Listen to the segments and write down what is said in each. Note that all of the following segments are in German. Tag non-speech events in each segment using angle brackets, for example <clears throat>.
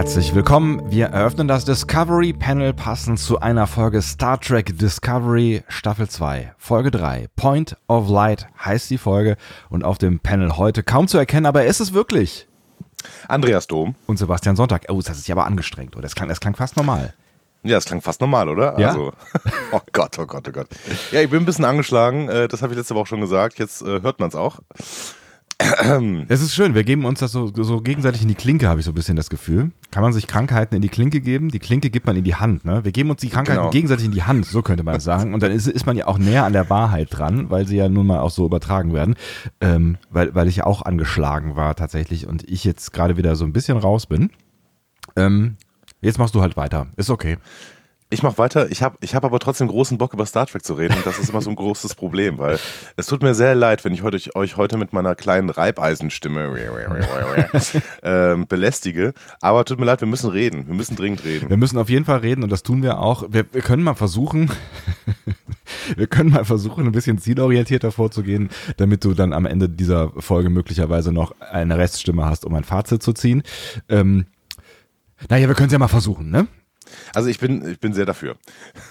Herzlich willkommen. Wir eröffnen das Discovery Panel passend zu einer Folge Star Trek Discovery Staffel 2, Folge 3. Point of Light heißt die Folge und auf dem Panel heute kaum zu erkennen, aber ist es wirklich? Andreas Dom. Und Sebastian Sonntag. Oh, das ist sich aber angestrengt, oder? Das klang, das klang fast normal. Ja, das klang fast normal, oder? Ja? Also, <laughs> oh Gott, oh Gott, oh Gott. Ja, ich bin ein bisschen angeschlagen. äh, Das habe ich letzte Woche schon gesagt. Jetzt äh, hört man es auch. <clears throat> Es ist schön, wir geben uns das so, so gegenseitig in die Klinke, habe ich so ein bisschen das Gefühl. Kann man sich Krankheiten in die Klinke geben? Die Klinke gibt man in die Hand, ne? Wir geben uns die Krankheiten Genau. gegenseitig in die Hand, so könnte man sagen. Und dann ist, ist man ja auch näher an der Wahrheit dran, weil sie ja nun mal auch so übertragen werden. Ähm, weil, weil ich ja auch angeschlagen war tatsächlich und ich jetzt gerade wieder so ein bisschen raus bin. Ähm, jetzt machst du halt weiter. Ist okay. Ich mache weiter. Ich habe ich hab aber trotzdem großen Bock, über Star Trek zu reden. Und das ist immer so ein großes Problem, weil es tut mir sehr leid, wenn ich heute, euch heute mit meiner kleinen Reibeisenstimme ähm, belästige. Aber tut mir leid, wir müssen reden. Wir müssen dringend reden. Wir müssen auf jeden Fall reden und das tun wir auch. Wir, wir können mal versuchen, <laughs> wir können mal versuchen, ein bisschen zielorientierter vorzugehen, damit du dann am Ende dieser Folge möglicherweise noch eine Reststimme hast, um ein Fazit zu ziehen. Ähm, naja, wir können es ja mal versuchen, ne? Also ich bin, ich bin sehr dafür.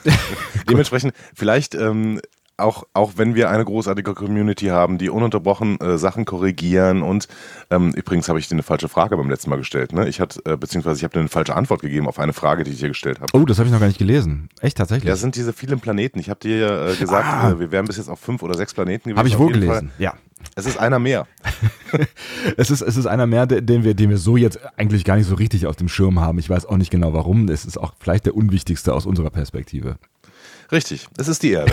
<laughs> <laughs> Dementsprechend, vielleicht ähm, auch, auch wenn wir eine großartige Community haben, die ununterbrochen äh, Sachen korrigieren und ähm, übrigens habe ich dir eine falsche Frage beim letzten Mal gestellt. Ne? Ich hatte, äh, beziehungsweise ich habe dir eine falsche Antwort gegeben auf eine Frage, die ich dir gestellt habe. Oh, das habe ich noch gar nicht gelesen. Echt tatsächlich? Ja, es sind diese vielen Planeten. Ich habe dir ja äh, gesagt, Ah. äh, wir wären bis jetzt auf fünf oder sechs Planeten gewesen. habe ich wohl gelesen. Ja. Fall. Es ist einer mehr. <laughs> Es ist, es ist einer mehr, den den wir, den wir so jetzt eigentlich gar nicht so richtig auf dem Schirm haben. Ich weiß auch nicht genau warum. Es ist auch vielleicht der unwichtigste aus unserer Perspektive. Richtig, es ist die Erde.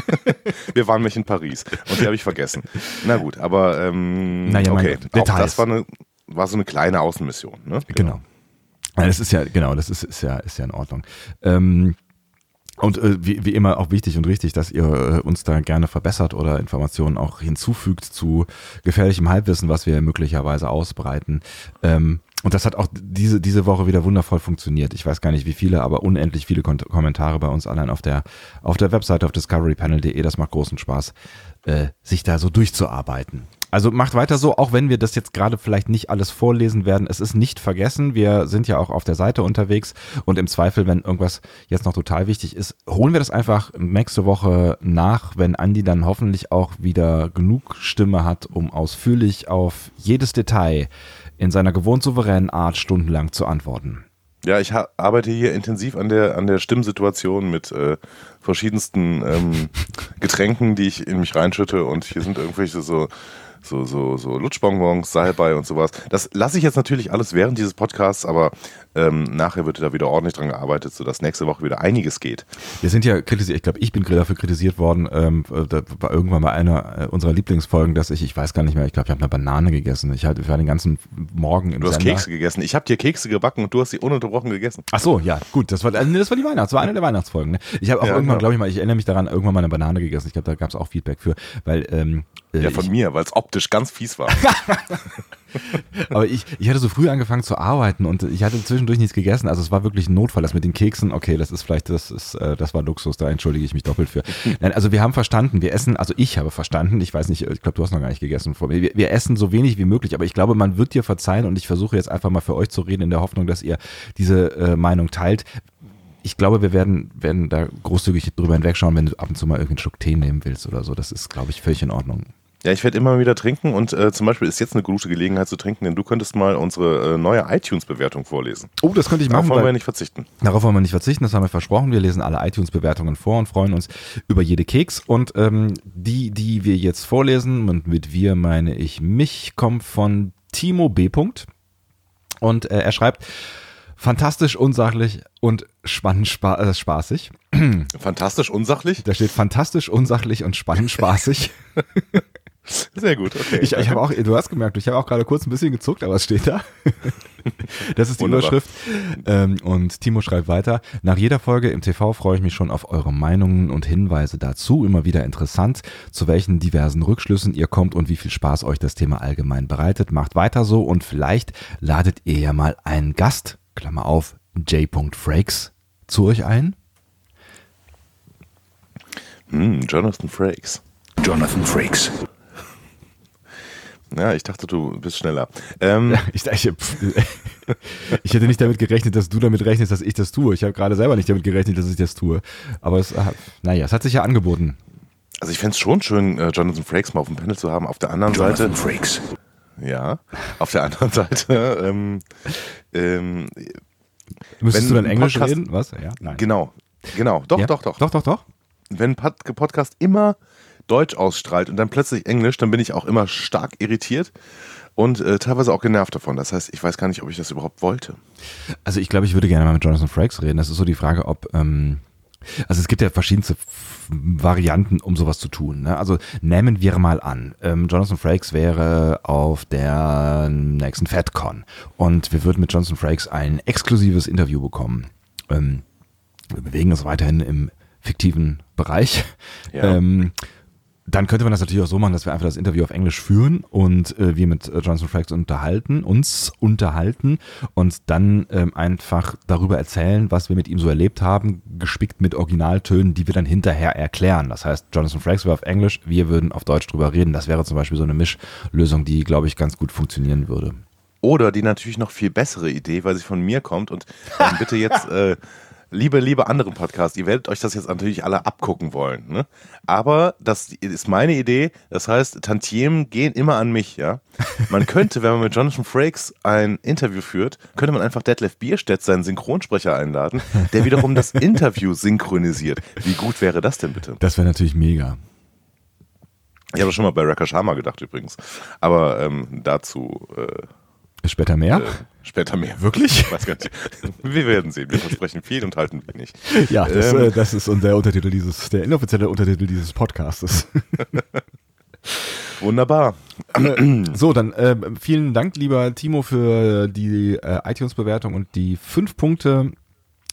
<laughs> wir waren nämlich in Paris und die habe ich vergessen. Na gut, aber ähm, Naja, okay. Auch das war, eine, war so eine kleine Außenmission. Ne? Genau. Ja, das ist ja, genau, das ist, ist ja, ist ja in Ordnung. Ähm, und äh, wie, wie immer auch wichtig und richtig, dass ihr äh, uns da gerne verbessert oder Informationen auch hinzufügt zu gefährlichem Halbwissen, was wir möglicherweise ausbreiten. Ähm, und das hat auch diese, diese Woche wieder wundervoll funktioniert. Ich weiß gar nicht wie viele, aber unendlich viele Kon Kommentare bei uns allein auf der, auf der Webseite auf discoverypanel.de. Das macht großen Spaß, äh, sich da so durchzuarbeiten. Also macht weiter so, auch wenn wir das jetzt gerade vielleicht nicht alles vorlesen werden. Es ist nicht vergessen. Wir sind ja auch auf der Seite unterwegs und im Zweifel, wenn irgendwas jetzt noch total wichtig ist, holen wir das einfach nächste Woche nach, wenn Andi dann hoffentlich auch wieder genug Stimme hat, um ausführlich auf jedes Detail in seiner gewohnt souveränen Art stundenlang zu antworten. Ja, ich arbeite hier intensiv an der, an der Stimmsituation mit äh, verschiedensten ähm, <laughs> Getränken, die ich in mich reinschütte und hier sind irgendwelche so so, so, so Lutschbonbons, Salbei und sowas. Das lasse ich jetzt natürlich alles während dieses Podcasts, aber ähm, nachher wird da wieder ordentlich dran gearbeitet, sodass nächste Woche wieder einiges geht. Wir sind ja kritisiert, ich glaube, ich bin dafür kritisiert worden, ähm, da war irgendwann mal einer äh, unserer Lieblingsfolgen, dass ich, ich weiß gar nicht mehr, ich glaube, ich habe eine Banane gegessen. Ich, halt, ich war den ganzen Morgen im Du hast Sender. Kekse gegessen. Ich habe dir Kekse gebacken und du hast sie ununterbrochen gegessen. Ach so, ja, gut, das war, äh, das war die Weihnachts, das war eine der Weihnachtsfolgen. Ne? Ich habe auch Ja, irgendwann, genau. glaube ich mal, ich erinnere mich daran, irgendwann mal eine Banane gegessen. Ich glaube, da gab es auch Feedback für, weil ähm, äh, Ja, von ich, mir, weil es optisch ganz fies war. <laughs> aber ich, ich hatte so früh angefangen zu arbeiten und ich hatte zwischendurch nichts gegessen. Also es war wirklich ein Notfall. Das mit den Keksen, okay, das ist vielleicht, das ist, äh, das war Luxus, da entschuldige ich mich doppelt für. <laughs> Nein, also wir haben verstanden, wir essen, also ich habe verstanden, ich weiß nicht, ich glaube, du hast noch gar nicht gegessen vor mir. Wir, wir essen so wenig wie möglich, aber ich glaube, man wird dir verzeihen und ich versuche jetzt einfach mal für euch zu reden in der Hoffnung, dass ihr diese äh, Meinung teilt. Ich glaube, wir werden, werden da großzügig drüber hinwegschauen, wenn du ab und zu mal irgendeinen Schluck Tee nehmen willst oder so. Das ist, glaube ich, völlig in Ordnung. Ja, ich werde immer wieder trinken und äh, zum Beispiel ist jetzt eine gute Gelegenheit zu trinken, denn du könntest mal unsere äh, neue iTunes-Bewertung vorlesen. Oh, das könnte ich Darauf machen. wollen wir nicht verzichten. Darauf wollen wir nicht verzichten, das haben wir versprochen. Wir lesen alle iTunes-Bewertungen vor und freuen uns über jede Keks. Und ähm, die, die wir jetzt vorlesen, und mit wir meine ich mich, kommt von Timo B. Punkt. Und äh, er schreibt, fantastisch, unsachlich und spannend spa äh, spaßig. Fantastisch unsachlich. Da steht fantastisch, unsachlich und spannend spaßig. <laughs> Sehr gut, okay. Ich, ich habe auch, du hast gemerkt, ich habe auch gerade kurz ein bisschen gezuckt, aber es steht da. <laughs> Das ist die Wunderbar. Überschrift. Ähm, und Timo schreibt weiter. Nach jeder Folge im TV freue ich mich schon auf eure Meinungen und Hinweise dazu. Immer wieder interessant, zu welchen diversen Rückschlüssen ihr kommt und wie viel Spaß euch das Thema allgemein bereitet. Macht weiter so und vielleicht ladet ihr ja mal einen Gast, Klammer auf, J. Frakes, zu euch ein. Hm, Jonathan Frakes. Jonathan Frakes. Ja, ich dachte, du bist schneller. Ähm, Ich, ich, <laughs> ich hätte nicht damit gerechnet, dass du damit rechnest, dass ich das tue. Ich habe gerade selber nicht damit gerechnet, dass ich das tue. Aber es, hat- naja, es hat sich ja angeboten. also ich fände es schon schön, äh, Jonathan Frakes mal auf dem Panel zu haben. Auf der anderen Seite, Freaks. ja, auf der anderen <laughs> Seite, ähm, ähm, Müsstest Wenn du dann Englisch Podcast- reden? Was? Ja, nein. genau, genau, doch, ja? doch, doch. Doch, doch, doch. Wenn Podcast immer Deutsch ausstrahlt und dann plötzlich Englisch, dann bin ich auch immer stark irritiert und äh, teilweise auch genervt davon. Das heißt, ich weiß gar nicht, ob ich das überhaupt wollte. Also ich glaube, ich würde gerne mal mit Jonathan Frakes reden. Das ist so die Frage, ob, ähm, also es gibt ja verschiedenste Varianten, um sowas zu tun. Ne? Also nehmen wir mal an, ähm, Jonathan Frakes wäre auf der nächsten FedCon und wir würden mit Jonathan Frakes ein exklusives Interview bekommen. Ähm, wir bewegen uns weiterhin im fiktiven Bereich. Ja. Ähm, dann könnte man das natürlich auch so machen, dass wir einfach das Interview auf Englisch führen und äh, wir mit äh, Jonathan Frakes unterhalten, uns unterhalten und dann ähm, einfach darüber erzählen, was wir mit ihm so erlebt haben, gespickt mit Originaltönen, die wir dann hinterher erklären. Das heißt, Jonathan Frakes wäre auf Englisch, wir würden auf Deutsch drüber reden. Das wäre zum Beispiel so eine Mischlösung, die, glaube ich, ganz gut funktionieren würde. Oder die natürlich noch viel bessere Idee, weil sie von mir kommt und ähm, bitte jetzt, <laughs> äh, liebe, liebe anderen Podcasts, ihr werdet euch das jetzt natürlich alle abgucken wollen. Ne? Aber das ist meine Idee, das heißt, Tantiemen gehen immer an mich, ja. Man könnte, wenn man mit Jonathan Frakes ein Interview führt, könnte man einfach Detlef Bierstedt, seinen Synchronsprecher, einladen, der wiederum das Interview synchronisiert. Wie gut wäre das denn bitte? Das wäre natürlich mega. Ich habe schon mal bei Raka Sharma gedacht übrigens. Aber ähm, dazu äh, Später mehr? äh, später mehr. Wirklich? Wir werden sehen. Wir versprechen viel und halten wenig. ja, das, ähm, äh, das ist der Untertitel dieses, der inoffizielle Untertitel dieses Podcastes. <laughs> Wunderbar. So, dann äh, vielen Dank, lieber Timo, für die äh, iTunes-Bewertung und die fünf Punkte.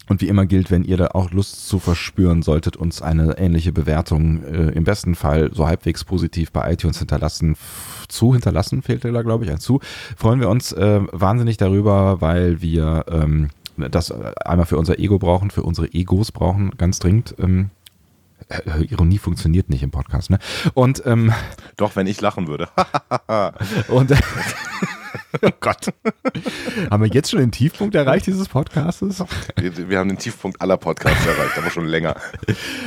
Und wie immer gilt, wenn ihr da auch Lust zu verspüren solltet, uns eine ähnliche Bewertung äh, im besten Fall so halbwegs positiv bei iTunes hinterlassen, zu hinterlassen, fehlte da glaube ich ein zu, freuen wir uns äh, wahnsinnig darüber, weil wir ähm, das einmal für unser Ego brauchen, für unsere Egos brauchen, ganz dringend. Ähm, äh, Ironie funktioniert nicht im Podcast, ne? Und ähm, Doch, wenn ich lachen würde. <laughs> und <laughs> <laughs> oh Gott. Haben wir jetzt schon den Tiefpunkt erreicht dieses Podcastes? wir, wir haben den Tiefpunkt aller Podcasts erreicht, aber schon länger.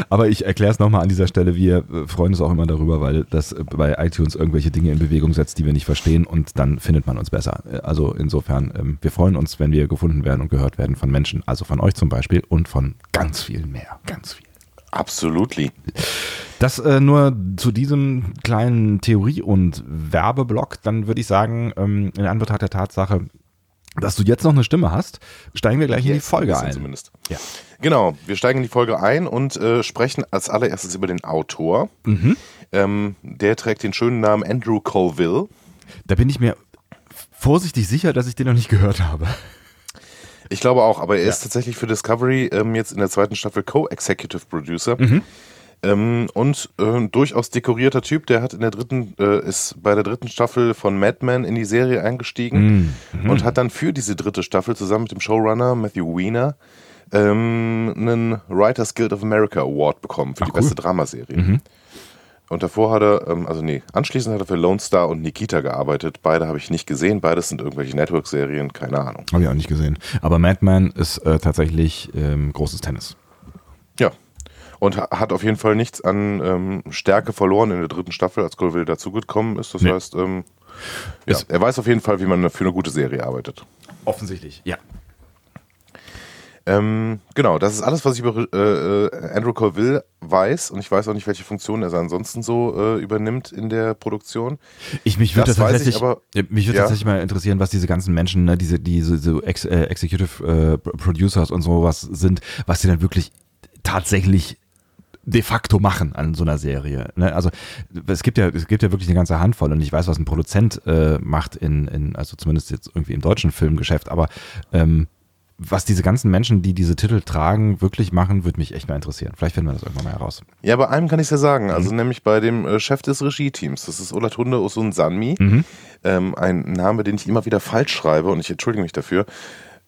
Aber ich erkläre es nochmal an dieser Stelle. Wir äh, freuen uns auch immer darüber, weil das äh, bei iTunes irgendwelche Dinge in Bewegung setzt, die wir nicht verstehen und dann findet man uns besser. Äh, Also insofern, ähm, wir freuen uns, wenn wir gefunden werden und gehört werden von Menschen, also von euch zum Beispiel und von ganz vielen mehr. Ganz viel. Absolutely. Das äh, nur zu diesem kleinen Theorie- und Werbeblock. Dann würde ich sagen, ähm, in Anbetracht der Tatsache, dass du jetzt noch eine Stimme hast, steigen wir gleich in die Folge ein. Zumindest. Ja. Genau, wir steigen in die Folge ein und äh, sprechen als allererstes über den Autor. Mhm. Ähm, der trägt den schönen Namen Andrew Colville. Da bin ich mir vorsichtig sicher, dass ich den noch nicht gehört habe. Ich glaube auch, aber er ist tatsächlich für Discovery ähm, jetzt in der zweiten Staffel Co-Executive Producer. Mhm. Ähm, und äh, durchaus dekorierter Typ, der hat in der dritten, äh, ist bei der dritten Staffel von Mad Men in die Serie eingestiegen Mhm. und hat dann für diese dritte Staffel zusammen mit dem Showrunner Matthew Weiner ähm, einen Writers Guild of America Award bekommen für Ach, die cool. beste Dramaserie. Mhm. Und davor hat er, ähm, also nee, anschließend hat er für Lone Star und Nikita gearbeitet. Beide habe ich nicht gesehen, beides sind irgendwelche Network-Serien, keine Ahnung. Habe ich auch nicht gesehen. Aber Madman ist äh, tatsächlich ähm, großes Tennis. Ja. Und ha- hat auf jeden Fall nichts an ähm, Stärke verloren in der dritten Staffel, als Colville dazugekommen ist. Das Nee. heißt, ähm, ja, er weiß auf jeden Fall, wie man für eine gute Serie arbeitet. Offensichtlich, ja. Ähm, genau, das ist alles, was ich über äh, äh, Andrew Colville weiß. Und ich weiß auch nicht, welche Funktion er so ansonsten so äh, übernimmt in der Produktion. Ich mich würde tatsächlich, aber- mich würde Ja. tatsächlich mal interessieren, was diese ganzen Menschen, ne, diese diese so Ex, äh, Executive äh, Producers und sowas sind, was sie dann wirklich tatsächlich de facto machen an so einer Serie. Ne? Also es gibt ja es gibt ja wirklich eine ganze Handvoll und ich weiß, was ein Produzent äh, macht in, in also zumindest jetzt irgendwie im deutschen Filmgeschäft, aber ähm, was diese ganzen Menschen, die diese Titel tragen, wirklich machen, würde mich echt mal interessieren. Vielleicht finden wir das irgendwann mal heraus. Ja, bei einem kann ich es ja sagen. Mhm. Also nämlich bei dem äh, Chef des Regie-Teams. Das ist Olatunde Osun Sanmi. Mhm. Ähm, ein Name, den ich immer wieder falsch schreibe und ich entschuldige mich dafür.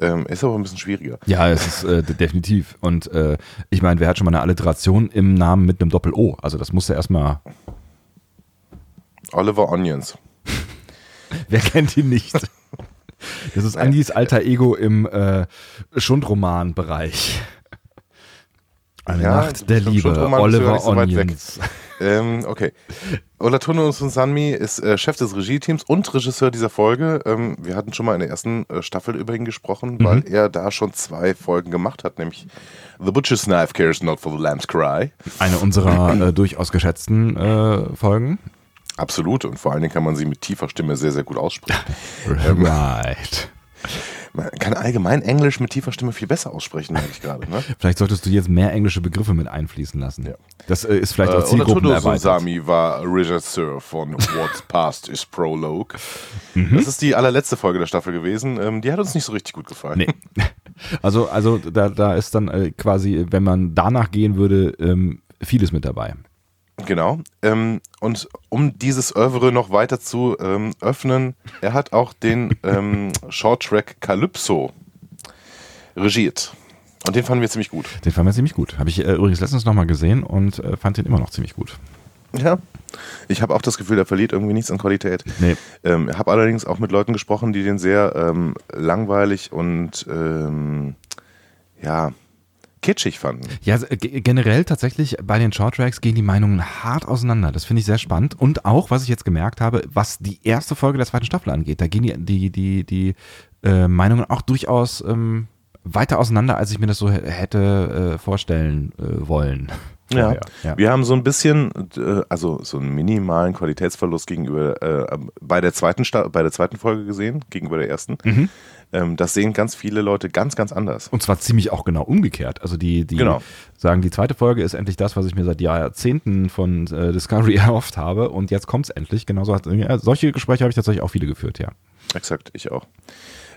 Ähm, ist aber ein bisschen schwieriger. Ja, es ist äh, de- definitiv. Und äh, ich meine, wer hat schon mal eine Alliteration im Namen mit einem Doppel-O? Also das musste erstmal. Oliver Onions. <laughs> Wer kennt ihn nicht? Das ist Andys alter Ego im äh, Schundroman-Bereich. Eine Ja, Nacht der Liebe, Oliver so. Onions. Ähm, okay. Olatono Sunsanmi ist äh, Chef des Regie-Teams und Regisseur dieser Folge. Ähm, wir hatten schon mal in der ersten äh, Staffel über ihn gesprochen, Mhm. weil er da schon zwei Folgen gemacht hat, nämlich The Butcher's Knife Cares Not for the Lamb's Cry. Eine unserer äh, durchaus geschätzten äh, Folgen. Absolut. Und vor allen Dingen kann man sie mit tiefer Stimme sehr, sehr gut aussprechen. <laughs> Right. Man kann allgemein Englisch mit tiefer Stimme viel besser aussprechen, merke ich gerade. Ne? <laughs> Vielleicht solltest du jetzt mehr englische Begriffe mit einfließen lassen. Ja. Das äh, ist vielleicht Äh, auch Zielgruppen Olatono erweitert. Sunsami war Regisseur von <laughs> What's Past is Prologue. Mhm. Das ist die allerletzte Folge der Staffel gewesen. Ähm, die hat uns nicht so richtig gut gefallen. Nee. Also, also da, da ist dann äh, quasi, wenn man danach gehen würde, ähm, vieles mit dabei. Genau. Ähm, und um dieses Oeuvre noch weiter zu ähm, öffnen, er hat auch den ähm, Shorttrack Calypso regiert. Und den fanden wir ziemlich gut. Den fand man ziemlich gut. Habe ich äh, übrigens letztens nochmal gesehen und äh, fand den immer noch ziemlich gut. Ja. Ich habe auch das Gefühl, er verliert irgendwie nichts an Qualität. Nee. Ähm, habe allerdings auch mit Leuten gesprochen, die den sehr ähm, langweilig und ähm, ja, kitschig fanden. Ja, ge- generell tatsächlich bei den Shorttracks gehen die Meinungen hart auseinander. Das finde ich sehr spannend. Und auch, was ich jetzt gemerkt habe, was die erste Folge der zweiten Staffel angeht, da gehen die, die, die, die äh, Meinungen auch durchaus ähm, weiter auseinander, als ich mir das so hätte äh, vorstellen äh, wollen. Ja. Ja. Wir haben so ein bisschen, äh, also so einen minimalen Qualitätsverlust gegenüber äh, bei der zweiten Sta bei der zweiten Folge gesehen, gegenüber der ersten. Mhm. Ähm, das sehen ganz viele Leute ganz, ganz anders. Und zwar ziemlich auch genau umgekehrt. Also die, die Genau. sagen, die zweite Folge ist endlich das, was ich mir seit Jahrzehnten von äh, Discovery <laughs> erhofft habe. Und jetzt kommt es endlich. Genauso hat, ja, solche Gespräche habe ich tatsächlich auch viele geführt, ja. Exakt, ich auch.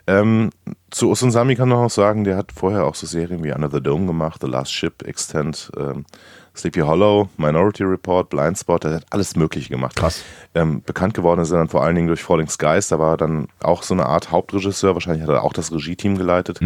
Ähm, zu Osunsami kann man auch sagen, der hat vorher auch so Serien wie Under the Dome gemacht, The Last Ship, Extend, ähm, Sleepy Hollow, Minority Report, Blindspot, der hat alles Mögliche gemacht. Krass. Ähm, bekannt geworden ist er dann vor allen Dingen durch Falling Skies, da war er dann auch so eine Art Hauptregisseur, wahrscheinlich hat er auch das Regie-Team geleitet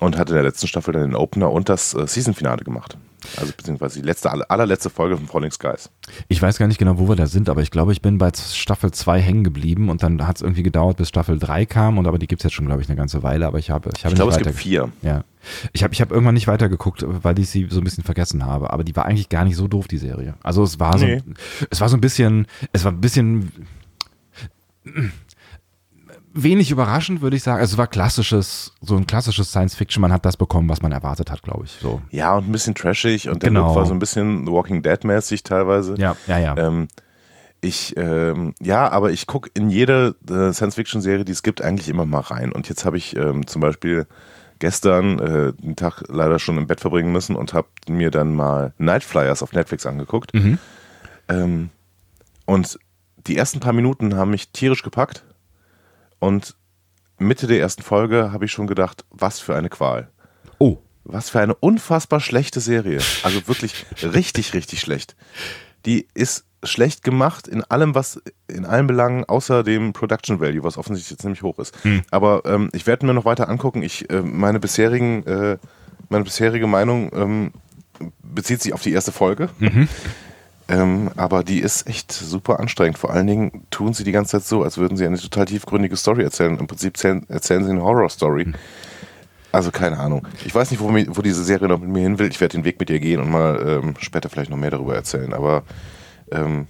und hat in der letzten Staffel dann den Opener und das äh, Season-Finale gemacht. Also beziehungsweise die letzte, aller- allerletzte Folge von Falling Skies. Ich weiß gar nicht genau, wo wir da sind, aber ich glaube, ich bin bei Staffel 2 hängen geblieben und dann hat es irgendwie gedauert, bis Staffel 3 kam und aber die gibt es jetzt schon, glaube ich, eine ganze Weile, aber ich habe, ich habe Ich glaube, es gibt vier. Ja. Ich habe ich hab irgendwann nicht weitergeguckt, weil ich sie so ein bisschen vergessen habe. Aber die war eigentlich gar nicht so doof, die Serie. Also es war so, Nee. es war so ein bisschen, es war ein bisschen wenig überraschend, würde ich sagen. Also es war klassisches, so ein klassisches Science Fiction. Man hat das bekommen, was man erwartet hat, glaube ich. So. Ja, und ein bisschen trashig und der Genau. Look war so ein bisschen Walking Dead-mäßig teilweise. Ja, ja, ja. Ähm, ich, ähm, ja, aber ich gucke in jede äh, Science-Fiction-Serie, die es gibt, eigentlich immer mal rein. Und jetzt habe ich ähm, zum Beispiel gestern äh, den Tag leider schon im Bett verbringen müssen und habe mir dann mal Night Flyers auf Netflix angeguckt. Mhm. Ähm, und die ersten paar Minuten haben mich tierisch gepackt. Und Mitte der ersten Folge habe ich schon gedacht, was für eine Qual. Oh. Was für eine unfassbar schlechte Serie. Also wirklich <laughs> richtig, richtig schlecht. Die ist schlecht gemacht in allem, was in allen Belangen, außer dem Production Value, was offensichtlich jetzt ziemlich hoch ist. Aber ähm, ich werde mir noch weiter angucken. Ich äh, meine bisherigen, äh, meine bisherige Meinung ähm, bezieht sich auf die erste Folge. Ähm, aber die ist echt super anstrengend. Vor allen Dingen tun sie die ganze Zeit so, als würden sie eine total tiefgründige Story erzählen. Im Prinzip erzählen, erzählen sie eine Horror-Story. Also keine Ahnung. Ich weiß nicht, wo, mi- wo diese Serie noch mit mir hin will. Ich werde den Weg mit ihr gehen und mal ähm, später vielleicht noch mehr darüber erzählen. Aber ähm,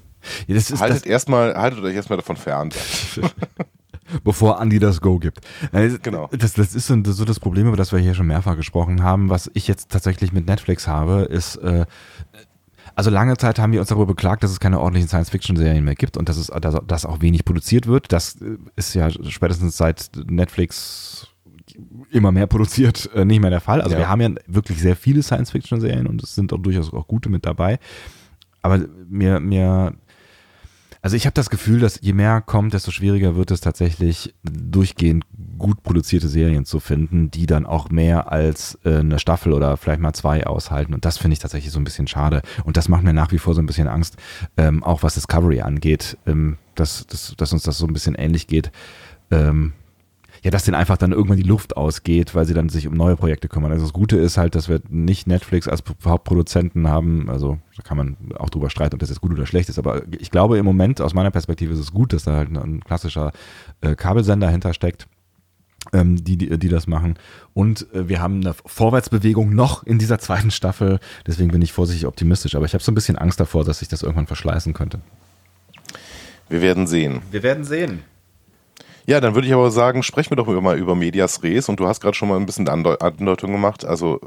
Ja, haltet erstmal, haltet euch erstmal davon fern. <laughs> bevor Andy das Go gibt. Äh, Genau. Das, das ist so, das ist so das Problem, über das wir hier schon mehrfach gesprochen haben. Was ich jetzt tatsächlich mit Netflix habe, ist, äh, also lange Zeit haben wir uns darüber beklagt, dass es keine ordentlichen Science-Fiction-Serien mehr gibt und dass, es, dass, dass auch wenig produziert wird. Das äh, ist ja spätestens seit Netflix immer mehr produziert, äh, nicht mehr der Fall. Also Ja. wir haben ja wirklich sehr viele Science-Fiction-Serien und es sind auch durchaus auch gute mit dabei. Aber mir, mir, also ich habe das Gefühl, dass je mehr kommt, desto schwieriger wird es tatsächlich durchgehend gut produzierte Serien zu finden, die dann auch mehr als äh, eine Staffel oder vielleicht mal zwei aushalten. Und das finde ich tatsächlich so ein bisschen schade. Und das macht mir nach wie vor so ein bisschen Angst, ähm, auch was Discovery angeht, ähm, dass, dass, dass uns das so ein bisschen ähnlich geht. Ähm, ja, dass denen einfach dann irgendwann die Luft ausgeht, weil sie dann sich um neue Projekte kümmern. Also das Gute ist halt, dass wir nicht Netflix als Hauptproduzenten haben. Also da kann man auch drüber streiten, ob das jetzt gut oder schlecht ist. Aber ich glaube im Moment, aus meiner Perspektive, ist es gut, dass da halt ein klassischer äh, Kabelsender hintersteckt ähm, die, die, die das machen. Und äh, wir haben eine Vorwärtsbewegung noch in dieser zweiten Staffel. Deswegen bin ich vorsichtig optimistisch. Aber ich habe so ein bisschen Angst davor, dass sich das irgendwann verschleißen könnte. Wir werden sehen. Wir werden sehen. Ja, dann würde ich aber sagen, sprechen wir doch mal über Medias Res. Und du hast gerade schon mal ein bisschen Andeutung gemacht, also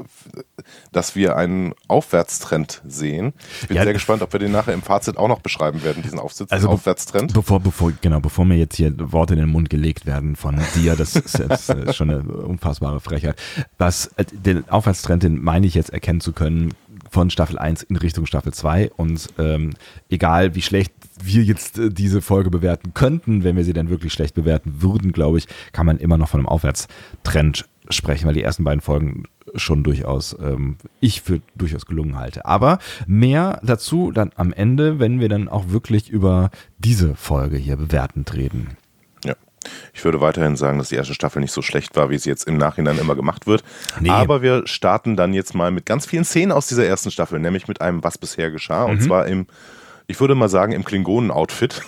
dass wir einen Aufwärtstrend sehen. Ich bin ja, sehr gespannt, ob wir den nachher im Fazit auch noch beschreiben werden, diesen Aufsitz, also Aufwärtstrend. Bevor, bevor, genau, bevor mir jetzt hier Worte in den Mund gelegt werden von dir, das ist, das <laughs> ist schon eine unfassbare Frechheit. Was äh, den Aufwärtstrend, den meine ich jetzt erkennen zu können, von Staffel 1 in Richtung Staffel 2 und ähm, egal wie schlecht wir jetzt äh, diese Folge bewerten könnten, wenn wir sie dann wirklich schlecht bewerten würden, glaube ich, kann man immer noch von einem Aufwärtstrend sprechen, weil die ersten beiden Folgen schon durchaus, ähm, ich für durchaus gelungen halte. Aber mehr dazu dann am Ende, wenn wir dann auch wirklich über diese Folge hier bewertend reden. Ich würde weiterhin sagen, dass die erste Staffel nicht so schlecht war, wie sie jetzt im Nachhinein immer gemacht wird. Nee. Aber wir starten dann jetzt mal mit ganz vielen Szenen aus dieser ersten Staffel, nämlich mit einem Was bisher geschah. Mhm. Und zwar im, ich würde mal sagen, im Klingonen-Outfit.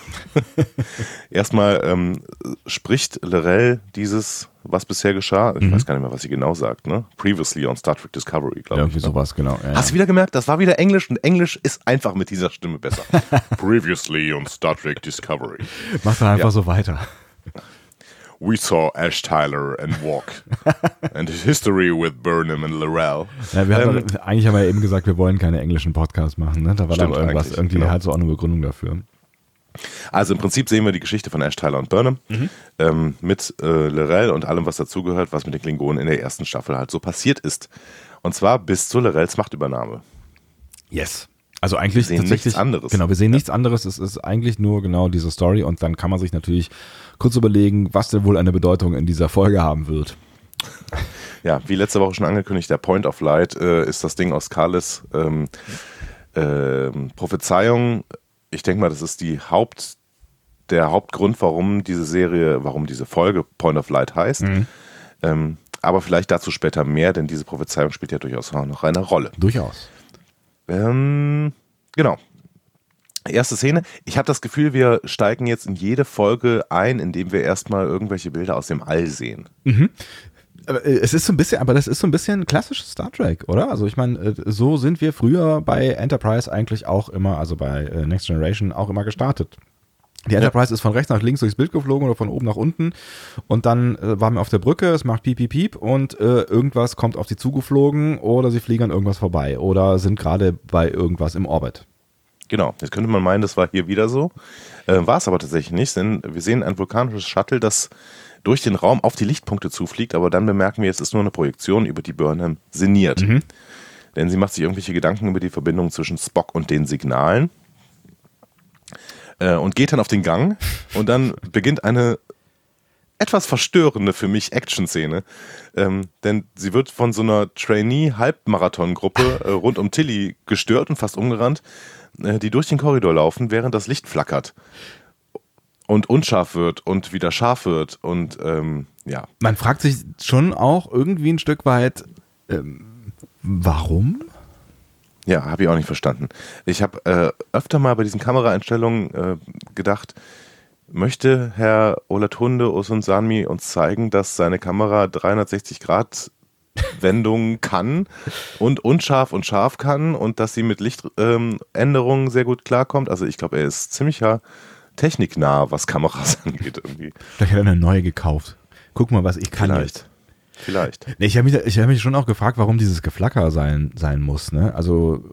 <laughs> Erstmal ähm, spricht Lorel dieses was bisher geschah. Ich mhm. weiß gar nicht mehr, was sie genau sagt, ne? Previously on Star Trek Discovery, glaube ja, ich. Irgendwie ne? sowas, genau. Ja, Hast du wieder gemerkt, das war wieder Englisch und Englisch ist einfach mit dieser Stimme besser. <laughs> Previously on Star Trek Discovery. Mach dann einfach ja. so weiter. We saw Ash Tyler and Walk <laughs> and his history with Burnham and Laurel. Ja, ähm, doch, eigentlich haben wir ja eben gesagt, wir wollen keine englischen Podcasts machen. Ne? Da war aber irgendwas, irgendwie genau. halt so auch eine Begründung dafür. Also im Prinzip sehen wir die Geschichte von Ash Tyler und Burnham mhm. ähm, mit äh, Lorel und allem, was dazugehört, was mit den Klingonen in der ersten Staffel halt so passiert ist. Und zwar bis zu Lorels Machtübernahme. Yes. Also eigentlich wir sehen tatsächlich nichts anderes. Genau, wir sehen ja. nichts anderes. Es ist eigentlich nur genau diese Story und dann kann man sich natürlich kurz überlegen, was denn wohl eine Bedeutung in dieser Folge haben wird. Ja, wie letzte Woche schon angekündigt, der Point of Light äh, ist das Ding aus Carles ähm, äh, Prophezeiung. Ich denke mal, das ist die Haupt, der Hauptgrund, warum diese Serie, warum diese Folge Point of Light heißt. Mhm. Ähm, aber vielleicht dazu später mehr, denn diese Prophezeiung spielt ja durchaus noch eine Rolle. Durchaus. Ähm, genau. Erste Szene. Ich habe das Gefühl, wir steigen jetzt in jede Folge ein, indem wir erstmal irgendwelche Bilder aus dem All sehen. Mhm. Aber äh, es ist so ein bisschen, aber das ist so ein bisschen klassisches Star Trek, oder? Also ich meine, äh, so sind wir früher bei Enterprise eigentlich auch immer, also bei äh, Next Generation auch immer gestartet. Die Enterprise ja. ist von rechts nach links durchs Bild geflogen oder von oben nach unten und dann äh, waren wir auf der Brücke, es macht piep, piep, piep und äh, irgendwas kommt auf sie zugeflogen oder sie fliegen an irgendwas vorbei oder sind gerade bei irgendwas im Orbit. Genau, jetzt könnte man meinen, das war hier wieder so. Äh, war es aber tatsächlich nicht, denn wir sehen ein vulkanisches Shuttle, das durch den Raum auf die Lichtpunkte zufliegt, aber dann bemerken wir, es ist nur eine Projektion, über die Burnham sinniert. Mhm. Denn sie macht sich irgendwelche Gedanken über die Verbindung zwischen Spock und den Signalen äh, und geht dann auf den Gang und dann beginnt eine etwas verstörende für mich Action-Szene. Ähm, denn sie wird von so einer Trainee-Halbmarathon-Gruppe äh, rund um Tilly gestört und fast umgerannt. Äh, die durch den Korridor laufen, während das Licht flackert und unscharf wird und wieder scharf wird und ähm, ja. Man fragt sich schon auch irgendwie ein Stück weit, ähm, warum? Ja, habe ich auch nicht verstanden. Ich habe äh, öfter mal bei diesen Kameraeinstellungen äh, gedacht, möchte Herr Olatunde Osunsanmi uns zeigen, dass seine Kamera 360 Grad Wendungen <laughs> kann und unscharf und scharf kann und dass sie mit Lichtänderungen ähm, sehr gut klarkommt. Also ich glaube, er ist ziemlicher techniknah, was Kameras <laughs> angeht irgendwie. Vielleicht hat er eine neue gekauft. Guck mal, was ich kann. Vielleicht. Jetzt. Vielleicht. Nee, ich habe mich, hab mich schon auch gefragt, warum dieses Geflacker sein, sein muss. Ne? Also,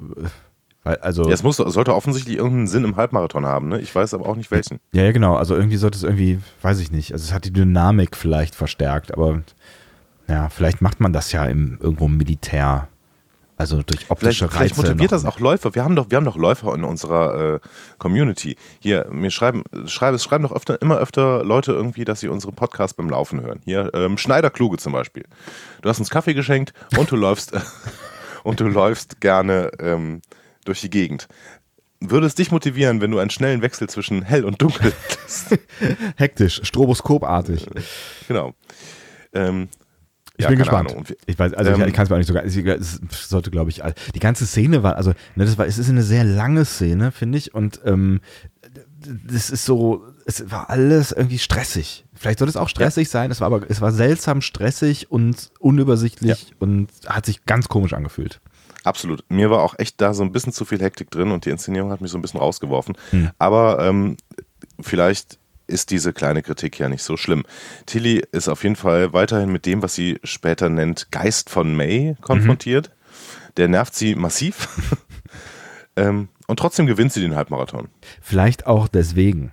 weil, also ja, es muss, sollte offensichtlich irgendeinen Sinn im Halbmarathon haben. Ne? Ich weiß aber auch nicht welchen. Ja, ja, genau. Also irgendwie sollte es irgendwie, weiß ich nicht. Also es hat die Dynamik vielleicht verstärkt, aber ja, vielleicht macht man das ja im, irgendwo im Militär. Also durch optische vielleicht, Reize. Vielleicht motiviert das auch Läufer. Wir haben doch, wir haben doch Läufer in unserer äh, Community. Hier, mir schreiben, schreiben, es schreiben doch öfter, immer öfter Leute irgendwie, dass sie unsere Podcasts beim Laufen hören. Hier, ähm, Schneider Kluge zum Beispiel. Du hast uns Kaffee geschenkt und du läufst <laughs> und du läufst gerne ähm, durch die Gegend. würde es dich motivieren, wenn du einen schnellen Wechsel zwischen hell und dunkel <laughs> hättest? Hektisch, stroboskopartig. genau. Ähm, Ich ja, bin gespannt. Ahnung. Ich weiß, also ich, Ähm, ich kann es mir auch nicht so ganz. Es sollte, glaube ich, die ganze Szene war, also ne, das war, es ist eine sehr lange Szene, finde ich, und ähm, das ist so, es war alles irgendwie stressig. Vielleicht sollte es auch stressig sein. Es war aber, es war seltsam stressig und unübersichtlich und hat sich ganz komisch angefühlt. Absolut. Mir war auch echt da so ein bisschen zu viel Hektik drin und die Inszenierung hat mich so ein bisschen rausgeworfen. Hm. Aber ähm, vielleicht ist diese kleine Kritik ja nicht so schlimm. Tilly ist auf jeden Fall weiterhin mit dem, was sie später nennt, Geist von May konfrontiert. Der nervt sie massiv. <laughs> ähm, und trotzdem gewinnt sie den Halbmarathon. Vielleicht auch deswegen.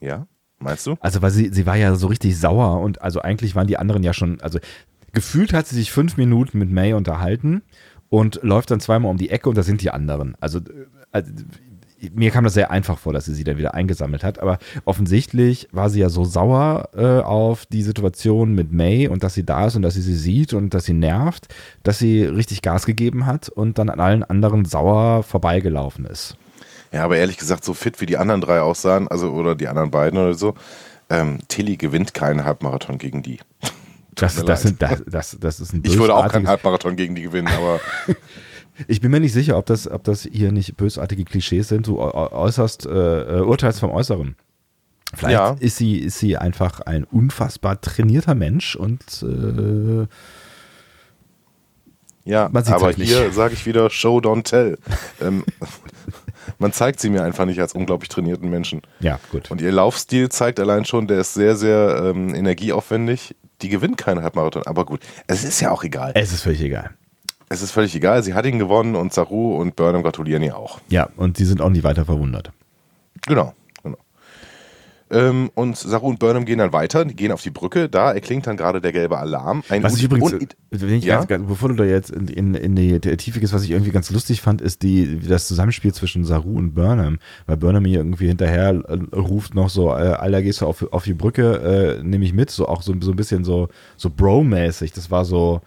Ja? Meinst du? Also, weil sie, sie war ja so richtig sauer und also eigentlich waren die anderen ja schon, also gefühlt hat sie sich fünf Minuten mit May unterhalten und läuft dann zweimal um die Ecke und da sind die anderen. Also, äh, mir kam das sehr einfach vor, dass sie sie dann wieder eingesammelt hat, aber offensichtlich war sie ja so sauer äh, auf die Situation mit May und dass sie da ist und dass sie sie sieht und dass sie nervt, dass sie richtig Gas gegeben hat und dann an allen anderen sauer vorbeigelaufen ist. Ja, aber ehrlich gesagt, so fit wie die anderen drei aussahen, also oder die anderen beiden oder so, ähm, Tilly gewinnt keinen Halbmarathon gegen die. <laughs> Das, das, sind, das, das, das ist ein Ich würde auch keinen Halbmarathon gegen die gewinnen, aber <laughs> Ich bin mir nicht sicher, ob das, ob das hier nicht bösartige Klischees sind, äu- äußerst äh, äh, urteils vom Äußeren. Vielleicht Ja. ist, sie, ist sie einfach ein unfassbar trainierter Mensch und äh, Ja, aber halt hier sage ich wieder Show, don't tell. <laughs> ähm, man zeigt sie mir einfach nicht als unglaublich trainierten Menschen. ja, gut. Und ihr Laufstil zeigt allein schon, der ist sehr, sehr ähm, energieaufwendig. Die gewinnt keinen Halbmarathon. Aber gut, es ist ja auch egal. es ist völlig egal. Es ist völlig egal. Sie hat ihn gewonnen und Saru und Burnham gratulieren ihr auch. Ja, und die sind auch nicht weiter verwundert. Genau, genau. Ähm, und Saru und Burnham gehen dann weiter, die gehen auf die Brücke. Da erklingt dann gerade der gelbe Alarm. Ein Was ich übrigens, un- wenn ich Ja? ganz, ganz, bevor du da jetzt in, in, in die Tiefe gehst, was ich irgendwie ganz lustig fand, ist die, das Zusammenspiel zwischen Saru und Burnham. Weil Burnham hier irgendwie hinterher äh, ruft noch so, äh, Alter, gehst du auf, auf die Brücke, äh, nehme ich mit, so auch so, so ein bisschen so, so Bro-mäßig. Das war so,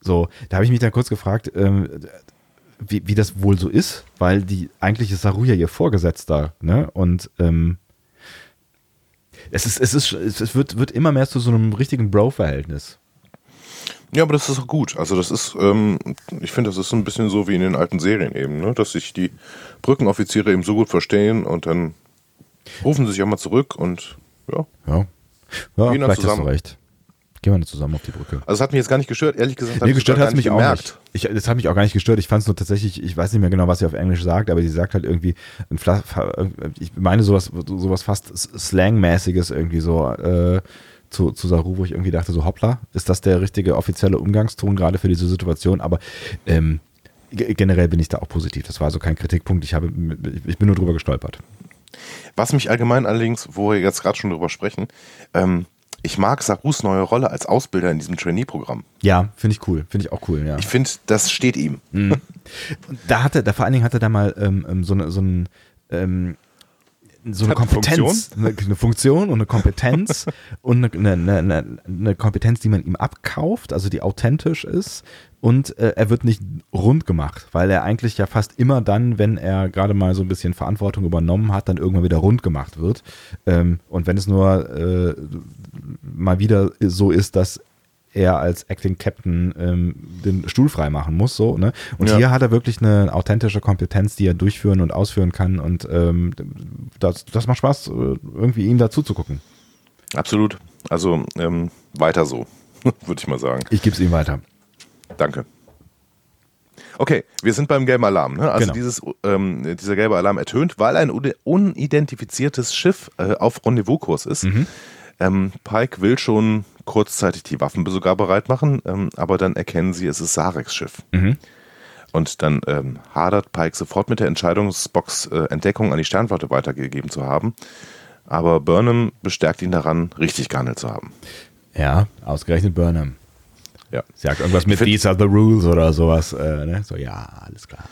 so, da habe ich mich dann kurz gefragt, ähm, wie, wie das wohl so ist, weil die eigentlich ist Saru ja ihr Vorgesetzter, ne? Und ähm, es ist, es ist, es wird, wird immer mehr zu so einem richtigen Bro-Verhältnis. Ja, aber das ist auch gut. Also das ist, ähm, ich finde, das ist so ein bisschen so wie in den alten Serien eben, ne? dass sich die Brückenoffiziere eben so gut verstehen und dann rufen sie sich auch mal zurück und ja. Ja, ja vielleicht hast du zusammen. recht. Gehen wir nicht zusammen auf die Brücke. Also es hat mich jetzt gar nicht gestört, ehrlich gesagt. Nee, gestört hat es mich auch gemerkt. nicht. Ich, das hat mich auch gar nicht gestört. Ich fand es nur tatsächlich, ich weiß nicht mehr genau, was sie auf Englisch sagt, aber sie sagt halt irgendwie, ich meine sowas, sowas fast Slang-mäßiges irgendwie so äh, zu, zu Saru, wo ich irgendwie dachte, so hoppla, ist das der richtige offizielle Umgangston gerade für diese Situation? Aber ähm, ge- generell bin ich da auch positiv. Das war also kein Kritikpunkt. Ich, habe, ich bin nur drüber gestolpert. Was mich allgemein allerdings, wo wir jetzt gerade schon drüber sprechen, ähm, ich mag Sarus neue Rolle als Ausbilder in diesem Trainee-Programm. Ja, finde ich cool. Finde ich auch cool, ja. Ich finde, das steht ihm. Und da hatte, da vor allen Dingen hatte da mal ähm, ähm, so eine, so ein, ähm, so eine Hat eine Kompetenz, eine, eine Funktion und eine Kompetenz <laughs> und eine, eine, eine, eine Kompetenz, die man ihm abkauft, also die authentisch ist und äh, er wird nicht rund gemacht, weil er eigentlich ja fast immer dann, wenn er gerade mal so ein bisschen Verantwortung übernommen hat, dann irgendwann wieder rund gemacht wird. Ähm, und wenn es nur äh, mal wieder so ist, dass er als Acting Captain ähm, den Stuhl frei machen muss, so, ne? Und Ja. hier hat er wirklich eine authentische Kompetenz, die er durchführen und ausführen kann und ähm, das, das macht Spaß, äh, irgendwie ihm dazu zu gucken. Absolut. Also ähm, weiter so, <laughs> würde ich mal sagen. Ich gebe es ihm weiter. Danke. Okay, wir sind beim gelben Alarm. Ne? Also Genau. dieses, ähm, dieser gelbe Alarm ertönt, weil ein un- unidentifiziertes Schiff äh, auf Rendezvouskurs ist. Mhm. Ähm, Pike will schon kurzzeitig die Waffen sogar bereit machen, ähm, aber dann erkennen sie, es ist Sareks Schiff. Mhm. Und dann ähm, hadert Pike sofort mit der Entscheidung, Spocks äh, Entdeckung an die Sternflotte weitergegeben zu haben. Aber Burnham bestärkt ihn daran, richtig gehandelt zu haben. Ja, ausgerechnet Burnham. Ja. Sagt irgendwas mit find- These are the rules oder sowas. Äh, ne? So, ja, alles klar.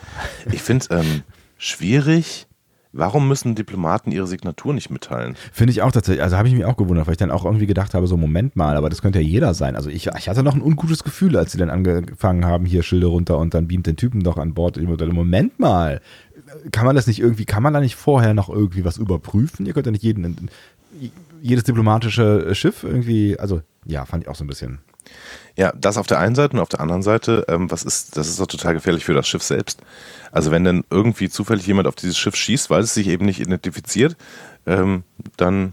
Ich finde ähm, schwierig, warum müssen Diplomaten ihre Signatur nicht mitteilen? Finde ich auch tatsächlich, also habe ich mich auch gewundert, weil ich dann auch irgendwie gedacht habe, so Moment mal, aber das könnte ja jeder sein. Also ich, ich hatte noch ein ungutes Gefühl, als sie dann angefangen haben, hier Schilde runter und dann beamt den Typen doch an Bord. Ich dachte, Moment mal, kann man das nicht irgendwie, kann man da nicht vorher noch irgendwie was überprüfen? Ihr könnt ja nicht jeden, jedes diplomatische Schiff irgendwie, also ja, fand ich auch so ein bisschen. Ja, das auf der einen Seite und auf der anderen Seite, ähm, was ist, das ist doch total gefährlich für das Schiff selbst. Also wenn dann irgendwie zufällig jemand auf dieses Schiff schießt, weil es sich eben nicht identifiziert, ähm, dann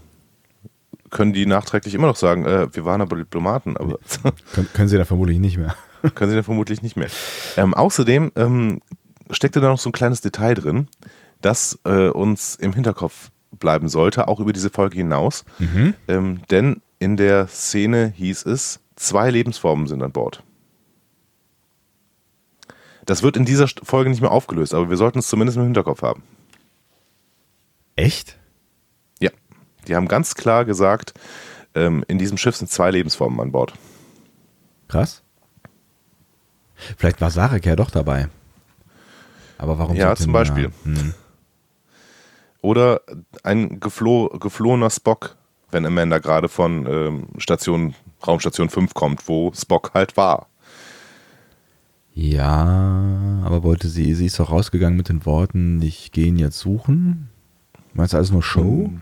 können die nachträglich immer noch sagen, äh, wir waren aber Diplomaten. Aber <laughs> können, können sie da vermutlich nicht mehr. <laughs> können sie da vermutlich nicht mehr. Ähm, außerdem ähm, steckte da noch so ein kleines Detail drin, das äh, uns im Hinterkopf bleiben sollte, auch über diese Folge hinaus. Mhm. Ähm, denn in der Szene hieß es, zwei Lebensformen sind an Bord. Das wird in dieser Folge nicht mehr aufgelöst, aber wir sollten es zumindest im Hinterkopf haben. Echt? Ja. Die haben ganz klar gesagt, ähm, in diesem Schiff sind zwei Lebensformen an Bord. Krass. Vielleicht war Sarek ja doch dabei. Aber warum? Ja, zum Beispiel. Hm. Oder ein gefloh, geflohener Spock, wenn Amanda gerade von ähm, Station, Raumstation 5 kommt, wo Spock halt war. Ja, aber wollte sie, sie ist doch rausgegangen mit den Worten, ich gehe ihn jetzt suchen. Meinst du alles nur Show? Hm.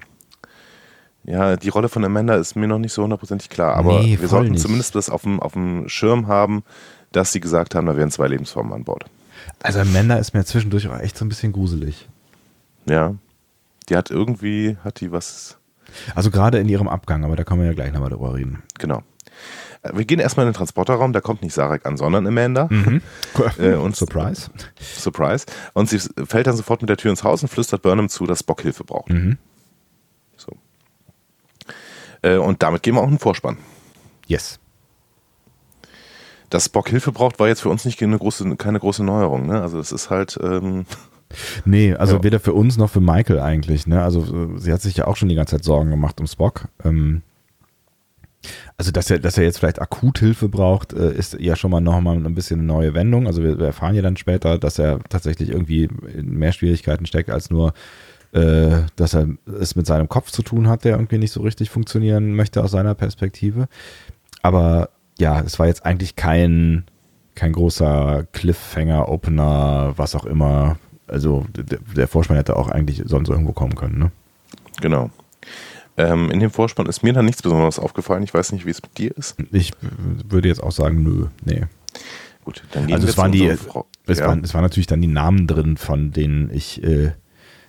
Ja, die Rolle von Amanda ist mir noch nicht so hundertprozentig klar, aber nee, wir sollten nicht. zumindest das auf dem, auf dem Schirm haben, dass sie gesagt haben, da wären zwei Lebensformen an Bord. Also Amanda ist mir zwischendurch auch echt so ein bisschen gruselig. Ja, die hat irgendwie, hat die was. Also gerade in ihrem Abgang, aber da können wir ja gleich nochmal drüber reden. Genau. Äh, wir gehen erstmal in den Transporterraum, da kommt nicht Sarek an, sondern Amanda. Mhm. Äh, <laughs> und Surprise. Surprise. Und sie fällt dann sofort mit der Tür ins Haus und flüstert Burnham zu, dass Spock Hilfe braucht. Mhm. So. Äh, und damit gehen wir auch in den Vorspann. Yes. Dass Spock Hilfe braucht, war jetzt für uns nicht eine große, keine große Neuerung. Ne? Also es ist halt... Ähm <laughs> Nee, also ja. weder für uns noch für Michael eigentlich. Ne? Also äh, sie hat sich ja auch schon die ganze Zeit Sorgen gemacht um Spock. Ähm, also dass er, dass er jetzt vielleicht Akuthilfe braucht, äh, ist ja schon mal nochmal ein bisschen eine neue Wendung. Also wir, erfahren ja dann später, dass er tatsächlich irgendwie in mehr Schwierigkeiten steckt als nur, äh, dass er es mit seinem Kopf zu tun hat, der irgendwie nicht so richtig funktionieren möchte aus seiner Perspektive. Aber ja, es war jetzt eigentlich kein, kein großer Cliffhanger, Opener, was auch immer, also der, der Vorspann hätte auch eigentlich sonst irgendwo kommen können, ne? Genau. Ähm, in dem Vorspann ist mir dann nichts Besonderes aufgefallen. Ich weiß nicht, wie es mit dir ist. Ich würde jetzt auch sagen, nö, nee. Gut, dann gehen also wir es waren die, es, ja. waren, es waren natürlich dann die Namen drin, von denen ich äh,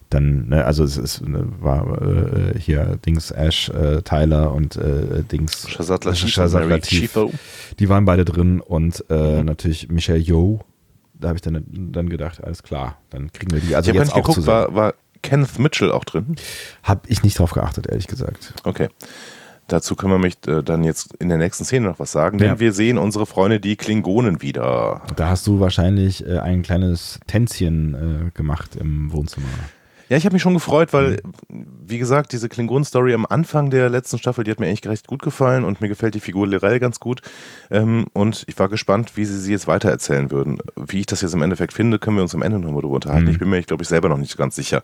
dann, ne, also es, es ne, war äh, hier Dings Ash, äh, Tyler und äh, Dings Shazad Latif, Shazad Latif. Die waren beide drin und äh, mhm. natürlich Michelle Yeoh da habe ich dann, dann gedacht, alles klar, dann kriegen wir die also ich jetzt auch geguckt, zusammen. War, war Kenneth Mitchell auch drin? Habe ich nicht drauf geachtet, ehrlich gesagt. Okay. Dazu können wir mich äh, dann jetzt in der nächsten Szene noch was sagen, denn ja. wir sehen unsere Freunde, die Klingonen, wieder. Da hast du wahrscheinlich äh, ein kleines Tänzchen äh, gemacht im Wohnzimmer. Ja, ich habe mich schon gefreut, weil, wie gesagt, diese Klingon-Story am Anfang der letzten Staffel, die hat mir eigentlich recht gut gefallen und mir gefällt die Figur Lirel ganz gut. Ähm, und ich war gespannt, wie sie sie jetzt weitererzählen würden. Wie ich das jetzt im Endeffekt finde, können wir uns am Ende nochmal drüber unterhalten. Mhm. Ich bin mir, glaube ich, selber noch nicht ganz sicher.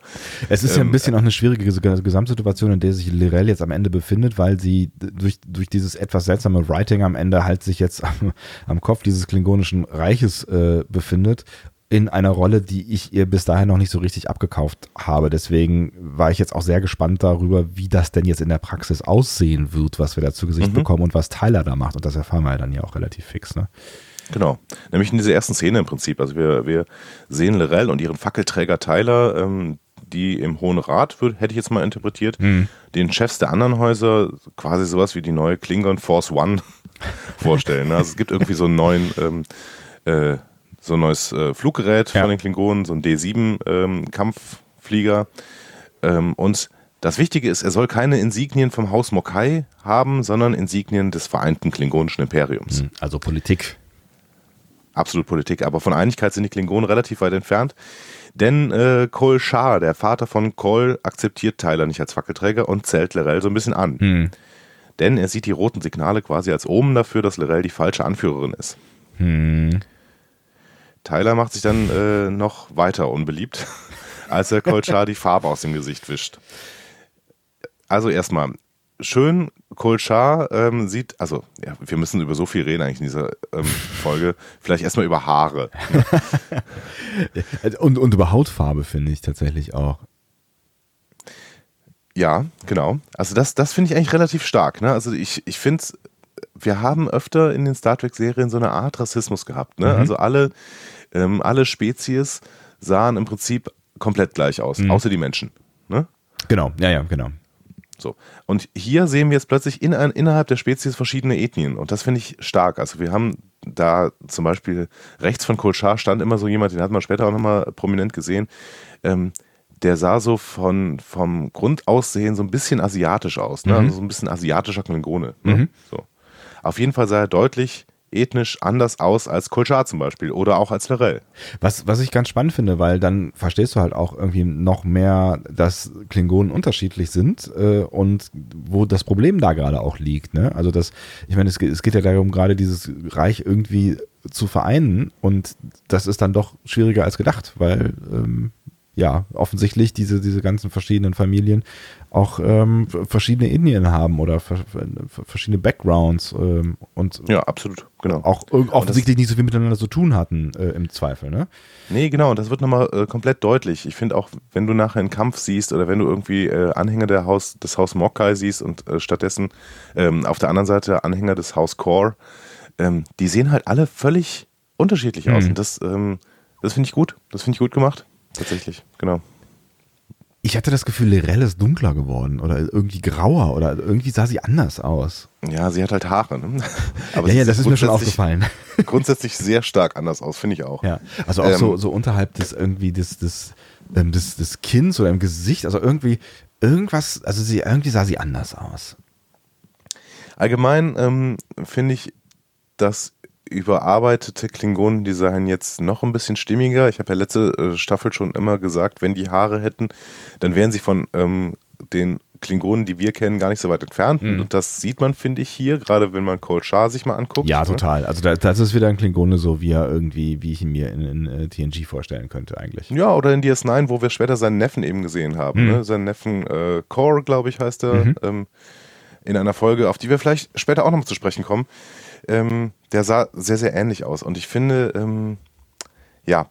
Es ist ähm, ja ein ähm, bisschen auch eine schwierige Gesamtsituation, in der sich Lirel jetzt am Ende befindet, weil sie durch, durch dieses etwas seltsame Writing am Ende halt sich jetzt am, am Kopf dieses klingonischen Reiches äh, befindet in einer Rolle, die ich ihr bis dahin noch nicht so richtig abgekauft habe. Deswegen war ich jetzt auch sehr gespannt darüber, wie das denn jetzt in der Praxis aussehen wird, was wir da zu Gesicht mhm. bekommen und was Tyler da macht. Und das erfahren wir dann ja auch relativ fix. Ne? Genau, nämlich in dieser ersten Szene im Prinzip. Also wir, wir sehen Lorel und ihren Fackelträger Tyler, ähm, die im Hohen Rat, wird, hätte ich jetzt mal interpretiert, mhm. den Chefs der anderen Häuser quasi sowas wie die neue Klingon Force One <laughs> vorstellen. Also es gibt irgendwie so einen neuen ähm, äh, so ein neues äh, Fluggerät ja. von den Klingonen, so ein D7-Kampfflieger. Ähm, ähm, und das Wichtige ist, er soll keine Insignien vom Haus Mokai haben, sondern Insignien des vereinten klingonischen Imperiums. Hm, also Politik. Absolut Politik, aber von Einigkeit sind die Klingonen relativ weit entfernt. Denn äh, Kol Shah, der Vater von Kol, akzeptiert Tyler nicht als Fackelträger und zählt Lorel so ein bisschen an. Hm. Denn er sieht die roten Signale quasi als Omen dafür, dass Lorel die falsche Anführerin ist. Hm. Tyler macht sich dann äh, noch weiter unbeliebt, <laughs> als er Kolchar die Farbe aus dem Gesicht wischt. Also erstmal, schön Kolchar ähm, sieht, also ja, wir müssen über so viel reden eigentlich in dieser ähm, Folge. Vielleicht erstmal über Haare. <laughs> und, und über Hautfarbe finde ich tatsächlich auch. Ja, genau. Also das, das finde ich eigentlich relativ stark. Ne? Also ich, ich finde, wir haben öfter in den Star Trek-Serien so eine Art Rassismus gehabt. Ne? Mhm. Also alle, ähm, alle Spezies sahen im Prinzip komplett gleich aus, mhm. außer die Menschen. Ne? Genau, ja, ja, genau. So. Und hier sehen wir jetzt plötzlich in, innerhalb der Spezies verschiedene Ethnien. Und das finde ich stark. Also wir haben da zum Beispiel rechts von Kolchar stand immer so jemand, den hat man später auch nochmal prominent gesehen. Ähm, der sah so von, vom Grundaussehen so ein bisschen asiatisch aus. Ne? Mhm. Also so ein bisschen asiatischer Klingone. Ne? Mhm. So. Auf jeden Fall sah er deutlich ethnisch anders aus als Kolchar zum Beispiel oder auch als Lorel. Was, was ich ganz spannend finde, weil dann verstehst du halt auch irgendwie noch mehr, dass Klingonen unterschiedlich sind äh, und wo das Problem da gerade auch liegt. Ne? Also das, ich meine, es, es geht ja darum, gerade dieses Reich irgendwie zu vereinen und das ist dann doch schwieriger als gedacht, weil ähm, ja, offensichtlich diese, diese ganzen verschiedenen Familien auch ähm, verschiedene Indien haben oder verschiedene Backgrounds ähm, und ja, absolut, genau. auch offensichtlich nicht so viel miteinander zu tun hatten äh, im Zweifel, ne? Nee, genau, und das wird nochmal äh, komplett deutlich. Ich finde auch, wenn du nachher einen Kampf siehst oder wenn du irgendwie äh, Anhänger der Haus, des Haus Mokai siehst und äh, stattdessen ähm, auf der anderen Seite Anhänger des Haus Core, ähm, die sehen halt alle völlig unterschiedlich mhm. aus und das, ähm, das finde ich gut. Das finde ich gut gemacht. Tatsächlich, genau. Ich hatte das Gefühl, Lirelle ist dunkler geworden oder irgendwie grauer oder irgendwie sah sie anders aus. Ja, sie hat halt Haare. Ne? <laughs> Aber ja, ja, das ist mir schon aufgefallen. <laughs> Grundsätzlich sehr stark anders aus, finde ich auch. Ja, also auch ähm, so, so unterhalb des irgendwie des, des, ähm, des, des Kinns oder im Gesicht, also irgendwie irgendwas, also sie irgendwie sah sie anders aus. Allgemein ähm, finde ich, dass überarbeitete Klingonendesign jetzt noch ein bisschen stimmiger. Ich habe ja letzte äh, Staffel schon immer gesagt, wenn die Haare hätten, dann wären sie von ähm, den Klingonen, die wir kennen, gar nicht so weit entfernt. Mhm. Und das sieht man, finde ich, hier, gerade wenn man Cold Char sich mal anguckt. Ja, ne? total. Also das, das ist wieder ein Klingone, so wie er irgendwie, wie ich ihn mir in, in, in, äh, TNG vorstellen könnte, eigentlich. Ja, oder in DS9, wo wir später seinen Neffen eben gesehen haben. Mhm. Ne? Seinen Neffen äh, Core, glaube ich, heißt er. Mhm. Ähm, in einer Folge, auf die wir vielleicht später auch noch zu sprechen kommen ähm, der sah sehr, sehr ähnlich aus. Und ich finde, ähm, ja,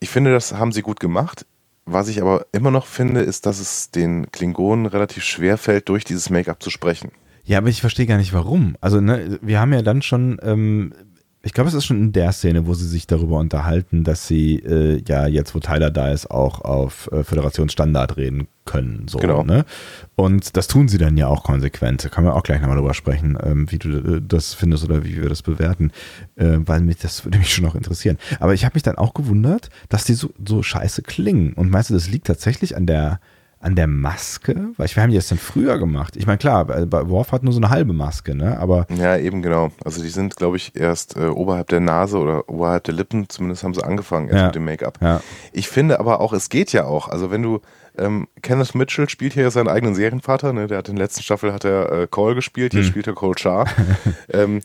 ich finde, das haben sie gut gemacht. Was ich aber immer noch finde, ist, dass es den Klingonen relativ schwer fällt, durch dieses Make-up zu sprechen. Ja, aber ich verstehe gar nicht warum. Also, ne, wir haben ja dann schon ähm, ich glaube, es ist schon in der Szene, wo sie sich darüber unterhalten, dass sie äh, ja jetzt, wo Tyler da ist, auch auf äh, Föderationsstandard reden können. So, genau. Ne? Und das tun sie dann ja auch konsequent. Da kann man auch gleich nochmal drüber sprechen, ähm, wie du äh, das findest oder wie wir das bewerten, äh, weil mich das würde mich schon noch interessieren. Aber ich habe mich dann auch gewundert, dass die so, so scheiße klingen. Und meinst du, das liegt tatsächlich an der an der Maske? Weil ich, wir haben die das dann früher gemacht. Ich meine, klar, bei Worf hat nur so eine halbe Maske, ne? Aber. Ja, eben genau. Also die sind, glaube ich, erst äh, oberhalb der Nase oder oberhalb der Lippen, zumindest haben sie angefangen erst ja. mit dem Make-up. Ja. Ich finde aber auch, es geht ja auch. Also wenn du, ähm, Kenneth Mitchell spielt hier seinen eigenen Serienvater, ne? Der hat in der letzten Staffel hat er äh, Cole gespielt, hier hm. spielt er Cole Char. <laughs> ähm,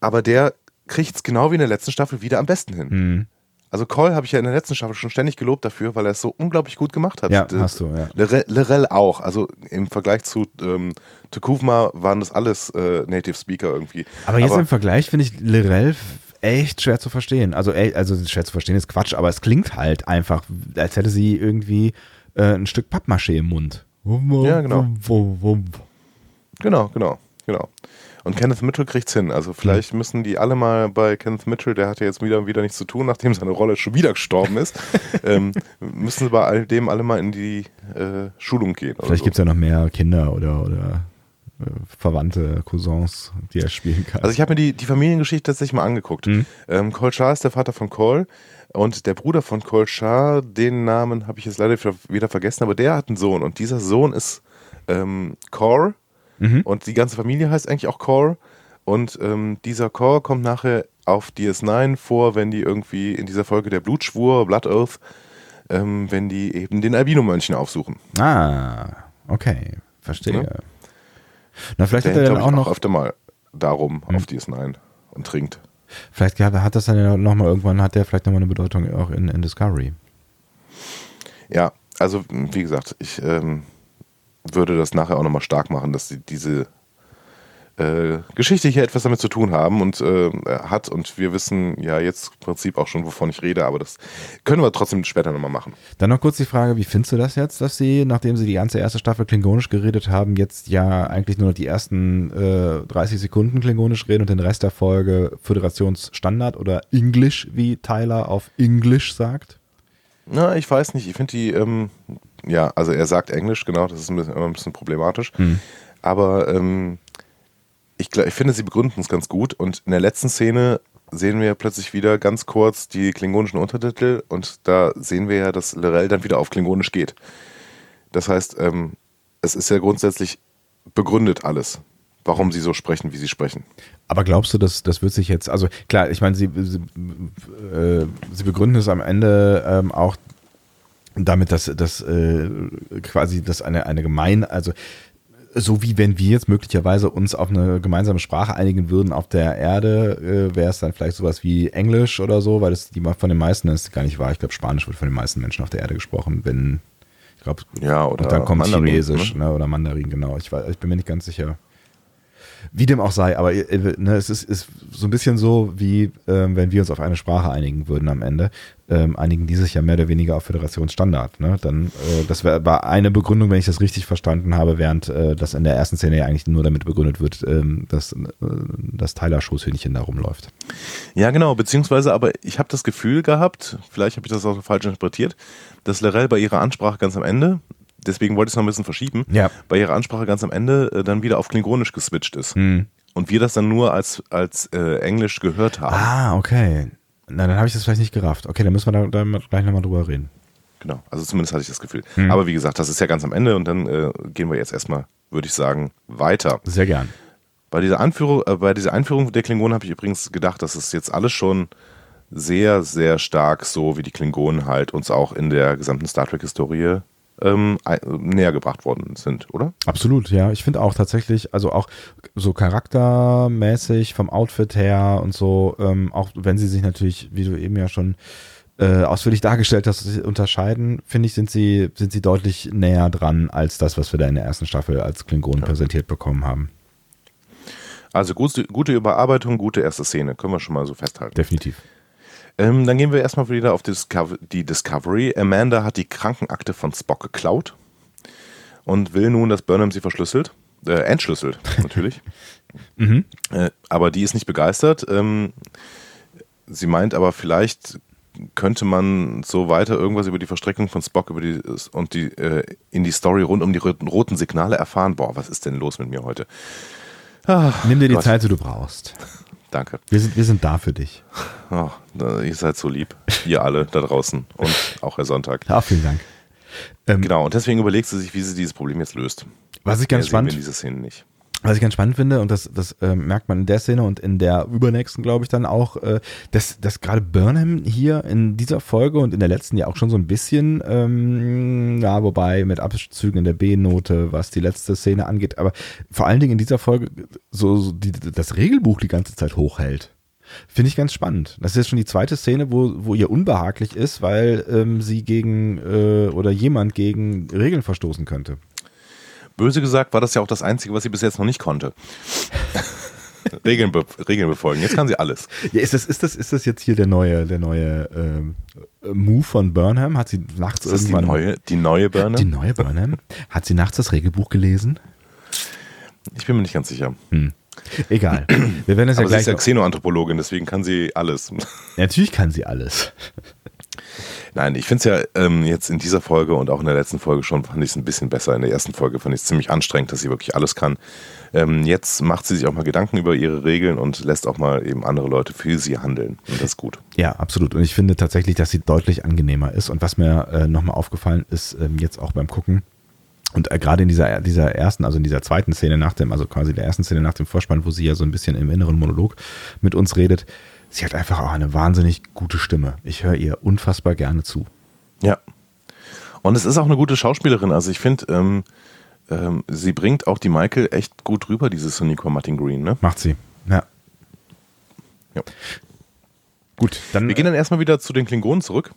aber der kriegt es genau wie in der letzten Staffel wieder am besten hin. Hm. Also Cole habe ich ja in der letzten Staffel schon ständig gelobt dafür, weil er es so unglaublich gut gemacht hat. Ja, hast du, ja. Lorel auch. Also im Vergleich zu ähm, Tukuvma waren das alles äh, Native Speaker irgendwie. Aber jetzt aber, im Vergleich finde ich Lorel echt schwer zu verstehen. Also, also schwer zu verstehen ist Quatsch, aber es klingt halt einfach, als hätte sie irgendwie äh, ein Stück Pappmaché im Mund. Ja, genau. Genau, genau, genau. Und Kenneth Mitchell kriegt's hin. Also vielleicht mhm. müssen die alle mal bei Kenneth Mitchell, der hat ja jetzt wieder wieder nichts zu tun, nachdem seine Rolle schon wieder gestorben ist, <laughs> ähm, müssen sie bei all dem alle mal in die äh, Schulung gehen. Vielleicht so. gibt's ja noch mehr Kinder oder, oder äh, Verwandte, Cousins, die er spielen kann. Also ich habe mir die, die Familiengeschichte tatsächlich mal angeguckt. Mhm. Ähm, Cole Shah ist der Vater von Cole und der Bruder von Cole Shah, den Namen habe ich jetzt leider wieder vergessen, aber der hat einen Sohn und dieser Sohn ist ähm, Core Mhm. Und die ganze Familie heißt eigentlich auch Core. Und ähm, dieser Core kommt nachher auf DS9 vor, wenn die irgendwie in dieser Folge der Blutschwur, Blood Oath, ähm, wenn die eben den Albino-Mönchen aufsuchen. Ah, okay, verstehe. Ja. Na, vielleicht der hat er dann auch noch öfter mal darum hm. auf DS9 und trinkt. Vielleicht hat das dann ja nochmal irgendwann, hat der vielleicht nochmal eine Bedeutung auch in, in Discovery. Ja, also wie gesagt, ich ähm, würde das nachher auch nochmal stark machen, dass sie diese äh, Geschichte hier etwas damit zu tun haben und äh, hat. Und wir wissen ja jetzt im Prinzip auch schon, wovon ich rede, aber das können wir trotzdem später nochmal machen. Dann noch kurz die Frage, wie findest du das jetzt, dass sie, nachdem sie die ganze erste Staffel klingonisch geredet haben, jetzt ja eigentlich nur noch die ersten äh, 30 Sekunden klingonisch reden und den Rest der Folge Föderationsstandard oder English, wie Tyler auf Englisch sagt? Na, ich weiß nicht. Ich finde die, ähm, ja, also er sagt Englisch, genau, das ist ein bisschen, immer ein bisschen problematisch. Hm. Aber ähm, ich, ich finde, sie begründen es ganz gut. Und in der letzten Szene sehen wir plötzlich wieder ganz kurz die klingonischen Untertitel und da sehen wir ja, dass Lorel dann wieder auf Klingonisch geht. Das heißt, ähm, es ist ja grundsätzlich begründet alles, warum sie so sprechen, wie sie sprechen. Aber glaubst du, dass das wird sich jetzt, also klar, ich meine, sie, sie, äh, sie begründen es am Ende ähm, auch damit, dass, dass äh, quasi das eine, eine gemein, also so wie wenn wir jetzt möglicherweise uns auf eine gemeinsame Sprache einigen würden auf der Erde, äh, wäre es dann vielleicht sowas wie Englisch oder so, weil das die von den meisten ist gar nicht wahr. Ich glaube, Spanisch wird von den meisten Menschen auf der Erde gesprochen, wenn ich glaube, ja, oder und dann kommt Mandarin, Chinesisch ne? oder Mandarin, genau. Ich, weiß, ich bin mir nicht ganz sicher. Wie dem auch sei, aber äh, ne, es ist, ist so ein bisschen so, wie ähm, wenn wir uns auf eine Sprache einigen würden am Ende. Ähm, einigen die sich ja mehr oder weniger auf Föderationsstandard. Ne? Dann, äh, das war eine Begründung, wenn ich das richtig verstanden habe, während äh, das in der ersten Szene ja eigentlich nur damit begründet wird, ähm, dass äh, das Tyler Schoßhühnchen da rumläuft. Ja, genau, beziehungsweise, aber ich habe das Gefühl gehabt, vielleicht habe ich das auch falsch interpretiert, dass Lorel bei ihrer Ansprache ganz am Ende deswegen wollte ich es noch ein bisschen verschieben, Ja. bei ihrer Ansprache ganz am Ende äh, dann wieder auf Klingonisch geswitcht ist. Hm. Und wir das dann nur als, als äh, Englisch gehört haben. Ah, okay. Na, dann habe ich das vielleicht nicht gerafft. Okay, dann müssen wir da, da gleich nochmal drüber reden. Genau, also zumindest hatte ich das Gefühl. Hm. Aber wie gesagt, das ist ja ganz am Ende und dann äh, gehen wir jetzt erstmal, würde ich sagen, weiter. Sehr gern. Bei dieser, Anführung, äh, bei dieser Einführung der Klingonen habe ich übrigens gedacht, dass es jetzt alles schon sehr, sehr stark so wie die Klingonen halt uns auch in der gesamten Star Trek-Historie ähm, näher gebracht worden sind, oder? Absolut, ja. Ich finde auch tatsächlich, also auch so charaktermäßig vom Outfit her und so, ähm, auch wenn sie sich natürlich, wie du eben ja schon äh, ausführlich dargestellt hast, unterscheiden, finde ich, sind sie, sind sie deutlich näher dran als das, was wir da in der ersten Staffel als Klingonen präsentiert bekommen haben. Also gute, gute Überarbeitung, gute erste Szene, können wir schon mal so festhalten. Definitiv. Ähm, dann gehen wir erstmal wieder auf die, Discover die Discovery. Amanda hat die Krankenakte von Spock geklaut und will nun, dass Burnham sie verschlüsselt. Äh, entschlüsselt, <laughs> natürlich. Mhm. Äh, aber die ist nicht begeistert. Ähm, sie meint aber, vielleicht könnte man so weiter irgendwas über die Verstrickung von Spock über die, und die, äh, in die Story rund um die roten, Signale erfahren. Boah, was ist denn los mit mir heute? Ah, Nimm dir die Gott. Zeit, die du brauchst. <laughs> Danke. Wir sind, wir sind da für dich. Oh, ihr seid so lieb. Ihr alle da draußen und auch Herr Sonntag. Ja, vielen Dank. Ähm, Genau, und deswegen überlegt sie sich, wie sie dieses Problem jetzt löst. Was ich Mehr ganz sehen wir spannend in dieser Szene nicht. Was ich ganz spannend finde, und das, das äh, merkt man in der Szene und in der übernächsten, glaube ich, dann auch, äh, dass, dass gerade Burnham hier in dieser Folge und in der letzten ja auch schon so ein bisschen, ähm, ja, wobei mit Abzügen in der B-Note, was die letzte Szene angeht, aber vor allen Dingen in dieser Folge so, so die, das Regelbuch die ganze Zeit hochhält. Finde ich ganz spannend. Das ist jetzt schon die zweite Szene, wo, wo ihr unbehaglich ist, weil ähm, sie gegen äh, oder jemand gegen Regeln verstoßen könnte. Böse gesagt war das ja auch das Einzige, was sie bis jetzt noch nicht konnte. <laughs> Regeln, be Regeln befolgen. Jetzt kann sie alles. Ja, ist das, ist das, ist das jetzt hier der neue, der neue ähm, Move von Burnham? Hat sie nachts Ist das die irgendwann neue, die neue Birne? die neue Burnham? Hat sie nachts das Regelbuch gelesen? Ich bin mir nicht ganz sicher. Egal. Wir werden es ja Aber sie gleich. ist ja Xenoanthropologin, deswegen kann sie alles. Natürlich kann sie alles. Nein, ich finde es ja ähm, jetzt in dieser Folge und auch in der letzten Folge schon, fand ich es ein bisschen besser. In der ersten Folge fand ich es ziemlich anstrengend, dass sie wirklich alles kann. Ähm, jetzt macht sie sich auch mal Gedanken über ihre Regeln und lässt auch mal eben andere Leute für sie handeln. Und das ist gut. Ja, absolut. Und ich finde tatsächlich, dass sie deutlich angenehmer ist. Und was mir äh, nochmal aufgefallen ist, ähm, jetzt auch beim Gucken, und äh, gerade in dieser, dieser ersten, also in dieser zweiten Szene nach dem, also quasi der ersten Szene nach dem Vorspann, wo sie ja so ein bisschen im inneren Monolog mit uns redet, sie hat einfach auch eine wahnsinnig gute Stimme. Ich höre ihr unfassbar gerne zu. Ja. Und es ist auch eine gute Schauspielerin. Also ich finde, ähm, ähm, sie bringt auch die Michael echt gut rüber, diese Sonequa Martin Green. Ne? Macht sie. Ja. Ja. Gut, dann. Wir gehen dann erstmal wieder zu den Klingonen zurück.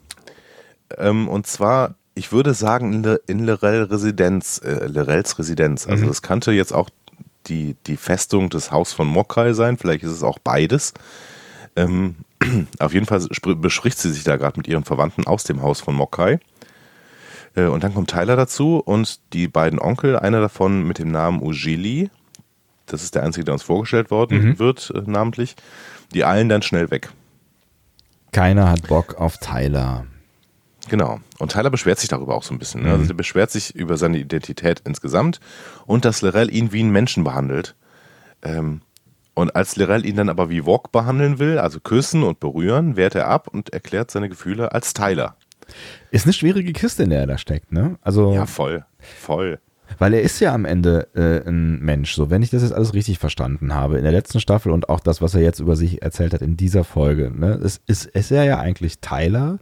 Ähm, und zwar ich würde sagen in, Le, in Lorel Residenz, äh, Lorels Residenz. Also Mhm. das könnte jetzt auch die, die Festung des Haus von Mokai sein, vielleicht ist es auch beides. Ähm, <clears throat> auf jeden Fall spr- bespricht sie sich da gerade mit ihren Verwandten aus dem Haus von Mokai. Äh, und dann kommt Tyler dazu und die beiden Onkel, einer davon mit dem Namen Ujili, das ist der einzige, der uns vorgestellt worden Mhm. wird, äh, namentlich, die eilen dann schnell weg. Keiner hat Bock auf Tyler. Genau. Und Tyler beschwert sich darüber auch so ein bisschen. Ne? Mhm. Also er beschwert sich über seine Identität insgesamt und dass Lorel ihn wie einen Menschen behandelt. Ähm, und als Lorel ihn dann aber wie Walk behandeln will, also küssen und berühren, wehrt er ab und erklärt seine Gefühle als Tyler. Ist eine schwierige Kiste, in der er da steckt, ne? Also, Ja, voll. Voll. weil er ist ja am Ende äh, ein Mensch. So, wenn ich das jetzt alles richtig verstanden habe, in der letzten Staffel und auch das, was er jetzt über sich erzählt hat in dieser Folge, ne, ist, ist, ist er ja eigentlich Tyler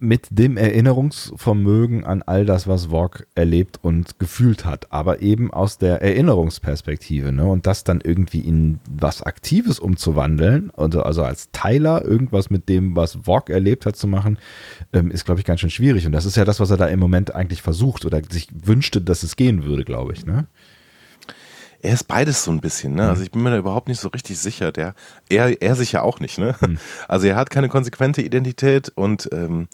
mit dem Erinnerungsvermögen an all das, was Vogue erlebt und gefühlt hat, aber eben aus der Erinnerungsperspektive, ne? Und das dann irgendwie in was Aktives umzuwandeln, also, also als Tyler irgendwas mit dem, was Vogue erlebt hat, zu machen, ähm, ist, glaube ich, ganz schön schwierig. Und das ist ja das, was er da im Moment eigentlich versucht oder sich wünschte, dass es gehen würde, glaube ich, ne? Er ist beides so ein bisschen, ne? Also ich bin mir da überhaupt nicht so richtig sicher. Der, er, er sich ja auch nicht, ne? <laughs> Also er hat keine konsequente Identität und ähm,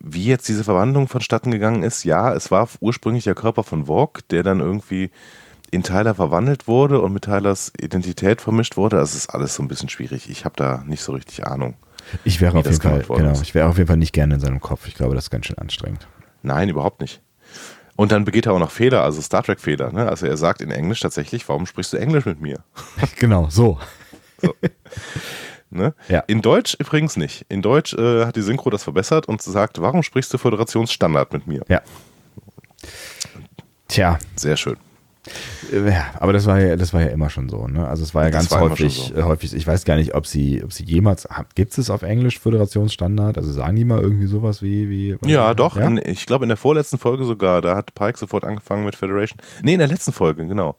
wie jetzt diese Verwandlung vonstatten gegangen ist, ja, es war ursprünglich der Körper von Vogue, der dann irgendwie in Tyler verwandelt wurde und mit Tylers Identität vermischt wurde. Das ist alles so ein bisschen schwierig. Ich habe da nicht so richtig Ahnung. Ich wäre auf jeden Fall, genau, ich wäre auf jeden Fall nicht gerne in seinem Kopf. Ich glaube, das ist ganz schön anstrengend. Nein, überhaupt nicht. Und dann begeht er auch noch Fehler, also Star Trek-Fehler. Ne? Also er sagt in Englisch tatsächlich, warum sprichst du Englisch mit mir? <laughs> genau, so. Ne? Ja. In Deutsch übrigens nicht. In Deutsch äh, hat die Synchro das verbessert und sagt, warum sprichst du Föderationsstandard mit mir? Ja. Tja, Sehr schön. Ja, aber das war ja, das war ja immer schon so, ne? Also es war ja Das ganz war häufig, so. äh, häufig, ich weiß gar nicht, ob sie, ob sie jemals, gibt es auf Englisch Föderationsstandard? Also sagen die mal irgendwie sowas wie, wie Ja, doch. Ja? In, ich glaube, in der vorletzten Folge sogar, da hat Pike sofort angefangen mit Federation. Nee, in der letzten Folge, genau.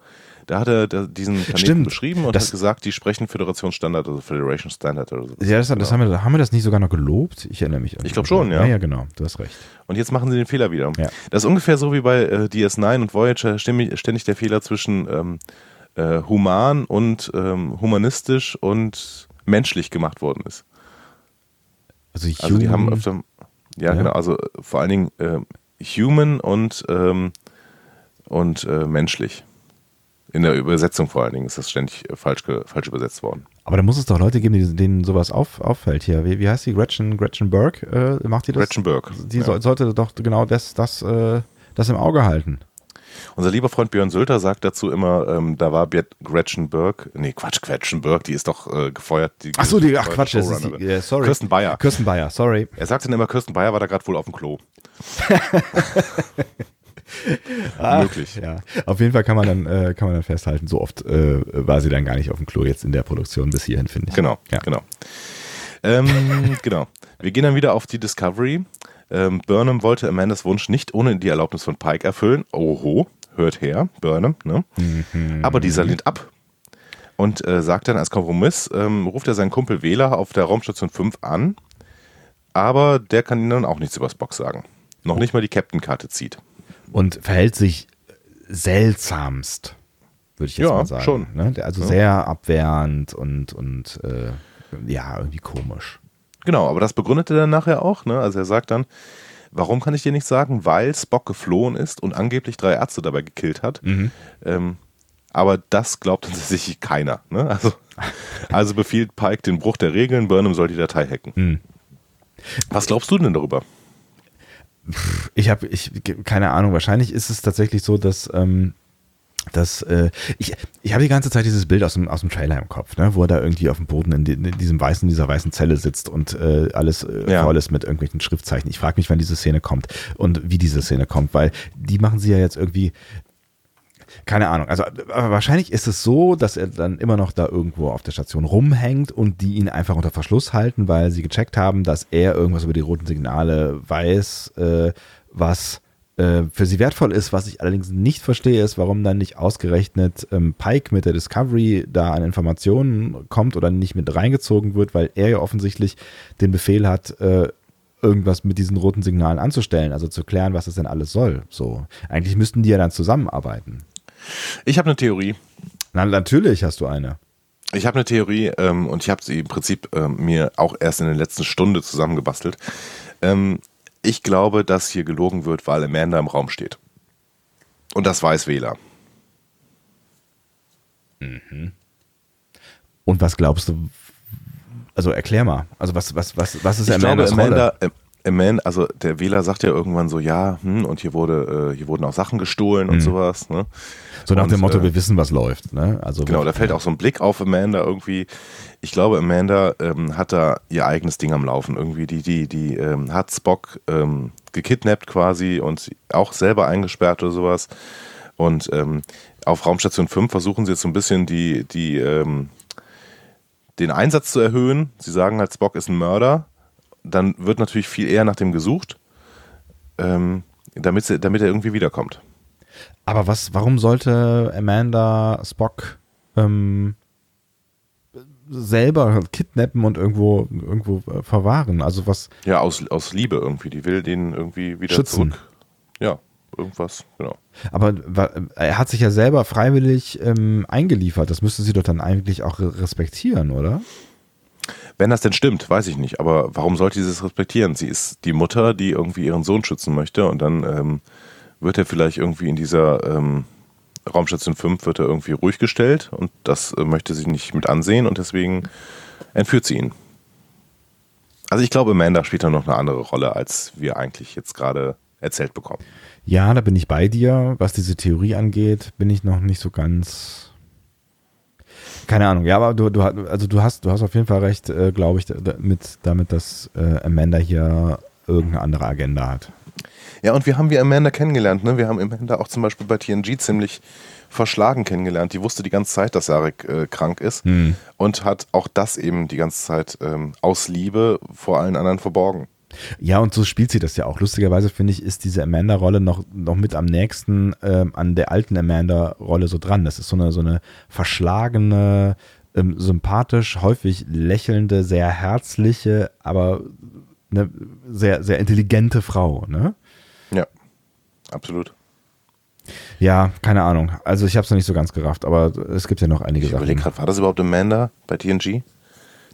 Da hat er diesen Planeten Stimmt. beschrieben und Das- hat gesagt, die sprechen Föderationsstandard, also Federation Standard oder so. Ja, das, das haben, wir, haben wir das nicht sogar noch gelobt? Ich erinnere mich. Ich glaub schon, ja. Ja, ja, genau, du hast recht. Und jetzt machen sie den Fehler wieder. Ja. Das ist ungefähr so wie bei äh, DS9 und Voyager ständig, der Fehler zwischen ähm, äh, human und ähm, humanistisch und menschlich gemacht worden ist. Also, Also die haben Human- öfter, ja, Ja. genau, also äh, vor allen Dingen ähm, human und, ähm, und äh, menschlich. In der Übersetzung vor allen Dingen ist das ständig äh, falsch, falsch übersetzt worden. aber da muss es doch Leute geben, die, denen sowas auf, auffällt hier. Wie, wie heißt die? Gretchen, Gretchen Burke? Äh, macht die das? Gretchen Burke. Die ja. soll, sollte doch genau das, das, äh, das im Auge halten. Unser lieber Freund Björn Sölter sagt dazu immer, ähm, da war Gretchen Burke, nee, Quatsch, Gretchen Burke, die ist doch äh, gefeuert. Die, Ach so, die, ach Quatsch, das ist die, äh, sorry. Kirsten Bayer. Kirsten Bayer, sorry. Er sagt dann immer, Kirsten Bayer war da gerade wohl auf dem Klo. <laughs> <laughs> Möglich. Ja, auf jeden Fall kann man dann, äh, kann man dann festhalten, so oft äh, war sie dann gar nicht auf dem Klo jetzt in der Produktion bis hierhin, finde ich. Genau, Ja. genau. Ähm, <laughs> genau. Wir gehen dann wieder auf die Discovery. Ähm, Burnham wollte Amandas Wunsch nicht ohne die Erlaubnis von Pike erfüllen. Oho, hört her, Burnham. Ne? Aber dieser lehnt ab und äh, sagt dann als Kompromiss, ähm, ruft er seinen Kumpel Wähler auf der Raumstation 5 an, aber der kann ihm dann auch nichts übers Box sagen. Noch nicht mal die Captain-Karte zieht. Und verhält sich seltsamst, würde ich jetzt Ja, mal sagen. schon. Ne? Also Ja. sehr abwehrend und, und äh, ja, irgendwie komisch. Genau, aber das begründet er dann nachher auch. Ne? Also er sagt dann, warum kann ich dir nicht sagen? Weil Spock geflohen ist und angeblich drei Ärzte dabei gekillt hat. Ähm, aber das glaubt <laughs> tatsächlich keiner. Ne? Also, also befiehlt Pike den Bruch der Regeln, Burnham soll die Datei hacken. Hm. Was glaubst du denn darüber? Ich habe, ich, keine Ahnung, wahrscheinlich ist es tatsächlich so, dass, ähm, dass äh, ich, ich habe die ganze Zeit dieses Bild aus dem, aus dem Trailer im Kopf, ne, wo er da irgendwie auf dem Boden in, in diesem weißen, dieser weißen Zelle sitzt und äh, alles äh, Ja. voll ist mit irgendwelchen Schriftzeichen. Ich frage mich, wann diese Szene kommt und wie diese Szene kommt, weil die machen sie ja jetzt irgendwie keine Ahnung. Also wahrscheinlich ist es so, dass er dann immer noch da irgendwo auf der Station rumhängt und die ihn einfach unter Verschluss halten, weil sie gecheckt haben, dass er irgendwas über die roten Signale weiß, äh, was äh, für sie wertvoll ist. Was ich allerdings nicht verstehe, ist, warum dann nicht ausgerechnet ähm, Pike mit der Discovery da an Informationen kommt oder nicht mit reingezogen wird, weil er ja offensichtlich den Befehl hat, äh, irgendwas mit diesen roten Signalen anzustellen, also zu klären, was das denn alles soll. So, eigentlich müssten die ja dann zusammenarbeiten. Ich habe eine Theorie. Na, natürlich hast du eine. Ich habe eine Theorie ähm, und ich habe sie im Prinzip ähm, mir auch erst in der letzten Stunde zusammengebastelt. Ähm, ich glaube, dass hier gelogen wird, weil Amanda im Raum steht. Und das weiß Wähler. Mhm. Und was glaubst du? Also erklär mal. Also was, was, was, was ist ich Amandas glaube, Amanda, Rolle? Amanda, also der Wähler sagt ja irgendwann so, ja, hm, und hier wurde, äh, hier wurden auch Sachen gestohlen und Mhm. sowas. Ne? So nach und, dem Motto, äh, wir wissen, was läuft. Ne? Also Genau, da fällt auch so ein Blick auf Amanda irgendwie. Ich glaube, Amanda ähm, hat da ihr eigenes Ding am Laufen. Irgendwie, die, die, die ähm, hat Spock ähm, gekidnappt quasi und auch selber eingesperrt oder sowas. Und ähm, auf Raumstation 5 versuchen sie jetzt so ein bisschen die, die, ähm, den Einsatz zu erhöhen. Sie sagen halt, Spock ist ein Mörder. Dann wird natürlich viel eher nach dem gesucht, ähm, damit, sie, damit er irgendwie wiederkommt. Aber was, warum sollte Amanda Spock ähm, selber kidnappen und irgendwo, irgendwo äh, verwahren? Also was, Ja, aus, aus Liebe irgendwie. Die will den irgendwie wieder Schützen. zurück. Ja, irgendwas, genau. aber er hat sich ja selber freiwillig ähm, eingeliefert. Das müsste sie doch dann eigentlich auch re- respektieren, oder? Wenn das denn stimmt, weiß ich nicht. Aber warum sollte sie es respektieren? Sie ist die Mutter, die irgendwie ihren Sohn schützen möchte und dann ähm, wird er vielleicht irgendwie in dieser ähm, Raumstation 5 wird er irgendwie ruhig gestellt und das äh, möchte sie nicht mit ansehen und deswegen entführt sie ihn. Also ich glaube, Amanda spielt da noch eine andere Rolle, als wir eigentlich jetzt gerade erzählt bekommen. Ja, da bin ich bei dir. Was diese Theorie angeht, bin ich noch nicht so ganz. Keine Ahnung. Ja, aber du, du, also du hast, du hast auf jeden Fall recht, äh, glaube ich, da- damit, damit, dass äh, Amanda hier irgendeine andere Agenda hat. Ja, und wie haben wir Amanda kennengelernt? Ne? Wir haben Amanda auch zum Beispiel bei TNG ziemlich verschlagen kennengelernt. Die wusste die ganze Zeit, dass Sarek äh, krank ist Hm. und hat auch das eben die ganze Zeit ähm, aus Liebe vor allen anderen verborgen. Ja, und so spielt sie das ja auch. Lustigerweise finde ich, ist diese Amanda-Rolle noch, noch mit am nächsten ähm, an der alten Amanda-Rolle so dran. Das ist so eine, so eine verschlagene, ähm, sympathisch, häufig lächelnde, sehr herzliche, aber eine sehr, sehr intelligente Frau. Ne? Ja, absolut. Ja, keine Ahnung. Also ich habe es noch nicht so ganz gerafft, aber es gibt ja noch einige Ich Sachen. gerade, war das überhaupt Amanda bei TNG?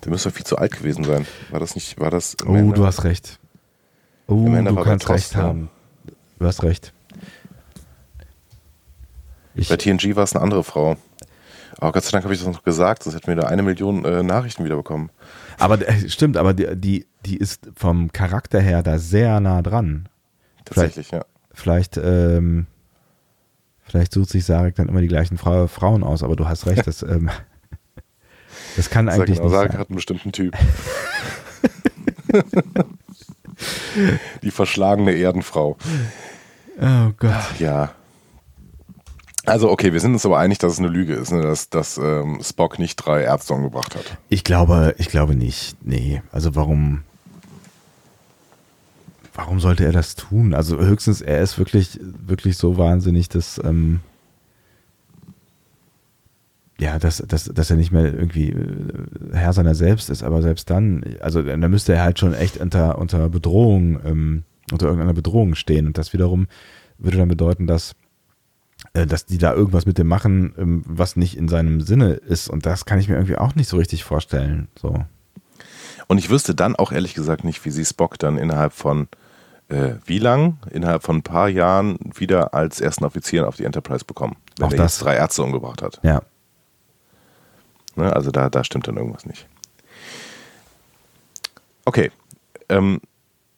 Der müsste viel zu alt gewesen sein. War das nicht, war das Oh, du hast recht. Oh, du kannst recht haben. Du hast recht. Ich, Bei TNG war es eine andere Frau. Oh, Gott sei Dank habe ich das noch gesagt, sonst hätten wir da eine Million äh, Nachrichten wiederbekommen. Aber äh, stimmt, aber die, die, die ist vom Charakter her da sehr nah dran. Tatsächlich, ja. Vielleicht, ähm, vielleicht sucht sich Sarek dann immer die gleichen Frau, Frauen aus, aber du hast recht, das, ähm, das kann Sag eigentlich genau, nicht Sarek sein. hat einen bestimmten Typ. <laughs> Die verschlagene Erdenfrau. Oh Gott. Ja. Also, okay, wir sind uns aber einig, dass es eine Lüge ist, ne? dass, dass ähm, Spock nicht drei Ärzte umgebracht hat. Ich glaube, ich glaube nicht. Nee, also warum, warum sollte er das tun? Also höchstens, er ist wirklich, wirklich so wahnsinnig, dass, ähm, ja, dass, dass, dass er nicht mehr irgendwie äh, Herr seiner selbst ist, aber selbst dann, also da müsste er halt schon echt unter, unter Bedrohung, ähm, unter irgendeiner Bedrohung stehen. Und das wiederum würde dann bedeuten, dass, äh, dass die da irgendwas mit dem machen, ähm, was nicht in seinem Sinne ist. Und das kann ich mir irgendwie auch nicht so richtig vorstellen. So. Und ich wüsste dann auch ehrlich gesagt nicht, wie sie Spock dann innerhalb von äh, wie lang? Innerhalb von ein paar Jahren wieder als ersten Offizier auf die Enterprise bekommen. Wenn Auch er das. jetzt drei Ärzte umgebracht hat. Ja. Ne? Also da, da stimmt dann irgendwas nicht. Okay. Ähm,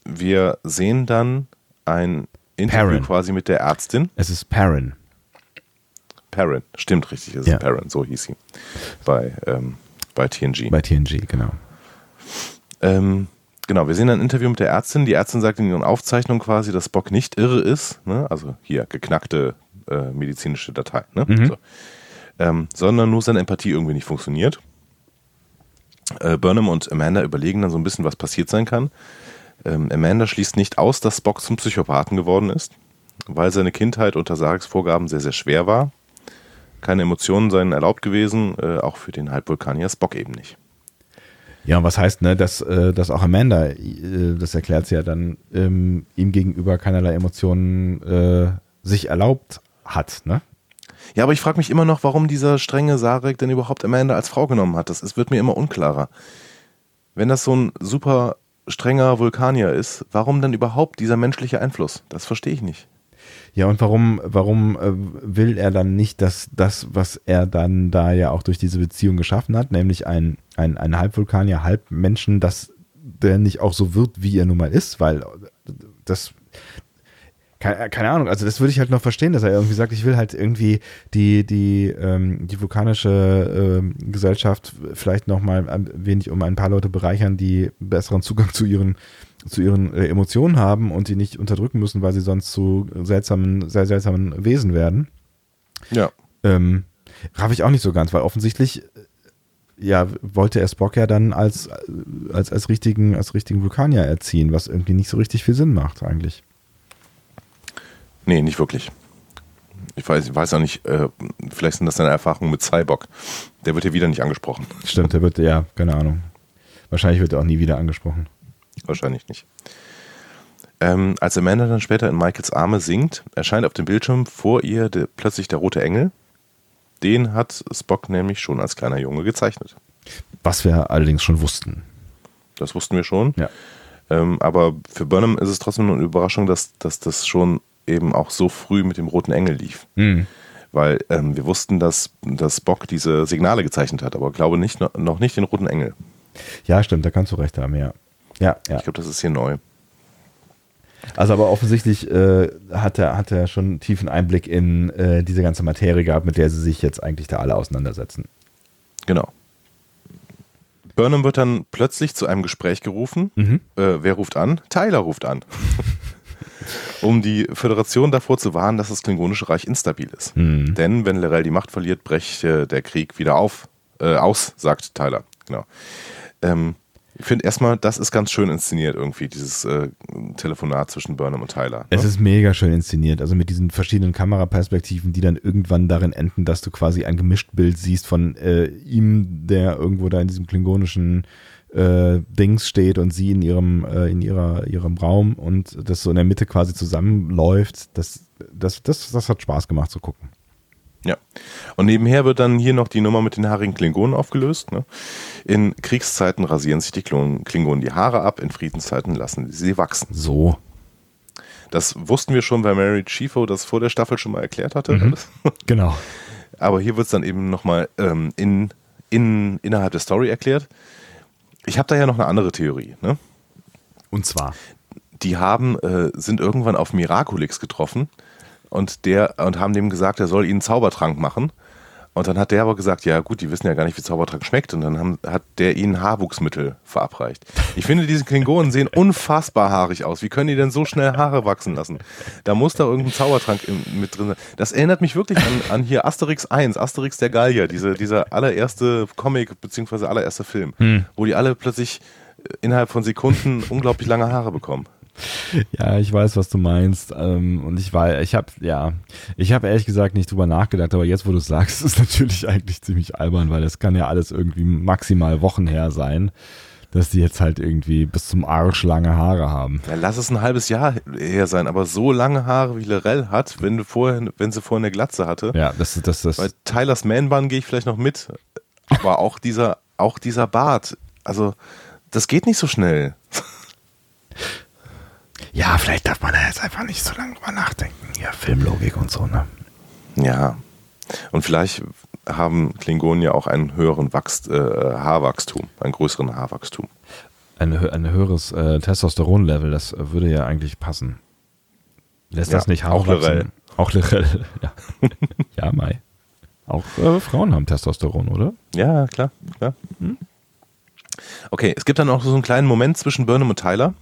wir sehen dann ein Interview Perrin. quasi mit der Ärztin. Es ist Perrin. Perrin. Stimmt richtig, es Ja. ist Perrin, so hieß sie. Bei, ähm, bei TNG. Bei TNG, genau. Ähm, genau, wir sehen ein Interview mit der Ärztin. Die Ärztin sagt in ihren Aufzeichnungen quasi, dass Spock nicht irre ist. Ne? Also hier, geknackte äh, medizinische Datei. Ne? Mhm. So. Ähm, sondern nur seine Empathie irgendwie nicht funktioniert. Äh, Burnham und Amanda überlegen dann so ein bisschen, was passiert sein kann. Ähm, Amanda schließt nicht aus, dass Spock zum Psychopathen geworden ist, weil seine Kindheit unter Sareks Vorgaben sehr, sehr schwer war. Keine Emotionen seien erlaubt gewesen, äh, auch für den Halbvulkanier Spock eben nicht. Ja, und was heißt, ne, dass, äh, dass auch Amanda, äh, das erklärt sie ja dann, ähm, ihm gegenüber keinerlei Emotionen äh, sich erlaubt hat, ne? Ja, aber ich frage mich immer noch, warum dieser strenge Sarek denn überhaupt Amanda als Frau genommen hat. Das, das wird mir immer unklarer. Wenn das so ein super strenger Vulkanier ist, warum dann überhaupt dieser menschliche Einfluss? Das verstehe ich nicht. Ja, und warum, warum äh, will er dann nicht, dass das, was er dann da ja auch durch diese Beziehung geschaffen hat, nämlich ein, ein, ein Halbvulkanier, Halbmenschen, dass der nicht auch so wird, wie er nun mal ist, weil das, keine, keine, Ahnung, also das würde ich halt noch verstehen, dass er irgendwie sagt, ich will halt irgendwie die, die, ähm, die vulkanische ähm, Gesellschaft vielleicht noch mal ein wenig um ein paar Leute bereichern, die besseren Zugang zu ihren zu ihren äh, Emotionen haben und die nicht unterdrücken müssen, weil sie sonst zu seltsamen, sehr seltsamen Wesen werden. Ja. Ähm, raff ich auch nicht so ganz, weil offensichtlich äh, ja, wollte er Spock ja dann als, als, als richtigen, als richtigen Vulkanier erziehen, was irgendwie nicht so richtig viel Sinn macht, eigentlich. Nee, nicht wirklich. Ich weiß, ich weiß auch nicht, äh, vielleicht sind das seine Erfahrungen mit Cyborg. Der wird hier wieder nicht angesprochen. Stimmt, der wird, ja, keine Ahnung. Wahrscheinlich wird er auch nie wieder angesprochen. Wahrscheinlich nicht. Ähm, als Amanda dann später in Michaels Arme sinkt, erscheint auf dem Bildschirm vor ihr de, plötzlich der rote Engel. Den hat Spock nämlich schon als kleiner Junge gezeichnet. Was wir allerdings schon wussten. Das wussten wir schon. Ja. Ähm, aber für Burnham ist es trotzdem eine Überraschung, dass, dass das schon eben auch so früh mit dem roten Engel lief. Mhm. Weil ähm, wir wussten, dass, dass Spock diese Signale gezeichnet hat, aber glaube nicht, noch nicht den roten Engel. Ja, stimmt, da kannst du recht haben, ja. Ja, ja. Ich glaube, das ist hier neu. Also aber offensichtlich äh, hat, er, hat er schon tiefen Einblick in äh, diese ganze Materie gehabt, mit der sie sich jetzt eigentlich da alle auseinandersetzen. Genau. Burnham wird dann plötzlich zu einem Gespräch gerufen. Mhm. Äh, wer ruft an? Tyler ruft an. <laughs> um die Föderation davor zu warnen, dass das Klingonische Reich instabil ist. Mhm. Denn wenn Lorel die Macht verliert, breche der Krieg wieder auf, äh, aus, sagt Tyler. Genau. Ähm, ich finde erstmal, das ist ganz schön inszeniert irgendwie, dieses äh, Telefonat zwischen Burnham und Tyler. Ne? Es ist mega schön inszeniert, also mit diesen verschiedenen Kameraperspektiven, die dann irgendwann darin enden, dass du quasi ein gemischt Bild siehst von äh, ihm, der irgendwo da in diesem klingonischen äh, Dings steht und sie in ihrem, äh, in ihrer, ihrem Raum und das so in der Mitte quasi zusammenläuft. Das, das, das, das hat Spaß gemacht zu gucken. Ja. Und nebenher wird dann hier noch die Nummer mit den haarigen Klingonen aufgelöst. Ne? In Kriegszeiten rasieren sich die Klingonen die Haare ab, in Friedenszeiten lassen sie sie wachsen. So. Das wussten wir schon, weil Mary Chiefo das vor der Staffel schon mal erklärt hatte. Mhm. <laughs> Genau. Aber hier wird es dann eben nochmal ähm, in, in, innerhalb der Story erklärt. Ich habe da ja noch eine andere Theorie. Ne? Und zwar? Die haben, äh, sind irgendwann auf Miraculix getroffen und der und haben dem gesagt, er soll ihnen Zaubertrank machen. Und dann hat der aber gesagt, ja gut, die wissen ja gar nicht, wie Zaubertrank schmeckt. Und dann haben, hat der ihnen Haarwuchsmittel verabreicht. Ich finde, diese Klingonen sehen unfassbar haarig aus. Wie können die denn so schnell Haare wachsen lassen? Da muss da irgendein Zaubertrank in, mit drin sein. Das erinnert mich wirklich an, an hier Asterix 1, Asterix der Gallier, diese, dieser allererste Comic beziehungsweise allererste Film, Hm. wo die alle plötzlich innerhalb von Sekunden unglaublich lange Haare bekommen. Ja, ich weiß, was du meinst. Ähm, und ich war, ich habe, ja, ich habe ehrlich gesagt nicht drüber nachgedacht, aber jetzt, wo du es sagst, <laughs> ist natürlich eigentlich ziemlich albern, weil das kann ja alles irgendwie maximal Wochen her sein, dass die jetzt halt irgendwie bis zum Arsch lange Haare haben. Ja, lass es ein halbes Jahr her sein, aber so lange Haare wie Lorel hat, wenn, du vorher, wenn sie vorher eine Glatze hatte. Ja, das ist das, das. Bei Tylers Man-Bun gehe ich vielleicht noch mit, aber auch dieser, auch dieser Bart, also das geht nicht so schnell. <laughs> Ja, vielleicht darf man da jetzt einfach nicht so lange drüber nachdenken. Ja, Filmlogik und so, ne? Ja. Und vielleicht haben Klingonen ja auch einen höheren Wachst, äh, Haarwachstum, einen größeren Haarwachstum. Ein, ein höheres äh, Testosteronlevel, das äh, würde ja eigentlich passen. Lässt Ja, das nicht Haare auch? Lorel. Auch Lorel, <laughs> ja. <laughs> ja, Mai. Auch äh, Frauen haben Testosteron, oder? Ja, klar, klar. Okay, es gibt dann auch so einen kleinen Moment zwischen Burnham und Tyler,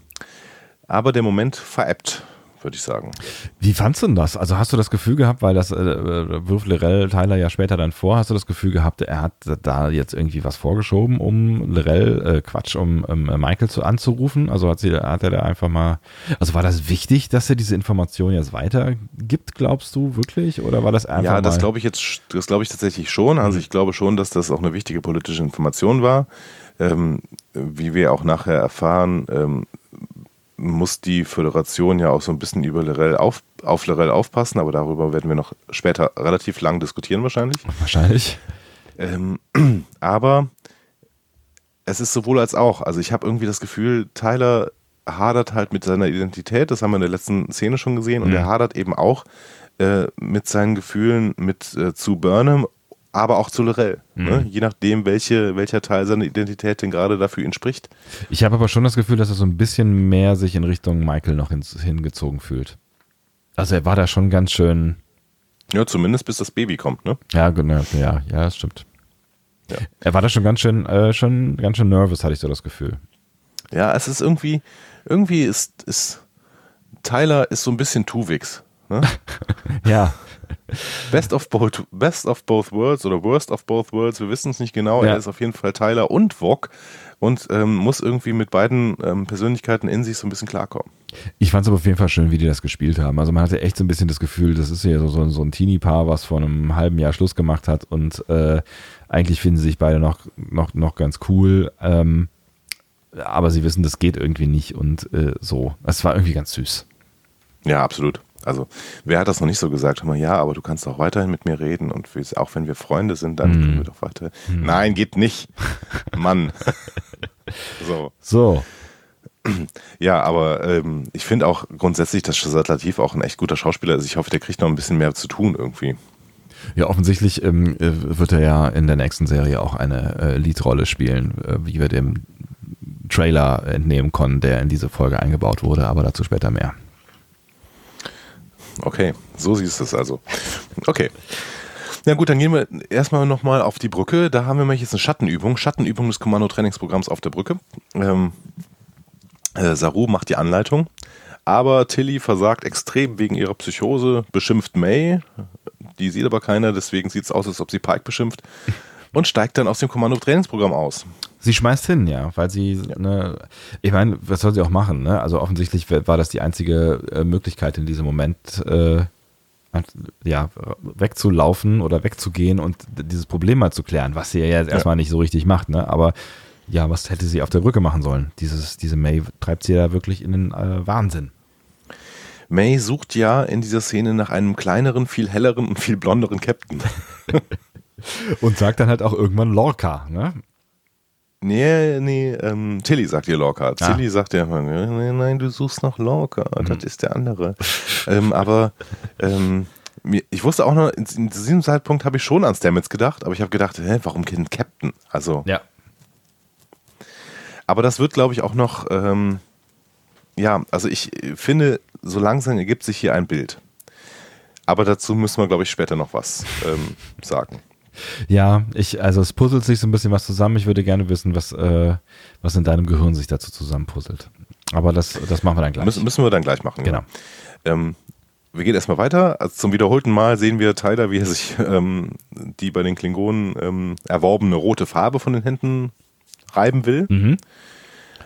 aber der Moment veräppt, würde ich sagen. Wie fandst du denn das? Also hast du das Gefühl gehabt, weil das äh, äh wirft Lorel Tyler ja später dann vor, hast du das Gefühl gehabt, er hat da jetzt irgendwie was vorgeschoben, um Lorel, äh, Quatsch, um, um Michael zu anzurufen? Also hat, sie, hat er da einfach mal, also war das wichtig, dass er diese Information jetzt weitergibt, glaubst du wirklich? Oder war das einfach Ja, das glaube ich jetzt, das glaube ich tatsächlich schon. Also ich glaube schon, dass das auch eine wichtige politische Information war. Ähm, wie wir auch nachher erfahren, ähm, muss die Föderation ja auch so ein bisschen über Lorel auf, auf Lorel aufpassen, aber darüber werden wir noch später relativ lang diskutieren wahrscheinlich. Wahrscheinlich. Ähm, <clears throat> aber es ist sowohl als auch. Also ich habe irgendwie das Gefühl, Tyler hadert halt mit seiner Identität, das haben wir in der letzten Szene schon gesehen, und mhm. er hadert eben auch äh, mit seinen Gefühlen mit äh, zu Burnham aber auch zu Lorel. Ne? Mhm. Ne? Je nachdem, welche, welcher Teil seiner Identität denn gerade dafür ihn spricht. Ich habe aber schon das Gefühl, dass er so ein bisschen mehr sich in Richtung Michael noch ins, hingezogen fühlt. Also er war da schon ganz schön. Ja, zumindest bis das Baby kommt, ne? Ja, genau, ja, ja, das stimmt. Ja. Er war da schon ganz schön, äh, schon ganz schön nervös, hatte ich so das Gefühl. Ja, es ist irgendwie, irgendwie ist, ist Tyler ist so ein bisschen Tuvix. Ne? <laughs> ja. Best of, both, best of both worlds oder worst of both worlds, wir wissen es nicht genau. Ja. Er ist auf jeden Fall Tyler und Vog und ähm, muss irgendwie mit beiden ähm, Persönlichkeiten in sich so ein bisschen klarkommen. Ich fand es aber auf jeden Fall schön, wie die das gespielt haben. Also man hatte echt so ein bisschen das Gefühl, das ist ja so, so, so ein Teenie-Paar, was vor einem halben Jahr Schluss gemacht hat und äh, eigentlich finden sie sich beide noch, noch, noch ganz cool. Ähm, aber sie wissen, das geht irgendwie nicht und äh, so. Es war irgendwie ganz süß. Ja, absolut. Also, wer hat das noch nicht so gesagt? Hör mal, ja, aber du kannst auch weiterhin mit mir reden und auch wenn wir Freunde sind, dann mm. können wir doch weiter. Mm. Nein, geht nicht. <laughs> Mann. <laughs> so. So. Ja, aber ähm, ich finde auch grundsätzlich, dass Shazad Latif auch ein echt guter Schauspieler ist. Ich hoffe, der kriegt noch ein bisschen mehr zu tun irgendwie. Ja, offensichtlich ähm, äh, wird er ja in der nächsten Serie auch eine äh, Leadrolle spielen, äh, wie wir dem Trailer entnehmen konnten, der in diese Folge eingebaut wurde, aber dazu später mehr. Okay, so siehst du es also. Okay. Na gut, dann gehen wir erstmal nochmal auf die Brücke. Da haben wir mal jetzt eine Schattenübung. Schattenübung des Kommando-Trainingsprogramms auf der Brücke. Ähm, äh, Saru macht die Anleitung. Aber Tilly versagt extrem wegen ihrer Psychose, beschimpft May. Die sieht aber keiner, deswegen sieht es aus, als ob sie Pike beschimpft. Und steigt dann aus dem Kommando-Trainingsprogramm aus. Sie schmeißt hin, ja, weil sie, ja. Ne, ich meine, was soll sie auch machen? Ne? Also offensichtlich war das die einzige äh, Möglichkeit in diesem Moment, äh, ja, wegzulaufen oder wegzugehen und dieses Problem mal zu klären, was sie ja jetzt erstmal nicht so richtig macht, ne? Aber ja, was hätte sie auf der Brücke machen sollen? Dieses, diese May treibt sie ja wirklich in den äh, Wahnsinn. May sucht ja in dieser Szene nach einem kleineren, viel helleren und viel blonderen Captain. <laughs> und sagt dann halt auch irgendwann Lorca, ne? Nee, nee, ähm, Tilly sagt ihr Lorca. Ah. Tilly sagt ja, nee, nein, du suchst nach Lorca, mhm. das ist der andere. ähm, aber ähm, ich wusste auch noch, in, diesem Zeitpunkt habe ich schon an Stamets gedacht, aber ich habe gedacht, hä, warum Kind Captain? Also. Ja. Aber das wird, glaube ich, auch noch, ähm, ja, also ich finde, so langsam ergibt sich hier ein Bild. Aber dazu müssen wir, glaube ich, später noch was ähm, sagen. Ja, ich, also es puzzelt sich so ein bisschen was zusammen. Ich würde gerne wissen, was, äh, was in deinem Gehirn sich dazu zusammenpuzzelt. Aber das, das machen wir dann gleich. Müssen, müssen wir dann gleich machen. Genau. Ja. Ähm, wir gehen erstmal weiter. Also zum wiederholten Mal sehen wir Tyler, wie er sich ähm, die bei den Klingonen ähm, erworbene rote Farbe von den Händen reiben will. Mhm.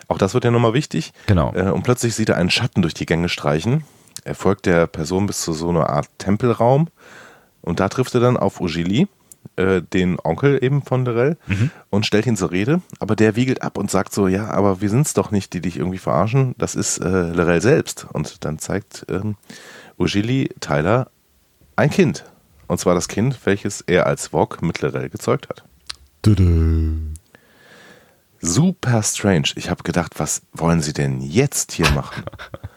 Auch das wird ja nochmal wichtig. Genau. Äh, und plötzlich sieht er einen Schatten durch die Gänge streichen. Er folgt der Person bis zu so einer Art Tempelraum. Und da trifft er dann auf Ujili äh, den Onkel eben von Lorel mhm. und stellt ihn zur Rede, aber der wiegelt ab und sagt so, ja, aber wir sind es doch nicht, die dich irgendwie verarschen, das ist äh, Lorel selbst. Und dann zeigt ähm, Ujili Tyler ein Kind. Und zwar das Kind, welches er als Vogue mit Lorel gezeugt hat. Tudu. Super strange. Ich habe gedacht, was wollen sie denn jetzt hier machen?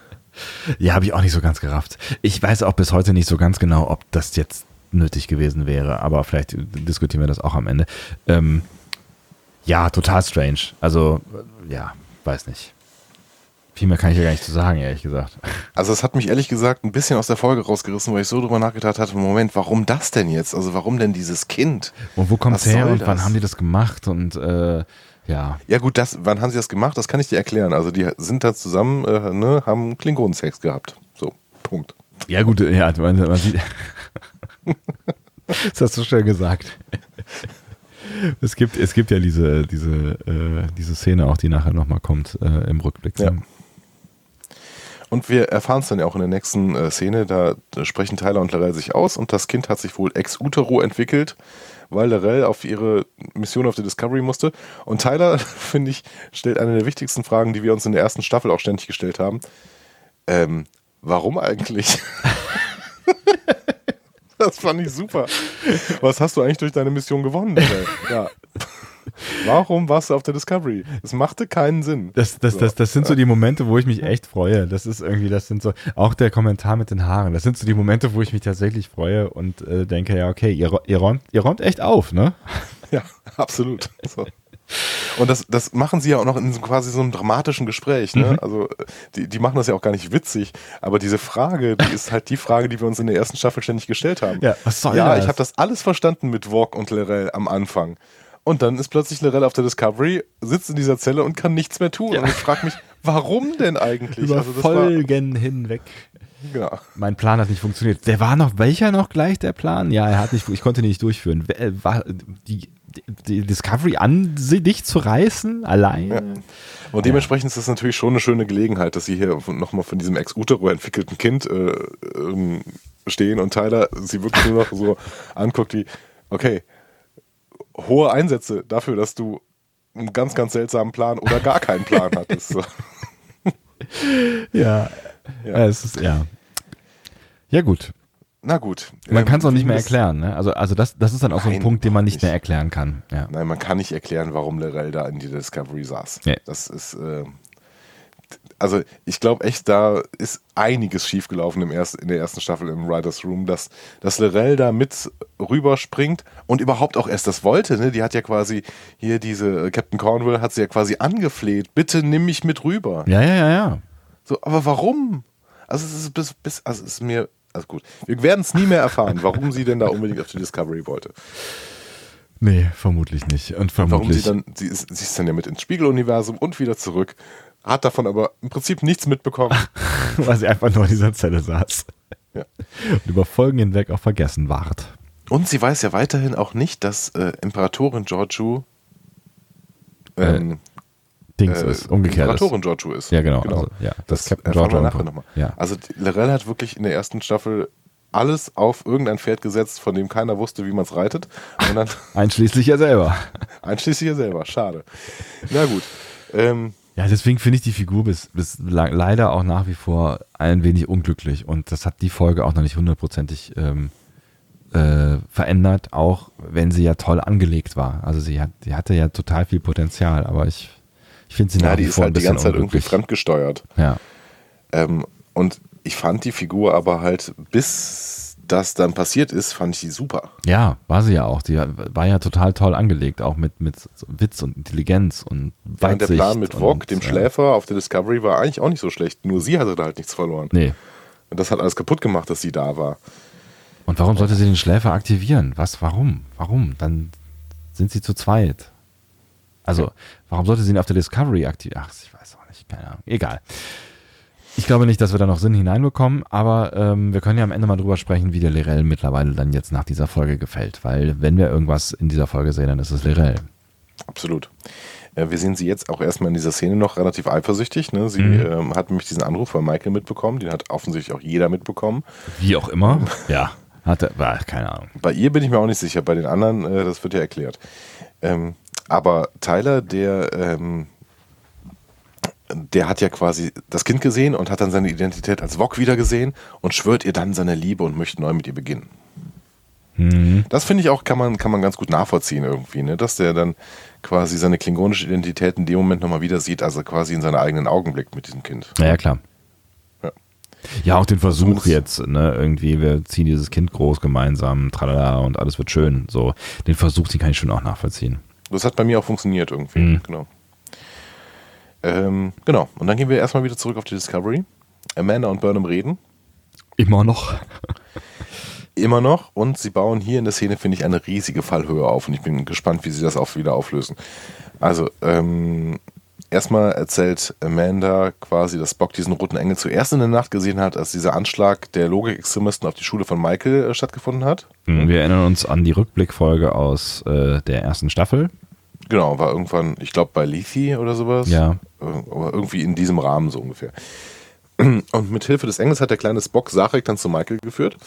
<laughs> ja, habe ich auch nicht so ganz gerafft. Ich weiß auch bis heute nicht so ganz genau, ob das jetzt nötig gewesen wäre. Aber vielleicht diskutieren wir das auch am Ende. Ähm, ja, total strange. Also, ja, weiß nicht. Viel mehr kann ich ja gar nicht zu sagen, ehrlich gesagt. Also es hat mich ehrlich gesagt ein bisschen aus der Folge rausgerissen, weil ich so drüber nachgedacht hatte, Moment, warum das denn jetzt? Also warum denn dieses Kind? Und wo kommt es her und das? wann haben die das gemacht? Und äh, ja. Ja gut, das, wann haben sie das gemacht? Das kann ich dir erklären. Also die sind da zusammen, äh, ne, haben Klingonensex gehabt. So. Punkt. Ja, gut, ja, man, man sieht. Das hast du schön gesagt. Es gibt, es gibt ja diese, diese, äh, diese Szene auch, die nachher nochmal kommt äh, im Rückblick. Ja. Und wir erfahren es dann ja auch in der nächsten äh, Szene, da, da, sprechen Tyler und Larell sich aus und das Kind hat sich wohl ex utero entwickelt, weil Larell auf ihre Mission auf der Discovery musste. Und Tyler, <laughs> finde ich, stellt eine der wichtigsten Fragen, die wir uns in der ersten Staffel auch ständig gestellt haben. Ähm, warum eigentlich? <laughs> das fand ich super. Was hast du eigentlich durch deine Mission gewonnen? Ja. Warum warst du auf der Discovery? Es machte keinen Sinn. Das, das, so. das, das sind so die Momente, wo ich mich echt freue. Das ist irgendwie, das sind so, auch der Kommentar mit den Haaren, das sind so die Momente, wo ich mich tatsächlich freue und äh, denke, ja, okay, ihr, ihr, räumt, ihr räumt echt auf, ne? Ja, absolut. So. Und das, das machen sie ja auch noch in so quasi so einem dramatischen Gespräch. Ne? Mhm. Also die, die machen das ja auch gar nicht witzig, aber diese Frage, die <laughs> ist halt die Frage, die wir uns in der ersten Staffel ständig gestellt haben. Ja, was soll ja ich habe das alles verstanden mit Walk und Lerell am Anfang. Und dann ist plötzlich Lerell auf der Discovery, sitzt in dieser Zelle und kann nichts mehr tun. Ja. Und ich frage mich, warum denn eigentlich? Über also Folgen war, hinweg. Ja. Mein Plan hat nicht funktioniert. Der war noch, welcher noch gleich der Plan? Ja, er hat nicht, ich konnte ihn nicht durchführen. Die, die Discovery an sich zu reißen, alleine. Ja. Und dementsprechend ist das natürlich schon eine schöne Gelegenheit, dass sie hier nochmal von diesem ex-utero entwickelten Kind äh, ähm, stehen und Tyler sie wirklich nur noch so anguckt wie, okay, hohe Einsätze dafür, dass du einen ganz, ganz seltsamen Plan oder gar keinen Plan <laughs> hattest. ja. ja. Es ist, ja. Ja, gut. Na gut. Man ähm, kann es auch nicht mehr erklären. Ne? Also, also das, das ist dann auch Nein, so ein Punkt, den man nicht, nicht, mehr erklären kann. Ja. Nein, man kann nicht erklären, warum Lerell da in die Discovery saß. Nee. Das ist, äh, also ich glaube echt, da ist einiges schiefgelaufen im erst, in der ersten Staffel im Writers Room, dass, dass Lerell da mit rüberspringt und überhaupt auch erst das wollte. Ne? Die hat ja quasi hier diese, äh, Captain Cornwall hat sie ja quasi angefleht, bitte nimm mich mit rüber. Ja, ja, ja, ja. So, aber warum? Also es ist bis, bis also es ist mir also gut. Wir werden es nie mehr erfahren, warum sie denn da unbedingt auf die Discovery wollte. Nee, vermutlich nicht. Und vermutlich. Warum sie dann, sie ist, sie ist dann ja mit ins Spiegeluniversum und wieder zurück, hat davon aber im Prinzip nichts mitbekommen. <laughs> Weil sie einfach nur in dieser Zelle saß. Ja. Und über Folgen hinweg auch vergessen ward. Und sie weiß ja weiterhin auch nicht, dass äh, Imperatorin Giorgio äh, ähm, Dings äh, ist, umgekehrt Imperatorin Giorgio ist. Ja, genau. genau. Also, ja, das, das Captain Giorgio nachher nochmal. Ja. Also Lorel hat wirklich in der ersten Staffel alles auf irgendein Pferd gesetzt, von dem keiner wusste, wie man es reitet. <laughs> Einschließlich er selber. <laughs> einschließlich er selber, schade. Na gut. Ähm, ja, deswegen finde ich die Figur bis, bis leider auch nach wie vor ein wenig unglücklich. Und das hat die Folge auch noch nicht hundertprozentig ähm, äh, verändert, auch wenn sie ja toll angelegt war. Also sie, hat, sie hatte ja total viel Potenzial, aber ich ich finde sie Ja, die ist halt die ganze Zeit irgendwie fremdgesteuert. Ja. Ähm, und ich fand die Figur aber halt, bis das dann passiert ist, fand ich die super. Ja, war sie ja auch. Die war ja total toll angelegt, auch mit, mit Witz und Intelligenz und Weitsicht. Ja, der Plan mit Vog, dem Schläfer auf der Discovery, war eigentlich auch nicht so schlecht. Nur sie hatte da halt nichts verloren. Nee. Und das hat alles kaputt gemacht, dass sie da war. Und warum sollte sie den Schläfer aktivieren? Was, warum? Warum? Dann sind sie zu zweit. Also, warum sollte sie ihn auf der Discovery aktivieren? Ach, ich weiß auch nicht, keine Ahnung. Egal. Ich glaube nicht, dass wir da noch Sinn hineinbekommen, aber ähm, wir können ja am Ende mal drüber sprechen, wie der Lirel mittlerweile dann jetzt nach dieser Folge gefällt. Weil, wenn wir irgendwas in dieser Folge sehen, dann ist es Lirel. Absolut. Äh, wir sehen sie jetzt auch erstmal in dieser Szene noch relativ eifersüchtig. Ne? Sie mhm. ähm, hat nämlich diesen Anruf von Michael mitbekommen, den hat offensichtlich auch jeder mitbekommen. Wie auch immer, <laughs> ja. Hatte, war, keine Ahnung. Bei ihr bin ich mir auch nicht sicher, bei den anderen, äh, das wird ja erklärt. Ähm, aber Tyler, der, ähm, der hat ja quasi das Kind gesehen und hat dann seine Identität als Wok wieder gesehen und schwört ihr dann seine Liebe und möchte neu mit ihr beginnen. Mhm. Das finde ich auch, kann man, kann man ganz gut nachvollziehen irgendwie, ne? dass der dann quasi seine klingonische Identität in dem Moment nochmal wieder sieht, also quasi in seinen eigenen Augenblick mit diesem Kind. Ja, ja klar. Ja. ja, auch den Versuch jetzt, ne, irgendwie, wir ziehen dieses Kind groß gemeinsam, tralala und alles wird schön. So, den Versuch, den kann ich schon auch nachvollziehen. Das hat bei mir auch funktioniert irgendwie. Mhm. Genau. Ähm, genau. Und dann gehen wir erstmal wieder zurück auf die Discovery. Amanda und Burnham reden. Immer noch. Immer noch. Und sie bauen hier in der Szene, finde ich, eine riesige Fallhöhe auf. Und ich bin gespannt, wie sie das auch wieder auflösen. Also, ähm, erstmal erzählt Amanda quasi, dass Spock diesen roten Engel zuerst in der Nacht gesehen hat, als dieser Anschlag der Logik-Extremisten auf die Schule von Michael äh, stattgefunden hat. Mhm, Wir erinnern uns an die Rückblickfolge aus äh, der ersten Staffel. Genau, war irgendwann, ich glaube bei Lethe oder sowas. Ja. Aber irgendwie in diesem Rahmen so ungefähr. Und mit Hilfe des Engels hat der kleine Spock Sarek dann zu Michael geführt.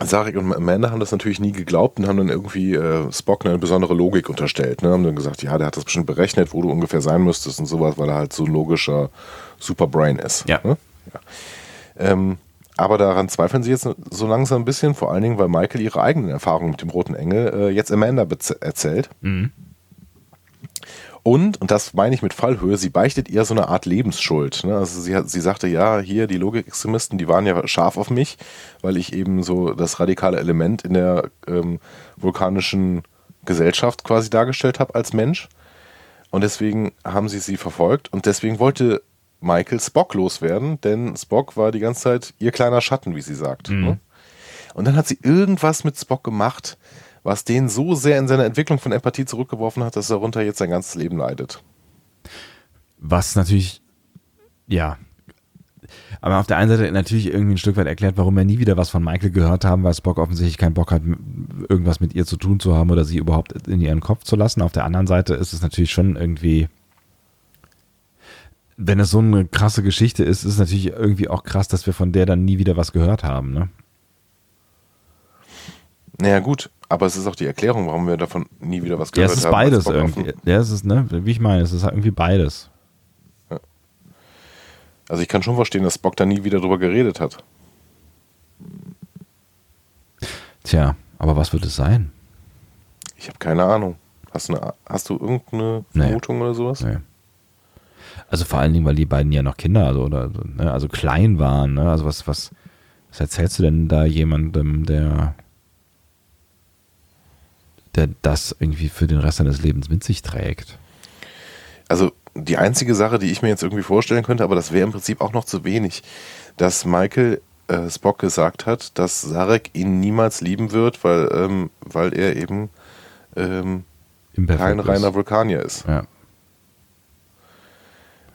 Sarek und Amanda haben das natürlich nie geglaubt und haben dann irgendwie äh, Spock eine besondere Logik unterstellt. Ne? Haben dann gesagt, ja, der hat das bestimmt berechnet, wo du ungefähr sein müsstest und sowas, weil er halt so ein logischer Superbrain ist. Ja. Ne? ja. Ähm, aber daran zweifeln sie jetzt so langsam ein bisschen, vor allen Dingen, weil Michael ihre eigenen Erfahrungen mit dem roten Engel äh, jetzt Amanda erzählt. Und, und das meine ich mit Fallhöhe, sie beichtet ihr so eine Art Lebensschuld. Ne? Also sie, hat, sie sagte, ja, hier die Logikextremisten, die waren ja scharf auf mich, weil ich eben so das radikale Element in der ähm, vulkanischen Gesellschaft quasi dargestellt habe als Mensch. Und deswegen haben sie sie verfolgt und deswegen wollte Michael Spock loswerden, denn Spock war die ganze Zeit ihr kleiner Schatten, wie sie sagt. Ne? Und dann hat sie irgendwas mit Spock gemacht, was den so sehr in seiner Entwicklung von Empathie zurückgeworfen hat, dass er darunter jetzt sein ganzes Leben leidet. Was natürlich, ja. Aber auf der einen Seite natürlich irgendwie ein Stück weit erklärt, warum wir nie wieder was von Michael gehört haben, weil Spock offensichtlich keinen Bock hat, irgendwas mit ihr zu tun zu haben oder sie überhaupt in ihren Kopf zu lassen. Auf der anderen Seite ist es natürlich schon irgendwie, wenn es so eine krasse Geschichte ist, ist es natürlich irgendwie auch krass, dass wir von der dann nie wieder was gehört haben. Ne? Naja, gut, aber es ist auch die Erklärung, warum wir davon nie wieder was Ja, gehört es ist haben. beides irgendwie. Ja, es ist, ne, wie ich meine, es ist halt irgendwie beides. Also ich kann schon verstehen, dass Spock da nie wieder drüber geredet hat. Tja, aber was wird es sein? Ich habe keine Ahnung. Hast du, eine, hast du irgendeine Nee. Vermutung oder sowas? Nee. Also vor allen Dingen, weil die beiden ja noch Kinder, also oder ne, also klein waren, ne? Also was, was, was erzählst du denn da jemandem, der, der das irgendwie für den Rest seines Lebens mit sich trägt? Also die einzige Sache, die ich mir jetzt irgendwie vorstellen könnte, aber das wäre im Prinzip auch noch zu wenig, dass Michael äh, Spock gesagt hat, dass Sarek ihn niemals lieben wird, weil, ähm, weil er eben ähm, kein ist. reiner Vulkanier ist. Ja.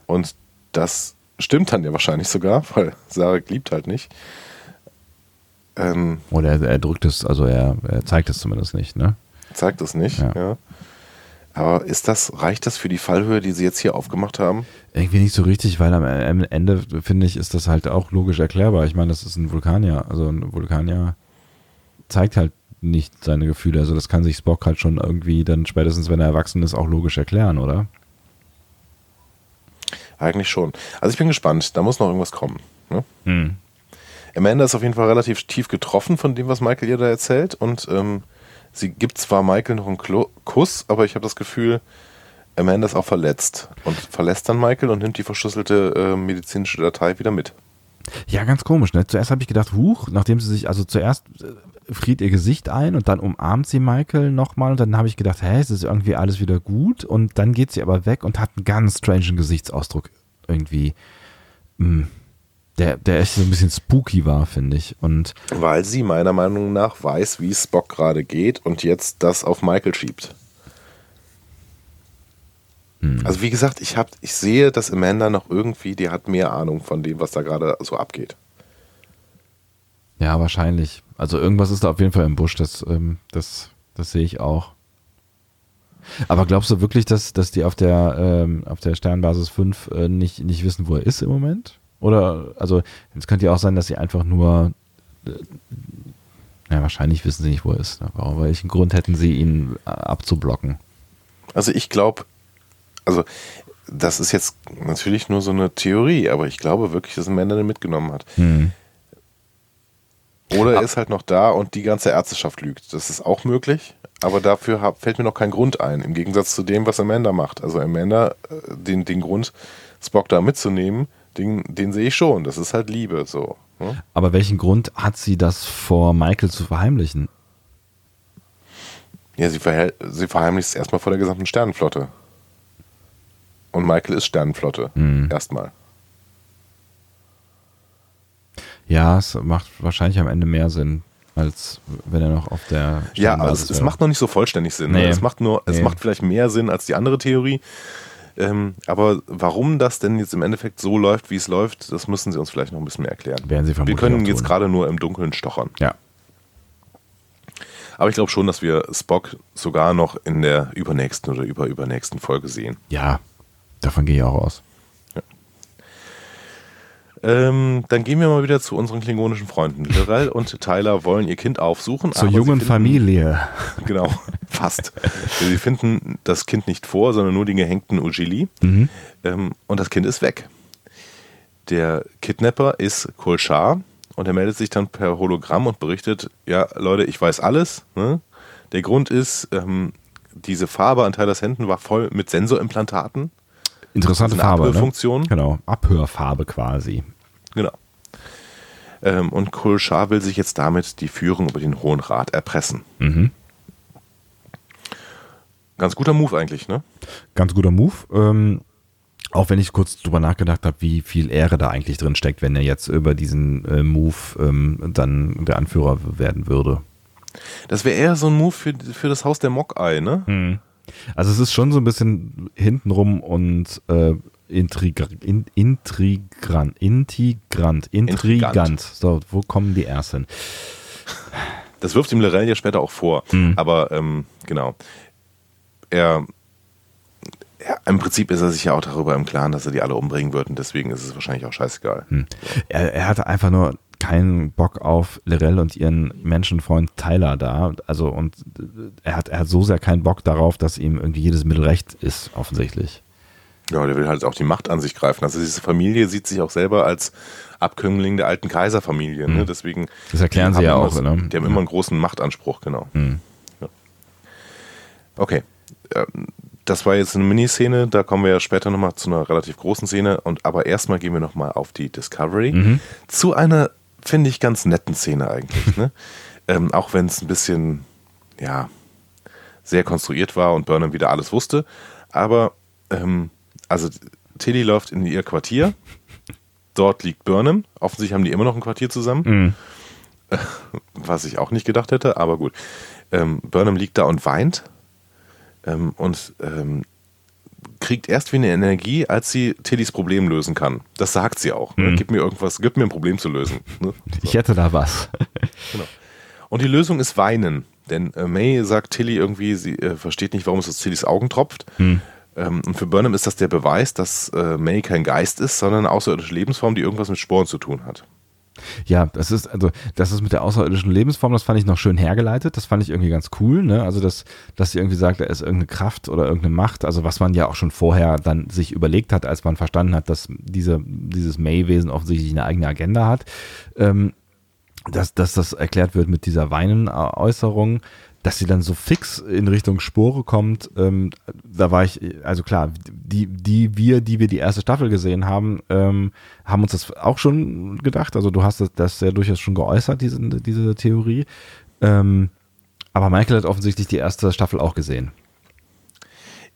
Und das stimmt dann ja wahrscheinlich sogar, <laughs> weil Sarek liebt halt nicht. Ähm, Oder er, er drückt es, also er, er zeigt es zumindest nicht, ne? zeigt es nicht, Ja. ja. Aber ist das, reicht das für die Fallhöhe, die sie jetzt hier aufgemacht haben? Irgendwie nicht so richtig, weil am Ende, finde ich, ist das halt auch logisch erklärbar. Ich meine, das ist ein Vulkanier. Also ein Vulkanier zeigt halt nicht seine Gefühle. Also das kann sich Spock halt schon irgendwie dann spätestens, wenn er erwachsen ist, auch logisch erklären, oder? Eigentlich schon. Also ich bin gespannt, da muss noch irgendwas kommen. Ne? Hm. Amanda ist auf jeden Fall relativ tief getroffen von dem, was Michael ihr da erzählt. Und ähm, sie gibt zwar Michael noch einen Klo Kuss, aber ich habe das Gefühl, Amanda ist auch verletzt und verlässt dann Michael und nimmt die verschlüsselte äh, medizinische Datei wieder mit. Ja, ganz komisch. Ne? Zuerst habe ich gedacht, huch, nachdem sie sich, also zuerst äh, friert ihr Gesicht ein und dann umarmt sie Michael nochmal und dann habe ich gedacht, hä, es ist irgendwie alles wieder gut und dann geht sie aber weg und hat einen ganz strangen Gesichtsausdruck irgendwie, mm, der, der echt so ein bisschen spooky war, finde ich. Und Weil sie meiner Meinung nach weiß, wie Spock gerade geht und jetzt das auf Michael schiebt. Also wie gesagt, ich, hab, ich sehe, dass Amanda noch irgendwie, die hat mehr Ahnung von dem, was da gerade so abgeht. Ja, wahrscheinlich. Also irgendwas ist da auf jeden Fall im Busch, das, ähm, das, das sehe ich auch. Aber glaubst du wirklich, dass, dass die auf der, ähm, auf der Sternbasis 5 äh, nicht, nicht wissen, wo er ist im Moment? Oder, also, es könnte ja auch sein, dass sie einfach nur, äh, ja, wahrscheinlich wissen sie nicht, wo er ist. Ne? Warum, welchen Grund hätten sie, ihn äh, abzublocken? Also ich glaube, also das ist jetzt natürlich nur so eine Theorie, aber ich glaube wirklich, dass Amanda den mitgenommen hat. Hm. Oder er ist halt noch da und die ganze Ärzteschaft lügt. Das ist auch möglich, aber dafür hab, fällt mir noch kein Grund ein, im Gegensatz zu dem, was Amanda macht. Also Amanda, äh, den, den Grund, Spock da mitzunehmen, den, den sehe ich schon. Das ist halt Liebe so. Ne? Aber welchen Grund hat sie das vor Michael zu verheimlichen? Ja, sie, verhält, sie verheimlicht es erstmal vor der gesamten Sternenflotte. Und Michael ist Sternenflotte. Hm. Erstmal. Ja, es macht wahrscheinlich am Ende mehr Sinn, als wenn er noch auf der Ja, aber Sternbasis es, es macht noch nicht so vollständig Sinn. Nee. Ne? Es macht nur, es Nee. macht vielleicht mehr Sinn als die andere Theorie. Ähm, aber warum das denn jetzt im Endeffekt so läuft, wie es läuft, das müssen sie uns vielleicht noch ein bisschen mehr erklären. Werden sie Wir können jetzt gerade nur im Dunkeln stochern. Ja. Aber ich glaube schon, dass wir Spock sogar noch in der übernächsten oder überübernächsten Folge sehen. Ja, davon gehe ich auch aus. Ähm, dann gehen wir mal wieder zu unseren klingonischen Freunden. Lirel und Tyler wollen ihr Kind aufsuchen. Zur jungen finden- Familie. <laughs> Genau, fast. Sie finden das Kind nicht vor, sondern nur den gehängten Ujili. Mhm. Ähm, und das Kind ist weg. Der Kidnapper ist Kolchar und er meldet sich dann per Hologramm und berichtet, ja Leute, ich weiß alles. Ne? Der Grund ist, ähm, diese Farbe an Tylers Händen war voll mit Sensorimplantaten. Interessante Farbe. Ne? Abhörfunktion. Genau, Abhörfarbe quasi. Genau. Ähm, und Kolchar will sich jetzt damit die Führung über den Hohen Rat erpressen. Mhm. Ganz guter Move eigentlich, ne? Ganz guter Move. Ähm, auch wenn ich kurz drüber nachgedacht habe, wie viel Ehre da eigentlich drin steckt, wenn er jetzt über diesen äh, Move ähm, dann der Anführer werden würde. Das wäre eher so ein Move für, für das Haus der Mockeye, ne? Also es ist schon so ein bisschen hintenrum und äh, intrigra in, intrigrant, intigrant, intrigant. Intrigant. So, wo kommen die erst hin? Das wirft ihm Lorel ja später auch vor. Mhm. Aber ähm, genau. Er, ja, im Prinzip ist er sich ja auch darüber im Klaren, dass er die alle umbringen wird und deswegen ist es wahrscheinlich auch scheißegal. Er, er hatte einfach nur keinen Bock auf Lorel und ihren Menschenfreund Tyler da. Also und er hat, er hat so sehr keinen Bock darauf, dass ihm irgendwie jedes Mittel recht ist, offensichtlich. Ja, der will halt auch die Macht an sich greifen. Also diese Familie sieht sich auch selber als Abkömmling der alten Kaiserfamilie. Ne? Deswegen Mhm. Das erklären sie ja auch, immer, ne? Die haben immer einen großen Machtanspruch, genau. Hm. Ja. Okay. Ähm, Das war jetzt eine Miniszene, da kommen wir ja später nochmal zu einer relativ großen Szene. Und aber erstmal gehen wir nochmal auf die Discovery. Mhm. Zu einer, finde ich, ganz netten Szene eigentlich. ne? <laughs> ähm, auch wenn es ein bisschen, ja, sehr konstruiert war und Burnham wieder alles wusste. Aber, ähm, also Tilly läuft in ihr Quartier. Dort liegt Burnham. Offensichtlich haben die immer noch ein Quartier zusammen. Mhm. <laughs> Was ich auch nicht gedacht hätte, aber gut. Ähm, Burnham liegt da und weint ähm, und ähm, kriegt erst wieder Energie, als sie Tillys Problem lösen kann. Das sagt sie auch. Ne? Gib mir irgendwas, gib mir ein Problem zu lösen. Ne? <laughs> Ich hätte da was. <laughs> Und die Lösung ist Weinen. Denn äh, May sagt Tilly irgendwie, sie äh, versteht nicht, warum es aus Tillys Augen tropft. Ähm, und für Burnham ist das der Beweis, dass äh, May kein Geist ist, sondern eine außerirdische Lebensform, die irgendwas mit Sporen zu tun hat. Ja, das ist, also, das ist mit der außerirdischen Lebensform, das fand ich noch schön hergeleitet. Das fand ich irgendwie ganz cool, ne? Also, dass, dass sie irgendwie sagt, da ist irgendeine Kraft oder irgendeine Macht, also was man ja auch schon vorher dann sich überlegt hat, als man verstanden hat, dass diese, dieses May-Wesen offensichtlich eine eigene Agenda hat. Ähm, dass, dass das erklärt wird mit dieser Weinen-Äußerung, dass sie dann so fix in Richtung Spore kommt, ähm, da war ich, also klar, die, die wir, die wir die erste Staffel gesehen haben, ähm, haben uns das auch schon gedacht. Also du hast das, das ja durchaus schon geäußert, diese, diese Theorie. Ähm, aber Michael hat offensichtlich die erste Staffel auch gesehen.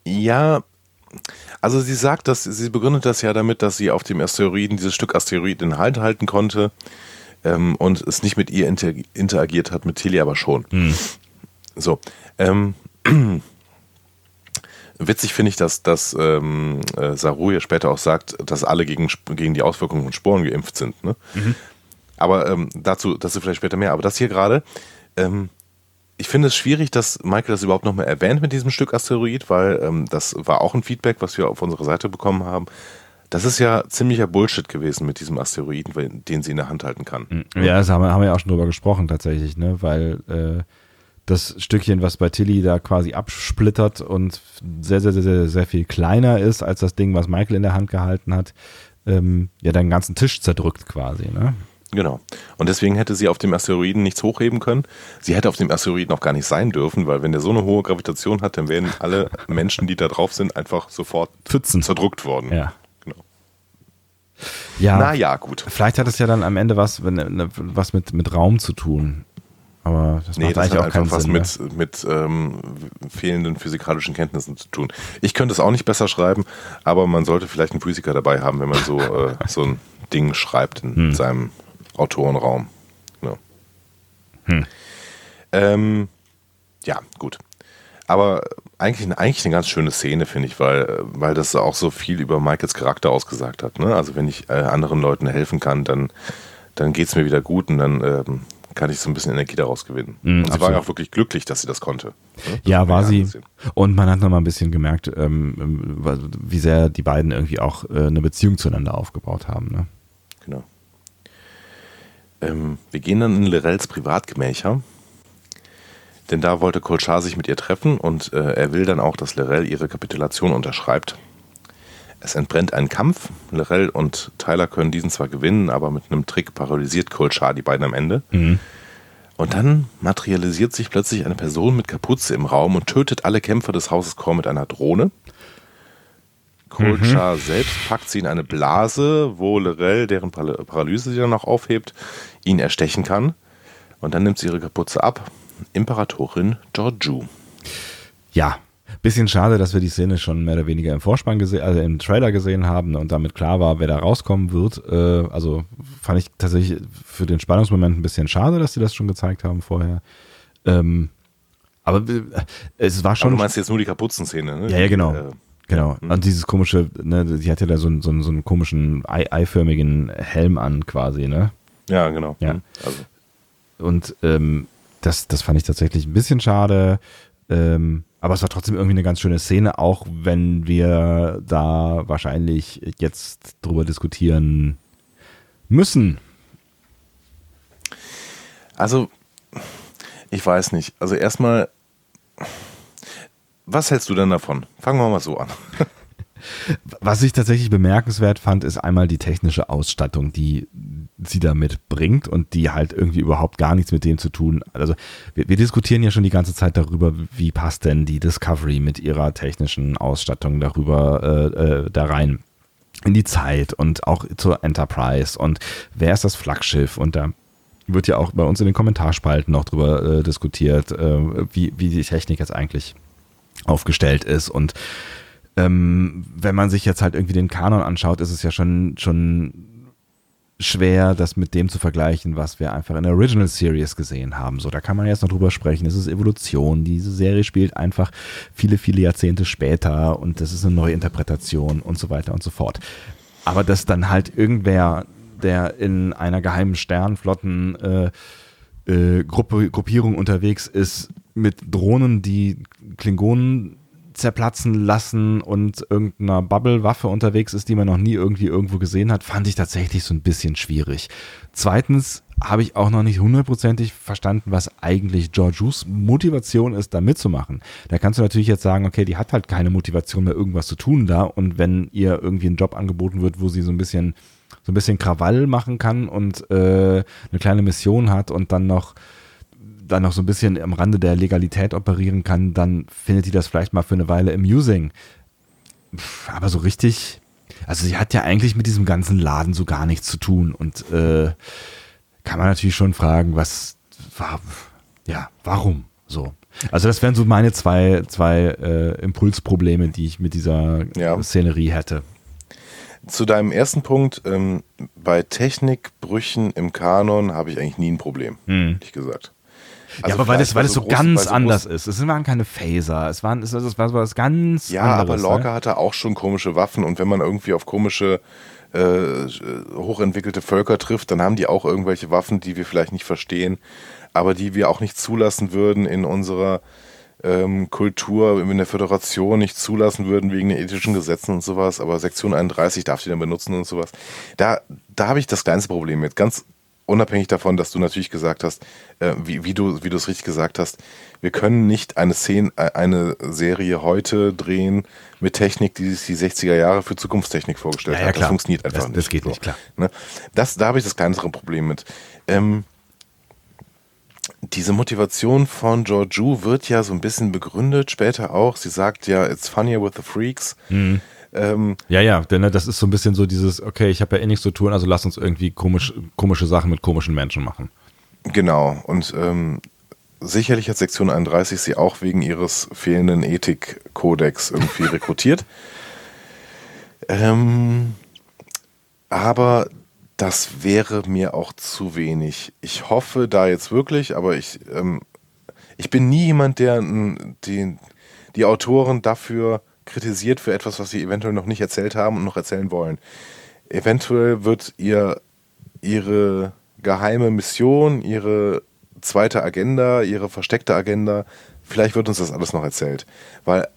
Ja, also sie sagt, dass sie begründet das ja damit, dass sie auf dem Asteroiden dieses Stück Asteroid in Halt halten konnte ähm, und es nicht mit ihr inter interagiert hat, mit Tilly aber schon. So. Ähm, <clears throat> witzig finde ich, dass, dass ähm, äh, Saru ja später auch sagt, dass alle gegen, gegen die Auswirkungen von Sporen geimpft sind. Ne? Aber ähm, dazu, dazu vielleicht später mehr. Aber das hier gerade, ähm, ich finde es schwierig, dass Michael das überhaupt nochmal erwähnt mit diesem Stück Asteroid, weil ähm, das war auch ein Feedback, was wir auf unserer Seite bekommen haben. Das ist ja ziemlicher Bullshit gewesen mit diesem Asteroiden, den sie in der Hand halten kann. Ja, das haben wir, haben wir ja auch schon drüber gesprochen tatsächlich, ne? Weil äh, das Stückchen, was bei Tilly da quasi absplittert und sehr, sehr, sehr, sehr, sehr viel kleiner ist als das Ding, was Michael in der Hand gehalten hat, ähm, ja, den ganzen Tisch zerdrückt quasi, ne? Genau. Und deswegen hätte sie auf dem Asteroiden nichts hochheben können. Sie hätte auf dem Asteroiden auch gar nicht sein dürfen, weil wenn der so eine hohe Gravitation hat, dann wären alle <laughs> Menschen, die da drauf sind, einfach sofort Pfützen. zerdrückt worden. Ja. Genau. Ja. Naja, gut. Vielleicht hat es ja dann am Ende was, wenn, ne, was mit, mit Raum zu tun. Aber das Nee, macht das eigentlich hat auch einfach keinen was Sinn. mit, ne? mit ähm, fehlenden physikalischen Kenntnissen zu tun. Ich könnte es auch nicht besser schreiben, aber man sollte vielleicht einen Physiker dabei haben, wenn man so, <laughs> äh, so ein Ding schreibt in Hm. seinem Autorenraum. Ja. Hm. Ähm, ja, gut. Aber eigentlich, eigentlich eine ganz schöne Szene, finde ich, weil, weil das auch so viel über Michaels Charakter ausgesagt hat. Ne? Also wenn ich äh, anderen Leuten helfen kann, dann, dann geht es mir wieder gut und dann ähm, kann ich so ein bisschen Energie daraus gewinnen. Mm, und sie absolut. war ja auch wirklich glücklich, dass sie das konnte. Ne? Das ja, war sie. Und man hat nochmal ein bisschen gemerkt, ähm, wie sehr die beiden irgendwie auch äh, eine Beziehung zueinander aufgebaut haben. Ne? Genau. Ähm, wir gehen dann in Lirels Privatgemächer. Denn da wollte Kolchar sich mit ihr treffen und äh, er will dann auch, dass Lirel ihre Kapitulation unterschreibt. Es entbrennt ein Kampf. Lirel und Tyler können diesen zwar gewinnen, aber mit einem Trick paralysiert Kolchar die beiden am Ende. Mhm. Und dann materialisiert sich plötzlich eine Person mit Kapuze im Raum und tötet alle Kämpfer des Hauses Core mit einer Drohne. Kolchar mhm. selbst packt sie in eine Blase, wo Lirel, deren Paralyse sie dann noch aufhebt, ihn erstechen kann. Und dann nimmt sie ihre Kapuze ab. Imperatorin Georgiou. Ja, bisschen schade, dass wir die Szene schon mehr oder weniger im Vorspann gesehen, also im Trailer gesehen haben und damit klar war, wer da rauskommen wird. Äh, also fand ich tatsächlich für den Spannungsmoment ein bisschen schade, dass sie das schon gezeigt haben vorher. Ähm, aber äh, es war schon. Aber du meinst jetzt nur die Kapuzenszene, ne? Ja, ja, genau. Äh, Genau. Mhm. Und dieses komische, ne, die hat ja da so, so, so einen komischen eiförmigen Helm an quasi, ne? Ja, genau. Ja. Mhm. Also. Und ähm, das, das fand ich tatsächlich ein bisschen schade. Ähm, aber es war trotzdem irgendwie eine ganz schöne Szene, auch wenn wir da wahrscheinlich jetzt drüber diskutieren müssen. Also, ich weiß nicht. Also erstmal was hältst du denn davon? Fangen wir mal so an. <laughs> Was ich tatsächlich bemerkenswert fand, ist einmal die technische Ausstattung, die sie damit bringt und die halt irgendwie überhaupt gar nichts mit dem zu tun. Also wir, wir, diskutieren ja schon die ganze Zeit darüber, wie passt denn die Discovery mit ihrer technischen Ausstattung darüber äh, äh, da rein in die Zeit und auch zur Enterprise und wer ist das Flaggschiff und da wird ja auch bei uns in den Kommentarspalten noch drüber äh, diskutiert, äh, wie, wie die Technik jetzt eigentlich aufgestellt ist. Und ähm, wenn man sich jetzt halt irgendwie den Kanon anschaut, ist es ja schon, schon schwer, das mit dem zu vergleichen, was wir einfach in der Original Series gesehen haben. So, da kann man jetzt noch drüber sprechen. Es ist Evolution. Diese Serie spielt einfach viele, viele Jahrzehnte später und das ist eine neue Interpretation und so weiter und so fort. Aber dass dann halt irgendwer, der in einer geheimen Sternflotten äh, äh, Gruppe, Gruppierung unterwegs ist, mit Drohnen, die Klingonen zerplatzen lassen und irgendeiner Bubble-Waffe unterwegs ist, die man noch nie irgendwie irgendwo gesehen hat, fand ich tatsächlich so ein bisschen schwierig. Zweitens habe ich auch noch nicht hundertprozentig verstanden, was eigentlich Georgious Motivation ist, da mitzumachen. Da kannst du natürlich jetzt sagen, okay, die hat halt keine Motivation mehr, irgendwas zu tun da und wenn ihr irgendwie ein Job angeboten wird, wo sie so ein bisschen so ein bisschen Krawall machen kann und äh, eine kleine Mission hat und dann noch dann noch so ein bisschen am Rande der Legalität operieren kann, dann findet die das vielleicht mal für eine Weile amusing. Aber so richtig, also sie hat ja eigentlich mit diesem ganzen Laden so gar nichts zu tun und äh, kann man natürlich schon fragen, was war, ja, warum so? Also das wären so meine zwei, zwei äh, Impulsprobleme, die ich mit dieser ja. Szenerie hätte. Zu deinem ersten Punkt, ähm, bei Technikbrüchen im Kanon habe ich eigentlich nie ein Problem, hm. ehrlich gesagt. Also ja, aber weil es, weil es so, groß, ganz so anders ist. Es waren keine Phaser. Es, waren, es, es war was ganz ja, anderes. Aber Lorca ne? hatte auch schon komische Waffen und wenn man irgendwie auf komische äh, hochentwickelte Völker trifft, dann haben die auch irgendwelche Waffen, die wir vielleicht nicht verstehen, aber die wir auch nicht zulassen würden in unserer ähm, Kultur, in der Föderation nicht zulassen würden wegen den ethischen Gesetzen und sowas, aber Sektion 31 darf die dann benutzen und sowas. Da, da habe ich das kleinste Problem mit. Ganz unabhängig davon, dass du natürlich gesagt hast, äh, wie, wie, du wie du es richtig gesagt hast, wir können nicht eine Szene, äh, eine Serie heute drehen mit Technik, die sich die 60er Jahre für Zukunftstechnik vorgestellt ja, ja, hat. Das funktioniert einfach das, nicht. Das geht so. nicht, klar. Ne? Das, da habe ich das kleinere Problem mit. Ähm, diese Motivation von Georgiou wird ja so ein bisschen begründet, später auch. Sie sagt ja, it's funnier with the freaks. Mhm. Ähm, ja, ja, denn ne, das ist so ein bisschen so dieses, okay, ich habe ja eh nichts zu tun, also lass uns irgendwie komisch, komische Sachen mit komischen Menschen machen. Genau, und ähm, sicherlich hat Sektion 31 sie auch wegen ihres fehlenden Ethikkodex irgendwie <laughs> rekrutiert. Ähm, aber das wäre mir auch zu wenig. Ich hoffe da jetzt wirklich, aber ich, ähm, ich bin nie jemand, der die, die Autoren dafür kritisiert für etwas, was sie eventuell noch nicht erzählt haben und noch erzählen wollen. Eventuell wird ihr ihre geheime Mission, ihre zweite Agenda, ihre versteckte Agenda, vielleicht wird uns das alles noch erzählt. Weil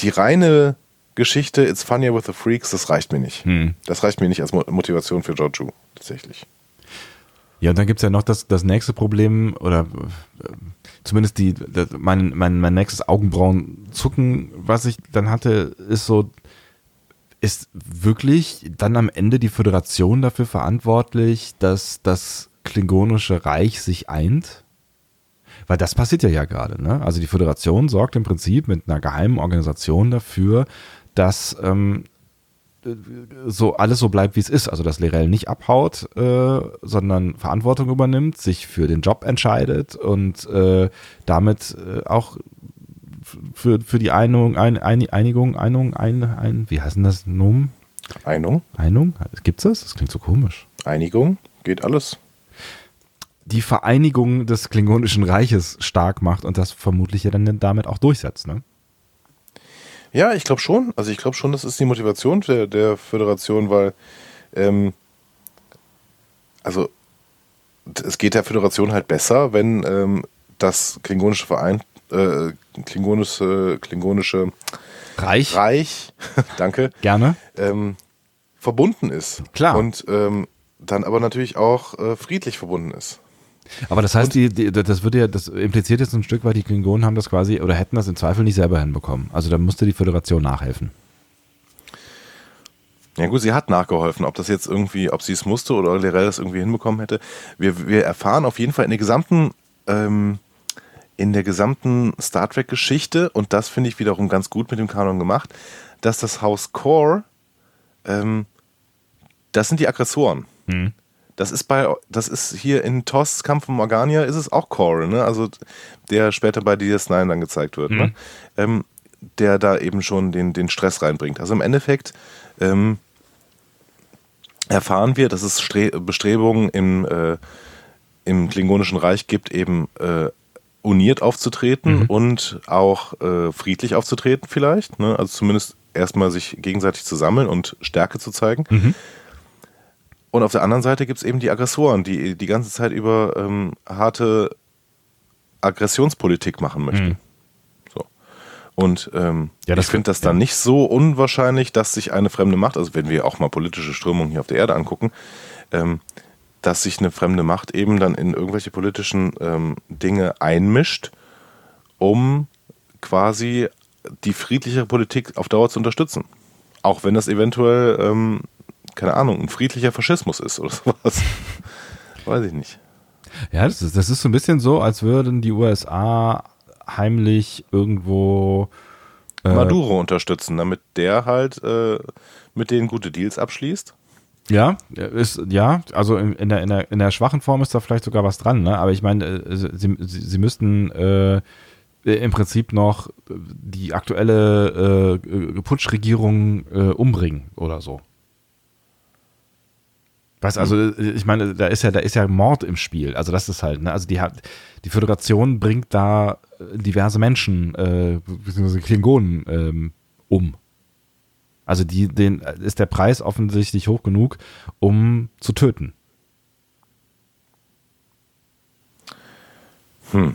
die reine Geschichte It's Funnier with the Freaks, das reicht mir nicht. Hm. Das reicht mir nicht als Motivation für Giorgio, tatsächlich. Ja, und dann gibt es ja noch das, das nächste Problem, oder äh, zumindest die, das, mein, mein, mein nächstes Augenbrauenzucken, was ich dann hatte, ist so, ist wirklich dann am Ende die Föderation dafür verantwortlich, dass das klingonische Reich sich eint? Weil das passiert ja ja gerade. Ne? Also die Föderation sorgt im Prinzip mit einer geheimen Organisation dafür, dass ähm, so alles so bleibt, wie es ist. Also dass Lerell nicht abhaut, äh, sondern Verantwortung übernimmt, sich für den Job entscheidet und äh, damit äh, auch für, für die Einigung, ein, ein, Einigung, Einigung, ein, ein, wie heißt denn das Nomen? Einigung. Einigung? Gibt's das? Das klingt so komisch. Einigung, geht alles. Die Vereinigung des Klingonischen Reiches stark macht und das vermutlich ja dann damit auch durchsetzt, ne? Ja, ich glaube schon. Also ich glaube schon, das ist die Motivation der, der Föderation, weil ähm, also es geht der Föderation halt besser, wenn ähm, das klingonische Verein, äh, klingonische, klingonische Reich, Reich <laughs> danke, gerne, ähm, verbunden ist. Klar. Und ähm, dann aber natürlich auch äh, friedlich verbunden ist. Aber das heißt, die, die, das würde ja, das impliziert jetzt ein Stück weit, die Klingonen haben das quasi oder hätten das im Zweifel nicht selber hinbekommen. Also da musste die Föderation nachhelfen. Ja gut, sie hat nachgeholfen. Ob das jetzt irgendwie, ob sie es musste oder Lirel das irgendwie hinbekommen hätte. Wir, wir erfahren auf jeden Fall in der gesamten, ähm, in der gesamten Star Trek-Geschichte, und das finde ich wiederum ganz gut mit dem Kanon gemacht, dass das Haus Core, ähm, das sind die Aggressoren. Mhm. Das ist bei, das ist hier in TOS Kampf um Morgania ist es auch Core, ne? Also der später bei DS9 dann gezeigt wird, ne? mhm. ne? Ähm, der da eben schon den, den Stress reinbringt. Also im Endeffekt ähm, erfahren wir, dass es Stre Bestrebungen im, äh, im Klingonischen Reich gibt, eben äh, uniert aufzutreten mhm. und auch äh, friedlich aufzutreten vielleicht. Ne? Also zumindest erstmal sich gegenseitig zu sammeln und Stärke zu zeigen. Mhm. Und auf der anderen Seite gibt es eben die Aggressoren, die die ganze Zeit über ähm, harte Aggressionspolitik machen möchten. Mhm. So. Und ähm, ja, ich finde das dann nicht so unwahrscheinlich, dass sich eine fremde Macht, also wenn wir auch mal politische Strömungen hier auf der Erde angucken, ähm, dass sich eine fremde Macht eben dann in irgendwelche politischen ähm, Dinge einmischt, um quasi die friedliche Politik auf Dauer zu unterstützen. Auch wenn das eventuell ähm, keine Ahnung, ein friedlicher Faschismus ist oder <laughs> sowas. Weiß ich nicht. Ja, das ist, das ist so ein bisschen so, als würden die USA heimlich irgendwo äh, Maduro unterstützen, damit der halt äh, mit denen gute Deals abschließt. Ja, ist, ja, also in, der, in, der, in der schwachen Form ist da vielleicht sogar was dran, ne? aber ich meine, äh, sie, sie, sie müssten äh, im Prinzip noch die aktuelle äh, Putschregierung äh, umbringen oder so. Weißt also äh, ich meine, da ist ja, da ist ja Mord im Spiel. Also das ist halt, ne? Also die hat, die Föderation bringt da äh, diverse Menschen, äh, beziehungsweise Klingonen ähm, um. Also die, den ist der Preis offensichtlich hoch genug, um zu töten. Hm.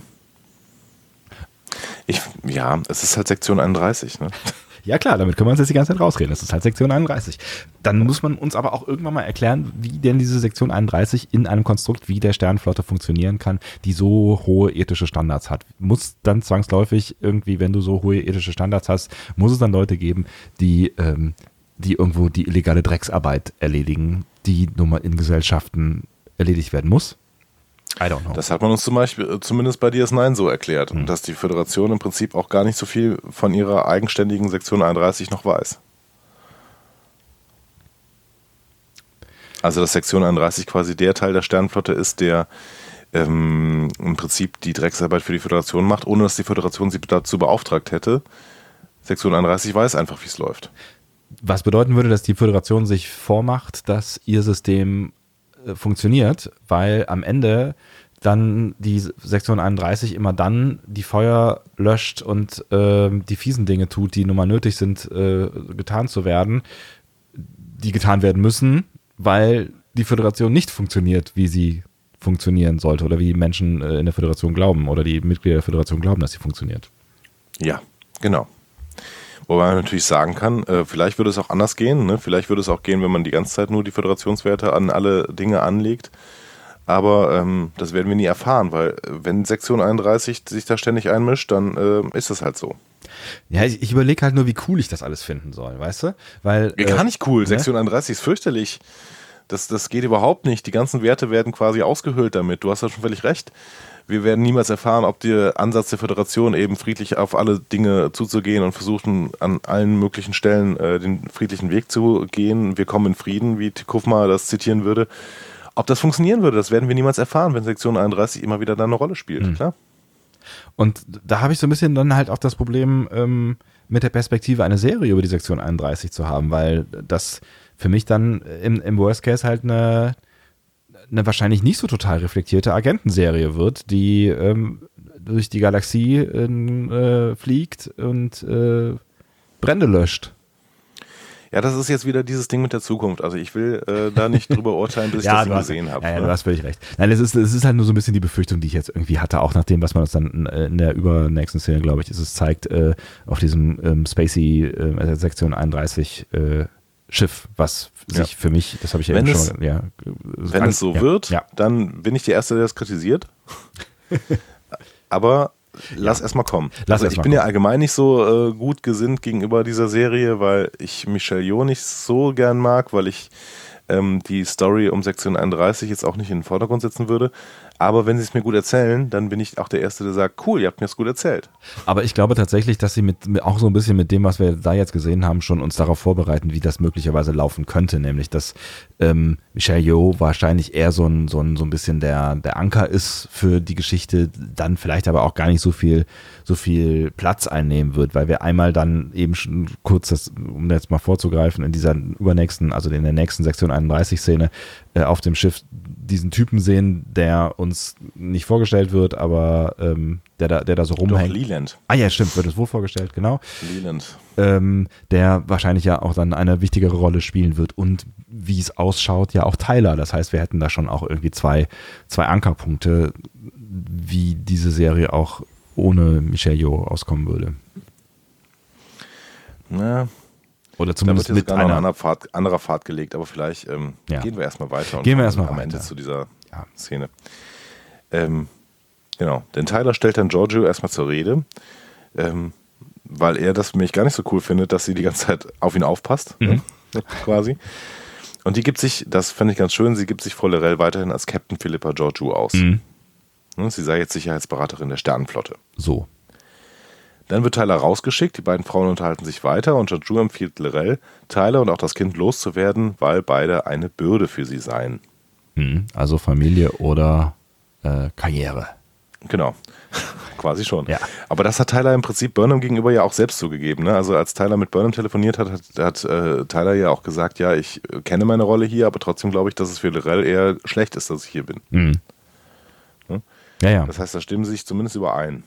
Ich, ja, es ist halt Sektion 31, ne? <laughs> Ja klar, damit können wir uns jetzt die ganze Zeit rausreden. Das ist halt Sektion 31. Dann muss man uns aber auch irgendwann mal erklären, wie denn diese Sektion 31 in einem Konstrukt wie der Sternflotte funktionieren kann, die so hohe ethische Standards hat. Muss dann zwangsläufig irgendwie, wenn du so hohe ethische Standards hast, muss es dann Leute geben, die, ähm, die irgendwo die illegale Drecksarbeit erledigen, die nun mal in Gesellschaften erledigt werden muss. I don't know. Das hat man uns zum Beispiel, äh, zumindest bei DS9 so erklärt, hm. dass die Föderation im Prinzip auch gar nicht so viel von ihrer eigenständigen Sektion 31 noch weiß. Also, dass Sektion 31 quasi der Teil der Sternenflotte ist, der ähm, im Prinzip die Drecksarbeit für die Föderation macht, ohne dass die Föderation sie dazu beauftragt hätte. Sektion 31 weiß einfach, wie es läuft. Was bedeuten würde, dass die Föderation sich vormacht, dass ihr System äh, funktioniert, weil am Ende dann die Sektion 31 immer dann die Feuer löscht und äh, die fiesen Dinge tut, die nun mal nötig sind, äh, getan zu werden, die getan werden müssen, weil die Föderation nicht funktioniert, wie sie funktionieren sollte oder wie Menschen äh, in der Föderation glauben oder die Mitglieder der Föderation glauben, dass sie funktioniert. Ja, genau. Wobei man natürlich sagen kann, äh, vielleicht würde es auch anders gehen. Ne? Vielleicht würde es auch gehen, wenn man die ganze Zeit nur die Föderationswerte an alle Dinge anlegt. Aber ähm, das werden wir nie erfahren, weil äh, wenn Sektion 31 sich da ständig einmischt, dann äh, ist das halt so. Ja, ich, ich überlege halt nur, wie cool ich das alles finden soll, weißt du? Weil, ja, gar nicht cool. Ne? Sektion 31 ist fürchterlich. Das, das geht überhaupt nicht. Die ganzen Werte werden quasi ausgehöhlt damit. Du hast ja schon völlig recht. Wir werden niemals erfahren, ob der Ansatz der Föderation eben friedlich auf alle Dinge zuzugehen und versuchen, an allen möglichen Stellen äh, den friedlichen Weg zu gehen. Wir kommen in Frieden, wie Tikufma das zitieren würde. Ob das funktionieren würde, das werden wir niemals erfahren, wenn Sektion 31 immer wieder da eine Rolle spielt, mhm. klar. Und da habe ich so ein bisschen dann halt auch das Problem, ähm, mit der Perspektive eine Serie über die Sektion 31 zu haben, weil das für mich dann im, im Worst Case halt eine, eine wahrscheinlich nicht so total reflektierte Agentenserie wird, die ähm, durch die Galaxie äh, fliegt und äh, Brände löscht. Ja, das ist jetzt wieder dieses Ding mit der Zukunft. Also ich will äh, da nicht <laughs> drüber urteilen, bis ich ja, das hast, gesehen habe. Ja, ja, ne? du hast völlig recht. Nein, es ist, es ist halt nur so ein bisschen die Befürchtung, die ich jetzt irgendwie hatte, auch nach dem, was man uns dann in der übernächsten Szene, glaube ich, ist es zeigt, äh, auf diesem ähm, Spacey äh, Sektion 31 äh, Schiff, was sich ja. für mich, das habe ich ja wenn eben es, schon, ja. Wenn es so ja, wird, ja. dann bin ich der Erste, der das kritisiert. <laughs> Aber lass ja. erstmal kommen. Lass also ich bin kommen. ja allgemein nicht so äh, gut gesinnt gegenüber dieser Serie, weil ich Michelle Yeoh nicht so gern mag, weil ich ähm, die Story um Sektion 31 jetzt auch nicht in den Vordergrund setzen würde. Aber wenn sie es mir gut erzählen, dann bin ich auch der Erste, der sagt, cool, ihr habt mir es gut erzählt. Aber ich glaube tatsächlich, dass sie mit, auch so ein bisschen mit dem, was wir da jetzt gesehen haben, schon uns darauf vorbereiten, wie das möglicherweise laufen könnte. Nämlich, dass ähm, Michelle Yeoh wahrscheinlich eher so ein, so ein, so ein bisschen der, der Anker ist für die Geschichte, dann vielleicht aber auch gar nicht so viel, so viel Platz einnehmen wird, weil wir einmal dann eben schon kurz, das, um jetzt mal vorzugreifen, in dieser übernächsten, also in der nächsten Sektion 31 Szene äh, auf dem Schiff diesen Typen sehen, der uns nicht vorgestellt wird, aber ähm, der, da, der da so rumhängt. Doch, Leland. Ah ja, stimmt, wird es wohl vorgestellt, genau. Leland. Ähm, der wahrscheinlich ja auch dann eine wichtigere Rolle spielen wird und wie es ausschaut, ja auch Tyler. Das heißt, wir hätten da schon auch irgendwie zwei, zwei Ankerpunkte, wie diese Serie auch ohne Michelle Yeoh auskommen würde. Ja, oder zumindest mit einer anderer Fahrt, anderer Fahrt gelegt, aber vielleicht ähm, ja. gehen wir erstmal weiter und gehen wir erstmal am weiter. Ende zu dieser ja. Szene. Ähm, genau, denn Tyler stellt dann Giorgio erstmal zur Rede, ähm, weil er das mich gar nicht so cool findet, dass sie die ganze Zeit auf ihn aufpasst, mhm. ne, <laughs> quasi. Und die gibt sich, das fand ich ganz schön, sie gibt sich vor Lorel weiterhin als Captain Philippa Giorgio aus. Mhm. Ne, sie sei jetzt Sicherheitsberaterin der Sternenflotte. So. Dann wird Tyler rausgeschickt, die beiden Frauen unterhalten sich weiter und Joju empfiehlt Lorel, Tyler und auch das Kind loszuwerden, weil beide eine Bürde für sie seien. Hm, also Familie oder äh, Karriere. Genau, <laughs> quasi schon. Ja. Aber das hat Tyler im Prinzip Burnham gegenüber ja auch selbst zugegeben. Ne? Also als Tyler mit Burnham telefoniert hat, hat, hat äh, Tyler ja auch gesagt, ja, ich äh, kenne meine Rolle hier, aber trotzdem glaube ich, dass es für Lorel eher schlecht ist, dass ich hier bin. Mhm. Ne? Ja, ja. Das heißt, da stimmen sie sich zumindest überein.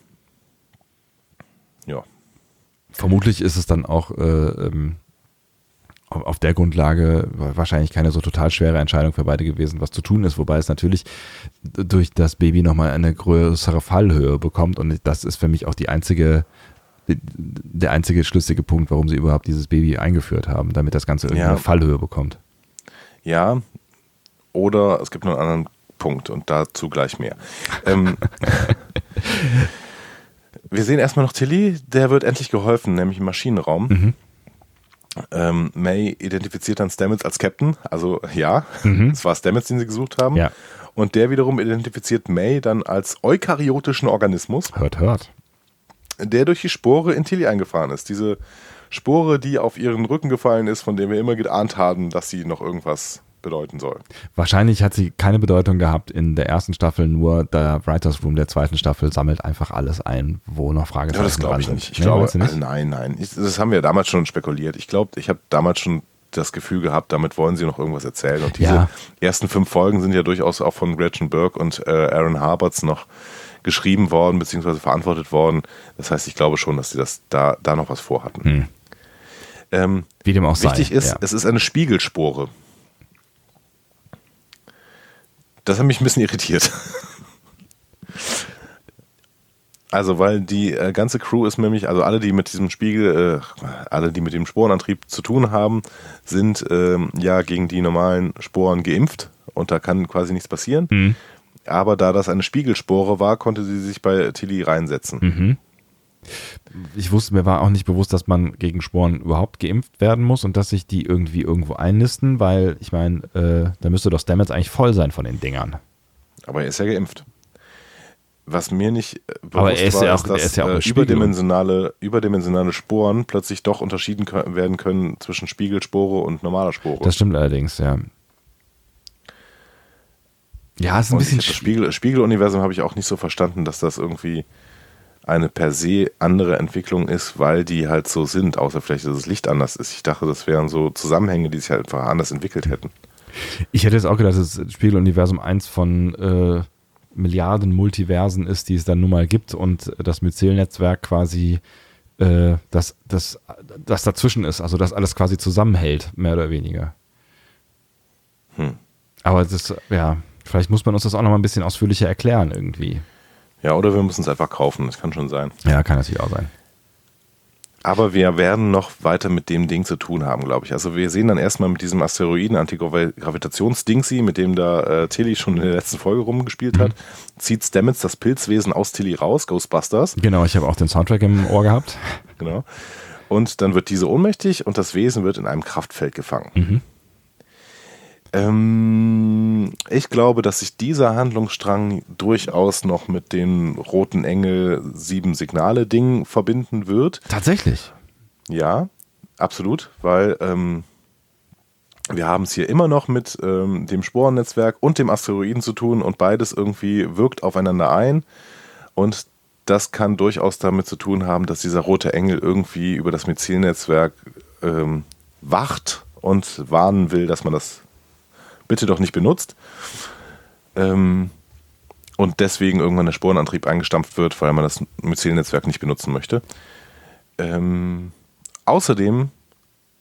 Vermutlich ist es dann auch äh, ähm, auf der Grundlage wahrscheinlich keine so total schwere Entscheidung für beide gewesen, was zu tun ist, wobei es natürlich durch das Baby nochmal eine größere Fallhöhe bekommt und das ist für mich auch die einzige, der einzige schlüssige Punkt, warum sie überhaupt dieses Baby eingeführt haben, damit das Ganze irgendeine ja. Fallhöhe bekommt. Ja, oder es gibt noch einen anderen Punkt und dazu gleich mehr. ähm, <laughs> Wir sehen erstmal noch Tilly, der wird endlich geholfen, nämlich im Maschinenraum. Mhm. Ähm, May identifiziert dann Stamets als Captain, also ja, mhm. <laughs> es war Stamets, den sie gesucht haben. Ja. Und der wiederum identifiziert May dann als eukaryotischen Organismus. Hört, hört. Der durch die Spore in Tilly eingefahren ist. Diese Spore, die auf ihren Rücken gefallen ist, von der wir immer geahnt haben, dass sie noch irgendwas bedeuten soll. Wahrscheinlich hat sie keine Bedeutung gehabt in der ersten Staffel, nur der Writers Room der zweiten Staffel sammelt einfach alles ein, wo noch Fragezeichen ja, das glaube ich nicht. Ich nee, glaube, nicht? nein, nein. Ich, das haben wir damals schon spekuliert. Ich glaube, ich habe damals schon das Gefühl gehabt, damit wollen sie noch irgendwas erzählen. Und diese Ja. ersten fünf Folgen sind ja durchaus auch von Gretchen Burke und äh, Aaron Harberts noch geschrieben worden, beziehungsweise verantwortet worden. Das heißt, ich glaube schon, dass sie das da, da noch was vorhatten. Hm. Ähm, Wie dem auch sei. Wichtig ist, ja. es ist eine Spiegelspore. Das hat mich ein bisschen irritiert. Also, weil die äh, ganze Crew ist nämlich, also alle, die mit diesem Spiegel, äh, alle, die mit dem Sporenantrieb zu tun haben, sind ähm, ja gegen die normalen Sporen geimpft und da kann quasi nichts passieren. Hm. Aber da das eine Spiegelspore war, konnte sie sich bei Tilly reinsetzen. Mhm. Ich wusste, mir war auch nicht bewusst, dass man gegen Sporen überhaupt geimpft werden muss und dass sich die irgendwie irgendwo einnisten, weil ich meine, äh, da müsste doch Stamets eigentlich voll sein von den Dingern. Aber er ist ja geimpft. Was mir nicht äh, bewusst Aber er ist war, ja ist, auch- dass ist ja auch äh, überdimensionale, überdimensionale Sporen plötzlich doch unterschieden werden können zwischen Spiegelspore und normaler Spore. Das stimmt allerdings, ja. Ja, es ist ein und bisschen das. Spiegel, Spiegeluniversum habe ich auch nicht so verstanden, dass das irgendwie eine per se andere Entwicklung ist, weil die halt so sind, außer vielleicht, dass das Licht anders ist. Ich dachte, das wären so Zusammenhänge, die sich halt einfach anders entwickelt hätten. Ich hätte jetzt auch gedacht, dass das Spiegeluniversum eins von äh, Milliarden Multiversen ist, die es dann nun mal gibt und das Myzel-Netzwerk quasi äh, das, das, das dazwischen ist, also das alles quasi zusammenhält, mehr oder weniger. Hm. Aber das, ja, vielleicht muss man uns das auch noch mal ein bisschen ausführlicher erklären irgendwie. Ja, oder wir müssen es einfach kaufen, das kann schon sein. Ja, kann natürlich auch sein. Aber wir werden noch weiter mit dem Ding zu tun haben, glaube ich. Also wir sehen dann erstmal mit diesem Asteroiden Antigravitationsdingsy, mit dem da äh, Tilly schon in der letzten Folge rumgespielt hat, zieht Stamets das Pilzwesen aus Tilly raus, Ghostbusters, Genau, ich habe auch den Soundtrack im Ohr gehabt. <laughs> genau. Und dann wird diese ohnmächtig und das Wesen wird in einem Kraftfeld gefangen. Mhm. Ähm, ich glaube, dass sich dieser Handlungsstrang durchaus noch mit dem Roten Engel sieben Signale Ding verbinden wird. Tatsächlich. Ja, absolut, weil ähm, wir haben es hier immer noch mit ähm, dem Sporennetzwerk und dem Asteroiden zu tun und beides irgendwie wirkt aufeinander ein und das kann durchaus damit zu tun haben, dass dieser rote Engel irgendwie über das Myzel-Netzwerk ähm, wacht und warnen will, dass man das bitte doch nicht benutzt. Ähm, und deswegen irgendwann der Sporenantrieb eingestampft wird, weil man das Myzel-Netzwerk nicht benutzen möchte. Ähm, außerdem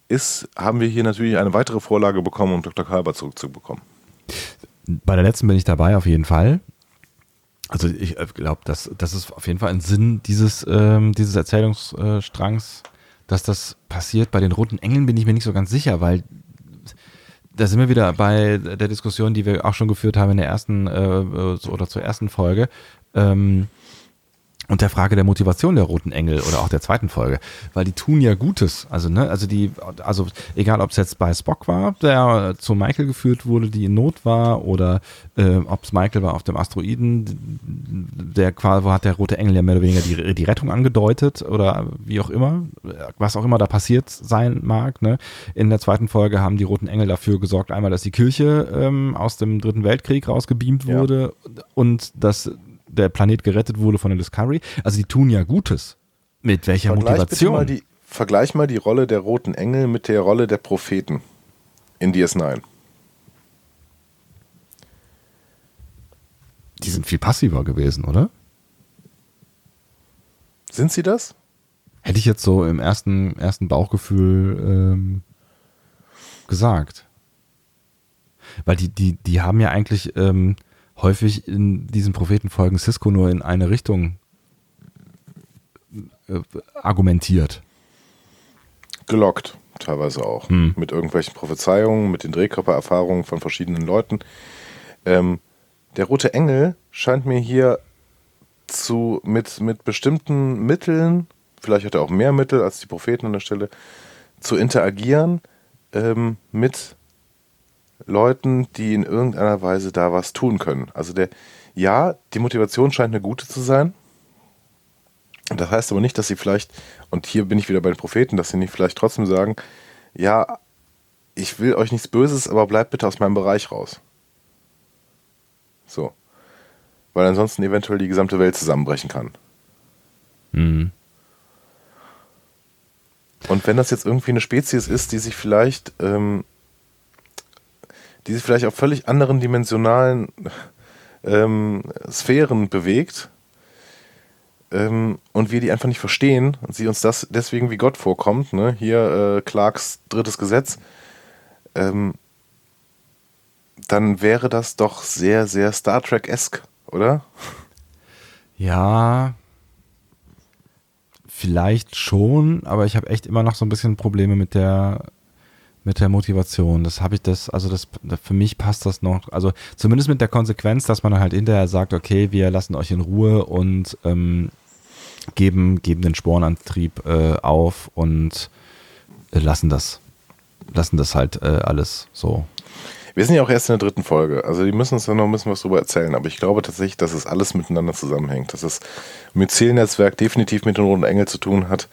ist, haben wir hier natürlich eine weitere Vorlage bekommen, um Dr. Kalber zurückzubekommen. Bei der letzten bin ich dabei, auf jeden Fall. Also ich glaube, das, das ist auf jeden Fall ein Sinn dieses, ähm, dieses Erzählungsstrangs, dass das passiert. Bei den Roten Engeln bin ich mir nicht so ganz sicher, weil da sind wir wieder bei der Diskussion, die wir auch schon geführt haben in der ersten äh, so- oder zur ersten Folge. Ähm, und der Frage der Motivation der roten Engel oder auch der zweiten Folge, weil die tun ja Gutes. Also ne, also die, also egal ob es jetzt bei Spock war, der zu Michael geführt wurde, die in Not war, oder äh, ob es Michael war auf dem Asteroiden, der quasi, wo hat der rote Engel ja mehr oder weniger die, die Rettung angedeutet oder wie auch immer, was auch immer da passiert sein mag. Ne? In der zweiten Folge haben die roten Engel dafür gesorgt, einmal, dass die Kirche ähm, aus dem Dritten Weltkrieg rausgebeamt Ja. wurde und dass der Planet gerettet wurde von der Discovery. Also die tun ja Gutes. Mit welcher Vergleich, Motivation? mal die, vergleich mal die Rolle der roten Engel mit der Rolle der Propheten in DS9. die sind viel passiver gewesen, oder? Sind sie das? Hätte ich jetzt so im ersten, ersten Bauchgefühl ähm, gesagt. Weil die, die, die haben ja eigentlich ähm, häufig in diesen Prophetenfolgen Cisco nur in eine Richtung äh, argumentiert. Gelockt, teilweise auch. Hm. Mit irgendwelchen Prophezeiungen, mit den Drehkörpererfahrungen von verschiedenen Leuten. Ähm, der rote Engel scheint mir hier zu, mit, mit bestimmten Mitteln, vielleicht hat er auch mehr Mittel als die Propheten an der Stelle, zu interagieren ähm, mit Leuten, die in irgendeiner Weise da was tun können. Also der, ja, die Motivation scheint eine gute zu sein. Das heißt aber nicht, dass sie vielleicht, und hier bin ich wieder bei den Propheten, dass sie nicht vielleicht trotzdem sagen, ja, ich will euch nichts Böses, aber bleibt bitte aus meinem Bereich raus. So. Weil ansonsten eventuell die gesamte Welt zusammenbrechen kann. Mhm. Und wenn das jetzt irgendwie eine Spezies ist, die sich vielleicht, ähm, die sich vielleicht auf völlig anderen dimensionalen ähm, Sphären bewegt ähm, und wir die einfach nicht verstehen und sie uns das deswegen wie Gott vorkommt, ne? hier äh, Clarks drittes Gesetz, ähm, dann wäre das doch sehr, sehr Star Trek-esque, oder? Ja, vielleicht schon, aber ich habe echt immer noch so ein bisschen Probleme mit der mit der Motivation. Das habe ich das, also das für mich passt das noch, also zumindest mit der Konsequenz, dass man halt hinterher sagt, okay, wir lassen euch in Ruhe und ähm, geben, geben den Sporenantrieb äh, auf und äh, lassen das, lassen das halt äh, alles so. Wir sind ja auch erst in der dritten Folge, also die müssen uns ja noch ein bisschen was drüber erzählen, aber ich glaube tatsächlich, dass es alles miteinander zusammenhängt, dass es mit Zielnetzwerk definitiv mit den Roten Engel zu tun hat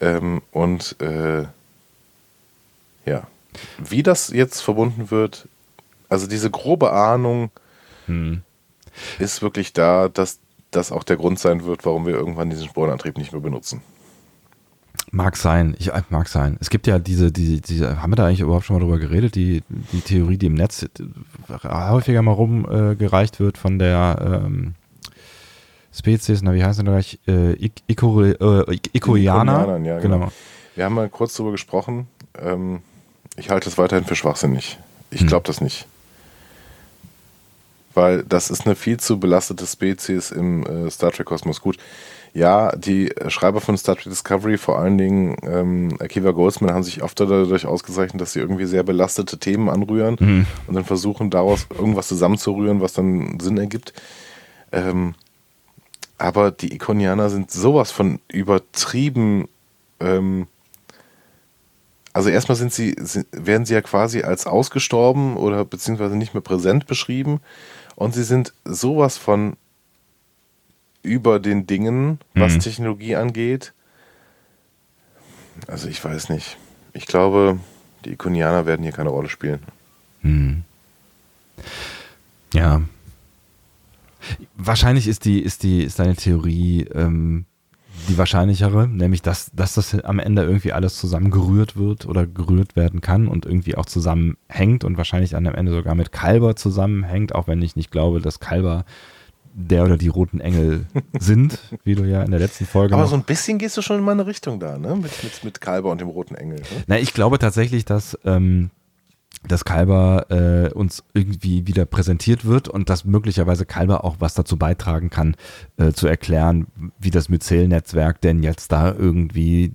ähm, und äh, ja, wie das jetzt verbunden wird, also diese grobe Ahnung hm. ist wirklich da, dass das auch der Grund sein wird, warum wir irgendwann diesen Sporenantrieb nicht mehr benutzen. Mag sein, ich, äh, mag sein. Es gibt ja diese, diese, diese, haben wir da eigentlich überhaupt schon mal drüber geredet, die, die Theorie, die im Netz häufiger mal rumgereicht äh, wird von der ähm, Spezies, na wie heißt denn gleich? Äh, Ikori, äh, Ikorianer. Ja, genau. genau. Wir haben mal kurz darüber gesprochen. Ähm, ich halte es weiterhin für schwachsinnig. Ich hm. glaube das nicht weil das ist eine viel zu belastete Spezies im äh, Star Trek-Kosmos. Gut, ja, die Schreiber von Star Trek Discovery, vor allen Dingen ähm, Akiva Goldsman, haben sich oft dadurch ausgezeichnet, dass sie irgendwie sehr belastete Themen anrühren mhm. und dann versuchen, daraus irgendwas zusammenzurühren, was dann Sinn ergibt. Ähm, aber die Ikonianer sind sowas von übertrieben. Ähm, also erstmal sind sie, werden sie ja quasi als ausgestorben oder beziehungsweise nicht mehr präsent beschrieben. Und sie sind sowas von über den Dingen, was mhm. Technologie angeht. Also ich weiß nicht. Ich glaube, die Ikonianer werden hier keine Rolle spielen. Mhm. Ja. Wahrscheinlich ist die, ist die, ist deine Theorie ähm, die wahrscheinlichere, nämlich dass, dass das am Ende irgendwie alles zusammengerührt wird oder gerührt werden kann und irgendwie auch zusammenhängt und wahrscheinlich dann am Ende sogar mit Kalber zusammenhängt, auch wenn ich nicht glaube, dass Kalber der oder die roten Engel <laughs> sind, wie du ja in der letzten Folge. Aber so ein bisschen gehst du schon in meine Richtung da, ne? Mit, mit, mit Kalber und dem roten Engel. Ne? Na, ich glaube tatsächlich, dass ähm, dass Kalber äh, uns irgendwie wieder präsentiert wird und dass möglicherweise Kalber auch was dazu beitragen kann, äh, zu erklären, wie das Myzel-Netzwerk denn jetzt da irgendwie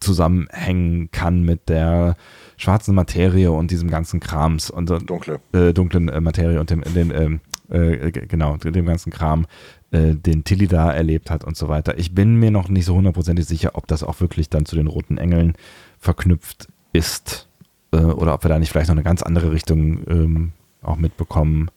zusammenhängen kann mit der schwarzen Materie und diesem ganzen Krams und Dunkle. Äh, dunklen äh, Materie und dem, dem ähm, äh, genau, dem ganzen Kram, äh, den Tilly da erlebt hat und so weiter. Ich bin mir noch nicht so hundertprozentig sicher, ob das auch wirklich dann zu den roten Engeln verknüpft ist äh, oder ob wir da nicht vielleicht noch eine ganz andere Richtung ähm, auch mitbekommen.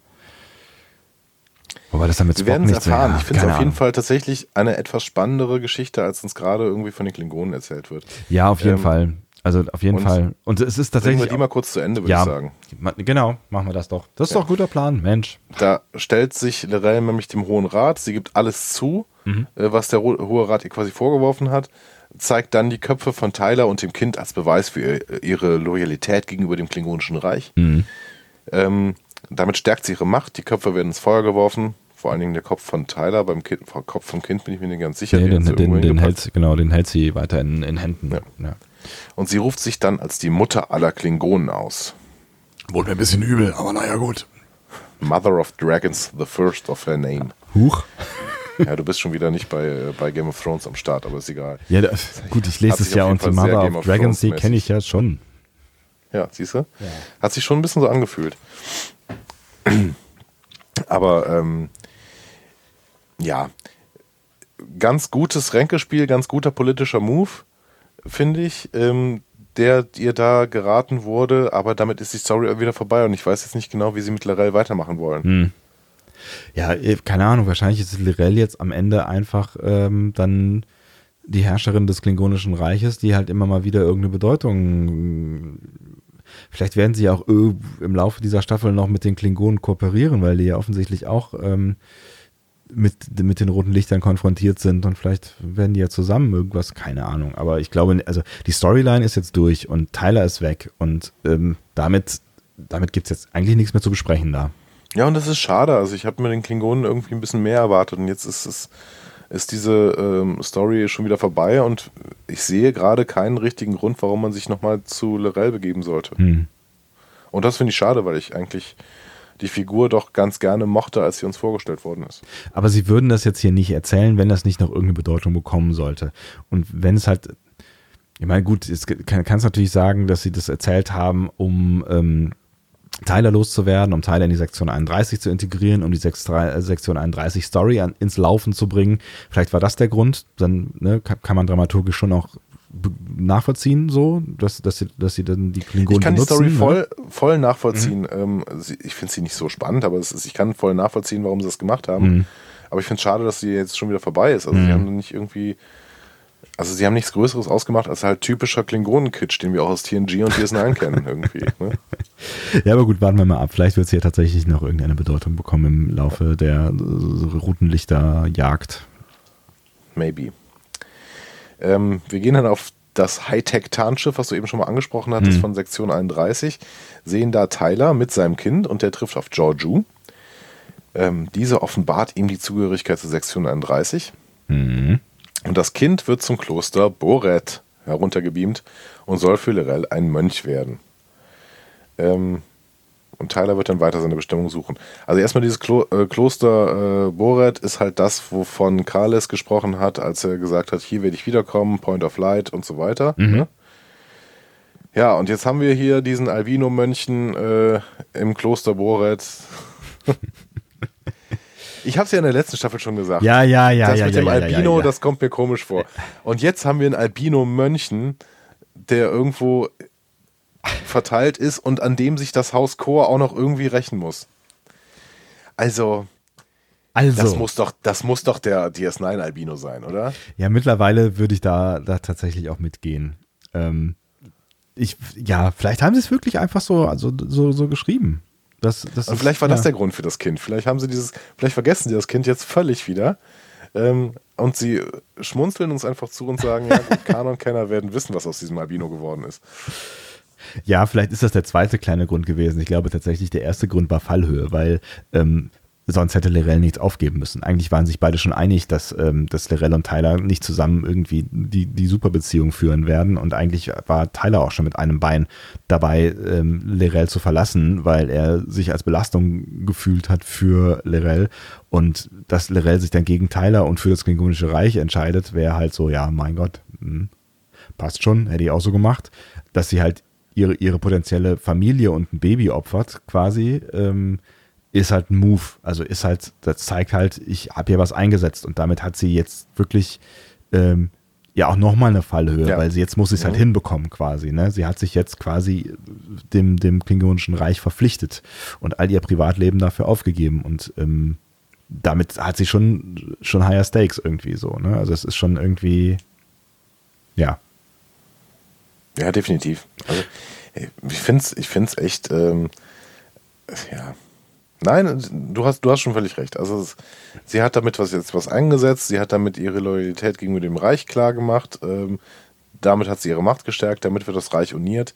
Wobei das dann mit Wir werden es erfahren. ich finde es auf jeden Fall tatsächlich eine etwas spannendere Geschichte, als uns gerade irgendwie von den Klingonen erzählt wird. Ja, auf jeden ähm, Fall. Also auf jeden und Fall. Und es ist tatsächlich. Bringen wir die mal kurz zu Ende, würde ja, ich sagen. Genau, machen wir das doch. Das ist ja. doch ein guter Plan, Mensch. Da stellt sich Lorel nämlich dem Hohen Rat. Sie gibt alles zu, mhm. äh, was der Hohe Rat ihr quasi vorgeworfen hat zeigt dann die Köpfe von Tyler und dem Kind als Beweis für ihre Loyalität gegenüber dem Klingonischen Reich. Mhm. Ähm, damit stärkt sie ihre Macht. Die Köpfe werden ins Feuer geworfen. Vor allen Dingen der Kopf von Tyler. Beim kind, Kopf vom Kind bin ich mir nicht ganz sicher. Nee, den, den, den hält, genau, den hält sie weiter in, in Händen. Ja. Ja. Und sie ruft sich dann als die Mutter aller Klingonen aus. Wurde mir ein bisschen übel, aber naja, gut. Mother of Dragons, the first of her name. Huch. Ja, du bist schon wieder nicht bei, bei Game of Thrones am Start, aber ist egal. Ja, das, gut, ich lese es ja und The Mother of, of Dragons, die kenne ich ja schon. Ja, siehst du? Ja. Hat sich schon ein bisschen so angefühlt. Aber ähm, ja, ganz gutes Ränkespiel, ganz guter politischer Move, finde ich, ähm, der ihr da geraten wurde, aber damit ist die Story wieder vorbei und ich weiß jetzt nicht genau, wie sie mit Larell weitermachen wollen. Hm. Ja, eh, keine Ahnung, wahrscheinlich ist Lirel jetzt am Ende einfach ähm, dann die Herrscherin des Klingonischen Reiches, die halt immer mal wieder irgendeine Bedeutung. Vielleicht werden sie auch im Laufe dieser Staffel noch mit den Klingonen kooperieren, weil die ja offensichtlich auch ähm, mit, mit den roten Lichtern konfrontiert sind und vielleicht werden die ja zusammen irgendwas, keine Ahnung. Aber ich glaube, also die Storyline ist jetzt durch und Tyler ist weg und ähm, damit, damit gibt es jetzt eigentlich nichts mehr zu besprechen da. Ja, und das ist schade. Also ich habe mir den Klingonen irgendwie ein bisschen mehr erwartet und jetzt ist es ist diese ähm, Story schon wieder vorbei und ich sehe gerade keinen richtigen Grund, warum man sich nochmal zu Lorel begeben sollte. Hm. Und das finde ich schade, weil ich eigentlich die Figur doch ganz gerne mochte, als sie uns vorgestellt worden ist. Aber sie würden das jetzt hier nicht erzählen, wenn das nicht noch irgendeine Bedeutung bekommen sollte. Und wenn es halt, ich meine, gut, es kann es natürlich sagen, dass sie das erzählt haben, um ähm, Tyler loszuwerden, um Tyler in die Sektion 31 zu integrieren, um die äh, Sektion 31 Story an, ins Laufen zu bringen. Vielleicht war das der Grund. Dann ne, kann, kann man dramaturgisch schon auch nachvollziehen, so, dass, dass, sie, dass sie dann die Klingonen Ich kann benutzen, die Story ne? voll, voll nachvollziehen. Mhm. Ich finde sie nicht so spannend, aber ist, ich kann voll nachvollziehen, warum sie das gemacht haben. Mhm. Aber ich finde es schade, dass sie jetzt schon wieder vorbei ist. Also mhm. sie haben nicht irgendwie, also sie haben nichts Größeres ausgemacht als halt typischer Klingonen-Kitsch, den wir auch aus TNG und DS9 kennen <laughs> irgendwie. Ne? Ja, aber gut, warten wir mal ab. Vielleicht wird es hier tatsächlich noch irgendeine Bedeutung bekommen im Laufe der äh, Routenlichterjagd. Maybe. Ähm, wir gehen dann auf das Hightech-Tarnschiff, was du eben schon mal angesprochen hattest, mhm. von Sektion 31, sehen da Tyler mit seinem Kind und der trifft auf Georgiou. Ähm, diese offenbart ihm die Zugehörigkeit zur Sektion 31. Mhm. Und das Kind wird zum Kloster Boret heruntergebeamt und soll für Lorel ein Mönch werden. Ähm, und Tyler wird dann weiter seine Bestimmung suchen. Also erstmal dieses Klo äh, Kloster äh, Boret ist halt das, wovon Karles gesprochen hat, als er gesagt hat, hier werde ich wiederkommen, Point of Light und so weiter. Mhm. Ne? Ja, und jetzt haben wir hier diesen Albino-Mönchen äh, im Kloster Boret. <laughs> Ich habe es ja in der letzten Staffel schon gesagt. Ja, ja, ja. Das ja, mit ja, dem ja, Albino, das kommt mir komisch vor. Und jetzt haben wir einen Albino-Mönchen, der irgendwo verteilt ist und an dem sich das Haus Chor auch noch irgendwie rächen muss. Also, also. Das muss doch, das muss doch der DS9 Albino sein, oder? Ja, mittlerweile würde ich da, da tatsächlich auch mitgehen. Ähm, ich, ja, vielleicht haben sie es wirklich einfach so, also, so, so geschrieben. Das, das und vielleicht war ja. das der Grund für das Kind. Vielleicht haben sie dieses, vielleicht vergessen sie das Kind jetzt völlig wieder. Ähm, und sie schmunzeln uns einfach zu und sagen, ja, <laughs> Kanon-Kenner werden wissen, was aus diesem Albino geworden ist. Ja, vielleicht ist das der zweite kleine Grund gewesen. Ich glaube tatsächlich, der erste Grund war Fallhöhe, weil ähm, sonst hätte Lorel nichts aufgeben müssen. Eigentlich waren sich beide schon einig, dass, ähm, dass Lorel und Tyler nicht zusammen irgendwie die, die Superbeziehung führen werden. Und eigentlich war Tyler auch schon mit einem Bein dabei, ähm, Lorel zu verlassen, weil er sich als Belastung gefühlt hat für Lorel. Und dass Lorel sich dann gegen Tyler und für das Klingonische Reich entscheidet, wäre halt so, ja, mein Gott, mh, hm, passt schon, hätte ich auch so gemacht, dass sie halt ihre, ihre potenzielle Familie und ein Baby opfert, quasi, ähm, ist halt ein Move. Also ist halt, das zeigt halt, ich habe hier was eingesetzt und damit hat sie jetzt wirklich ähm, ja auch nochmal eine Fallhöhe, ja. weil sie jetzt muss sie es halt mhm. hinbekommen quasi. Ne? Sie hat sich jetzt quasi dem, dem Klingonischen Reich verpflichtet und all ihr Privatleben dafür aufgegeben und ähm, damit hat sie schon, schon higher stakes irgendwie so. Ne? Also es ist schon irgendwie, ja, ja, definitiv. Also, ich finde es ich find's echt, ähm, ja. Nein, du hast, du hast schon völlig recht. Also es, sie hat damit was jetzt was eingesetzt, sie hat damit ihre Loyalität gegenüber dem Reich klar gemacht, ähm, damit hat sie ihre Macht gestärkt, damit wird das Reich uniert.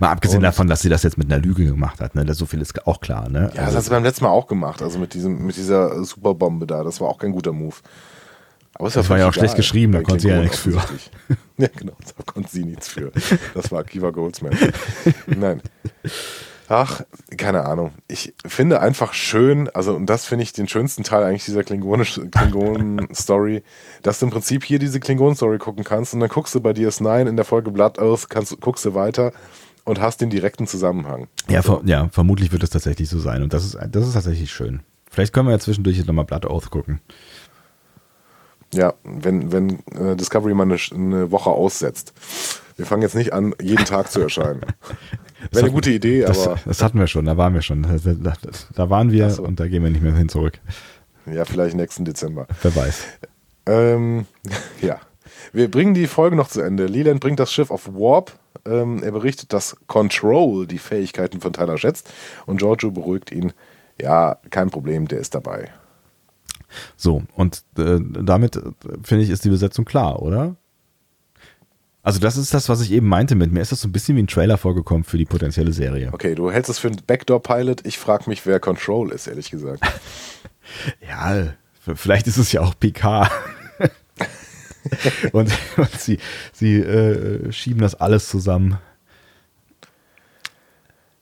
Mal abgesehen und, davon, dass sie das jetzt mit einer Lüge gemacht hat, ne? so viel ist auch klar, ne? Ja, das also, hat sie beim letzten Mal auch gemacht, also mit diesem, mit dieser Superbombe da. Das war auch kein guter Move. Aber das war ja auch egal. schlecht geschrieben, da konnte sie ja nichts für. <laughs> ja, genau, da konnte sie nichts für. Das war Kiva Goldsman. <laughs> Nein. Ach, keine Ahnung. Ich finde einfach schön, also und das finde ich den schönsten Teil eigentlich dieser Klingonen-Story, dass du im Prinzip hier diese Klingonen-Story gucken kannst und dann guckst du bei DS9 in der Folge Blood Oath, kannst, guckst du weiter und hast den direkten Zusammenhang. Ja, ver ja, vermutlich wird es tatsächlich so sein und das ist, das ist tatsächlich schön. Vielleicht können wir ja zwischendurch jetzt nochmal Blood Oath gucken. Ja, wenn, wenn äh, Discovery mal eine, eine, Woche aussetzt. Wir fangen jetzt nicht an, jeden Tag zu erscheinen. <laughs> Wäre eine gute Idee, das, aber. Das hatten wir schon, da waren wir schon. Da, da waren wir so. und da gehen wir nicht mehr hin zurück. Ja, vielleicht nächsten Dezember. Wer weiß. Ähm, <laughs> ja. Wir bringen die Folge noch zu Ende. Leland bringt das Schiff auf Warp. Ähm, er berichtet, dass Control die Fähigkeiten von Tyler schätzt und Giorgio beruhigt ihn. Ja, kein Problem, der ist dabei. So, und äh, damit, äh, finde ich, ist die Besetzung klar, oder? Also das ist das, was ich eben meinte mit mir. Ist das so ein bisschen wie ein Trailer vorgekommen für die potenzielle Serie? Okay, du hältst es für einen Backdoor-Pilot. Ich frage mich, wer Control ist, ehrlich gesagt. <laughs> ja, vielleicht ist es ja auch PK. <laughs> <laughs> und, und, sie, sie äh, schieben das alles zusammen.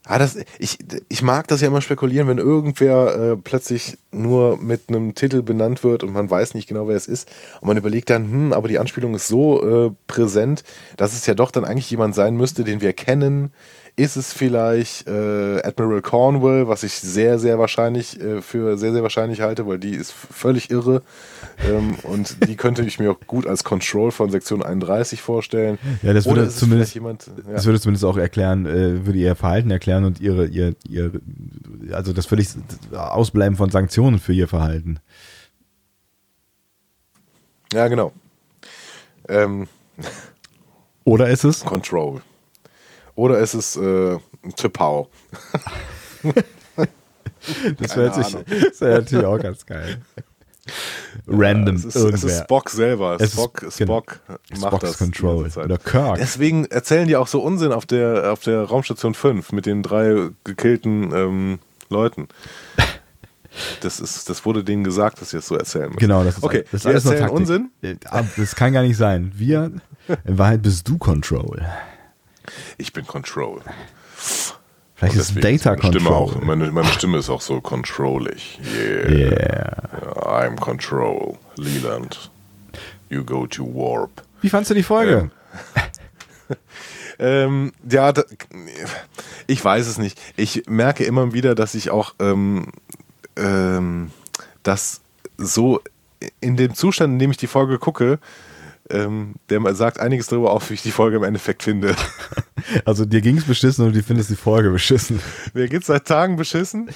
Ah, das, ich, ich mag das ja immer spekulieren, wenn irgendwer äh, plötzlich nur mit einem Titel benannt wird und man weiß nicht genau, wer es ist. Und man überlegt dann, hm, aber die Anspielung ist so äh, präsent, dass es ja doch dann eigentlich jemand sein müsste, den wir kennen, ist es vielleicht äh, Admiral Cornwall, was ich sehr, sehr wahrscheinlich äh, für sehr, sehr wahrscheinlich halte, weil die ist völlig irre. Ähm, und die könnte ich mir auch gut als Control von Sektion 31 vorstellen. Ja, das würde zumindest, jemand, ja. das würde zumindest auch erklären, äh, würde ihr Verhalten erklären und ihre, ihr, ihr, also das völlig Ausbleiben von Sanktionen für ihr Verhalten. Ja, genau. Ähm. Oder ist es? Control. Oder ist es äh, Tipau? <laughs> das wäre wär natürlich auch ganz geil. Random. Ja, es, ist, es, ist, Spock selber. Es Spock, ist, Spock macht Spock's das. Control. Oder Kirk. Deswegen erzählen die auch so Unsinn auf der, auf der Raumstation 5 mit den drei gekillten ähm, Leuten. Das, ist, das wurde denen gesagt, dass sie das so erzählen müssen. Genau, das ist, okay, das ist alles erzählen Unsinn. Das kann gar nicht sein. Wir, in Wahrheit bist du Control. Ich bin Control. Vielleicht ist Data Control. Stimme auch, meine, meine Stimme ist auch so controllig. Yeah. yeah. I'm Control. Leland. You go to Warp. Wie fandst du die Folge? Ähm, <laughs> ähm, ja, da, ich weiß es nicht. Ich merke immer wieder, dass ich auch ähm, ähm, das so in dem Zustand, in dem ich die Folge gucke, ähm, der sagt einiges darüber auf, wie ich die Folge im Endeffekt finde. <laughs> Also dir ging es beschissen und du findest die Folge beschissen. Mir geht es seit Tagen beschissen.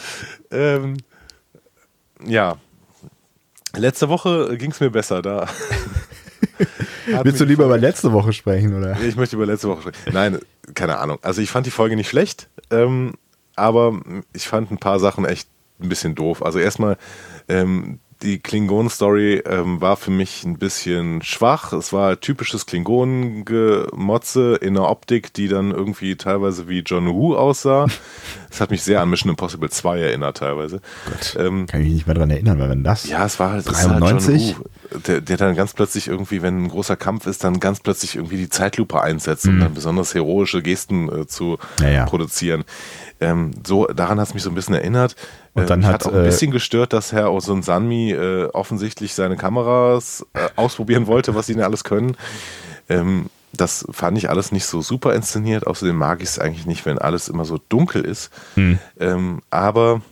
Ähm, ja. Letzte Woche ging es mir besser. Da <laughs> Willst du lieber über letzte Woche sprechen, oder? Ich möchte über letzte Woche sprechen. Nein, keine Ahnung. Also ich fand die Folge nicht schlecht, ähm, aber ich fand ein paar Sachen echt ein bisschen doof. Also erstmal ähm, die Klingonen-Story ähm, war für mich ein bisschen schwach. Es war typisches Klingonen-Gemotze in einer Optik, die dann irgendwie teilweise wie John Woo aussah. <laughs> Das hat mich sehr an Mission Impossible 2 erinnert, teilweise. Gott, ähm, kann ich mich nicht mehr daran erinnern, weil wenn das. Ja, es war halt, 93? Halt John Woo, der, der, dann ganz plötzlich irgendwie, wenn ein großer Kampf ist, dann ganz plötzlich irgendwie die Zeitlupe einsetzt, mhm. um dann besonders heroische Gesten äh, zu ja, ja. produzieren. Ähm, so, daran hat es mich so ein bisschen erinnert. Und dann äh, hat auch ein bisschen gestört, dass Herr Osun Sanmi äh, offensichtlich seine Kameras äh, ausprobieren wollte, was sie denn alles können. Ähm, das fand ich alles nicht so super inszeniert. Außerdem mag ich es eigentlich nicht, wenn alles immer so dunkel ist. Hm. Ähm, aber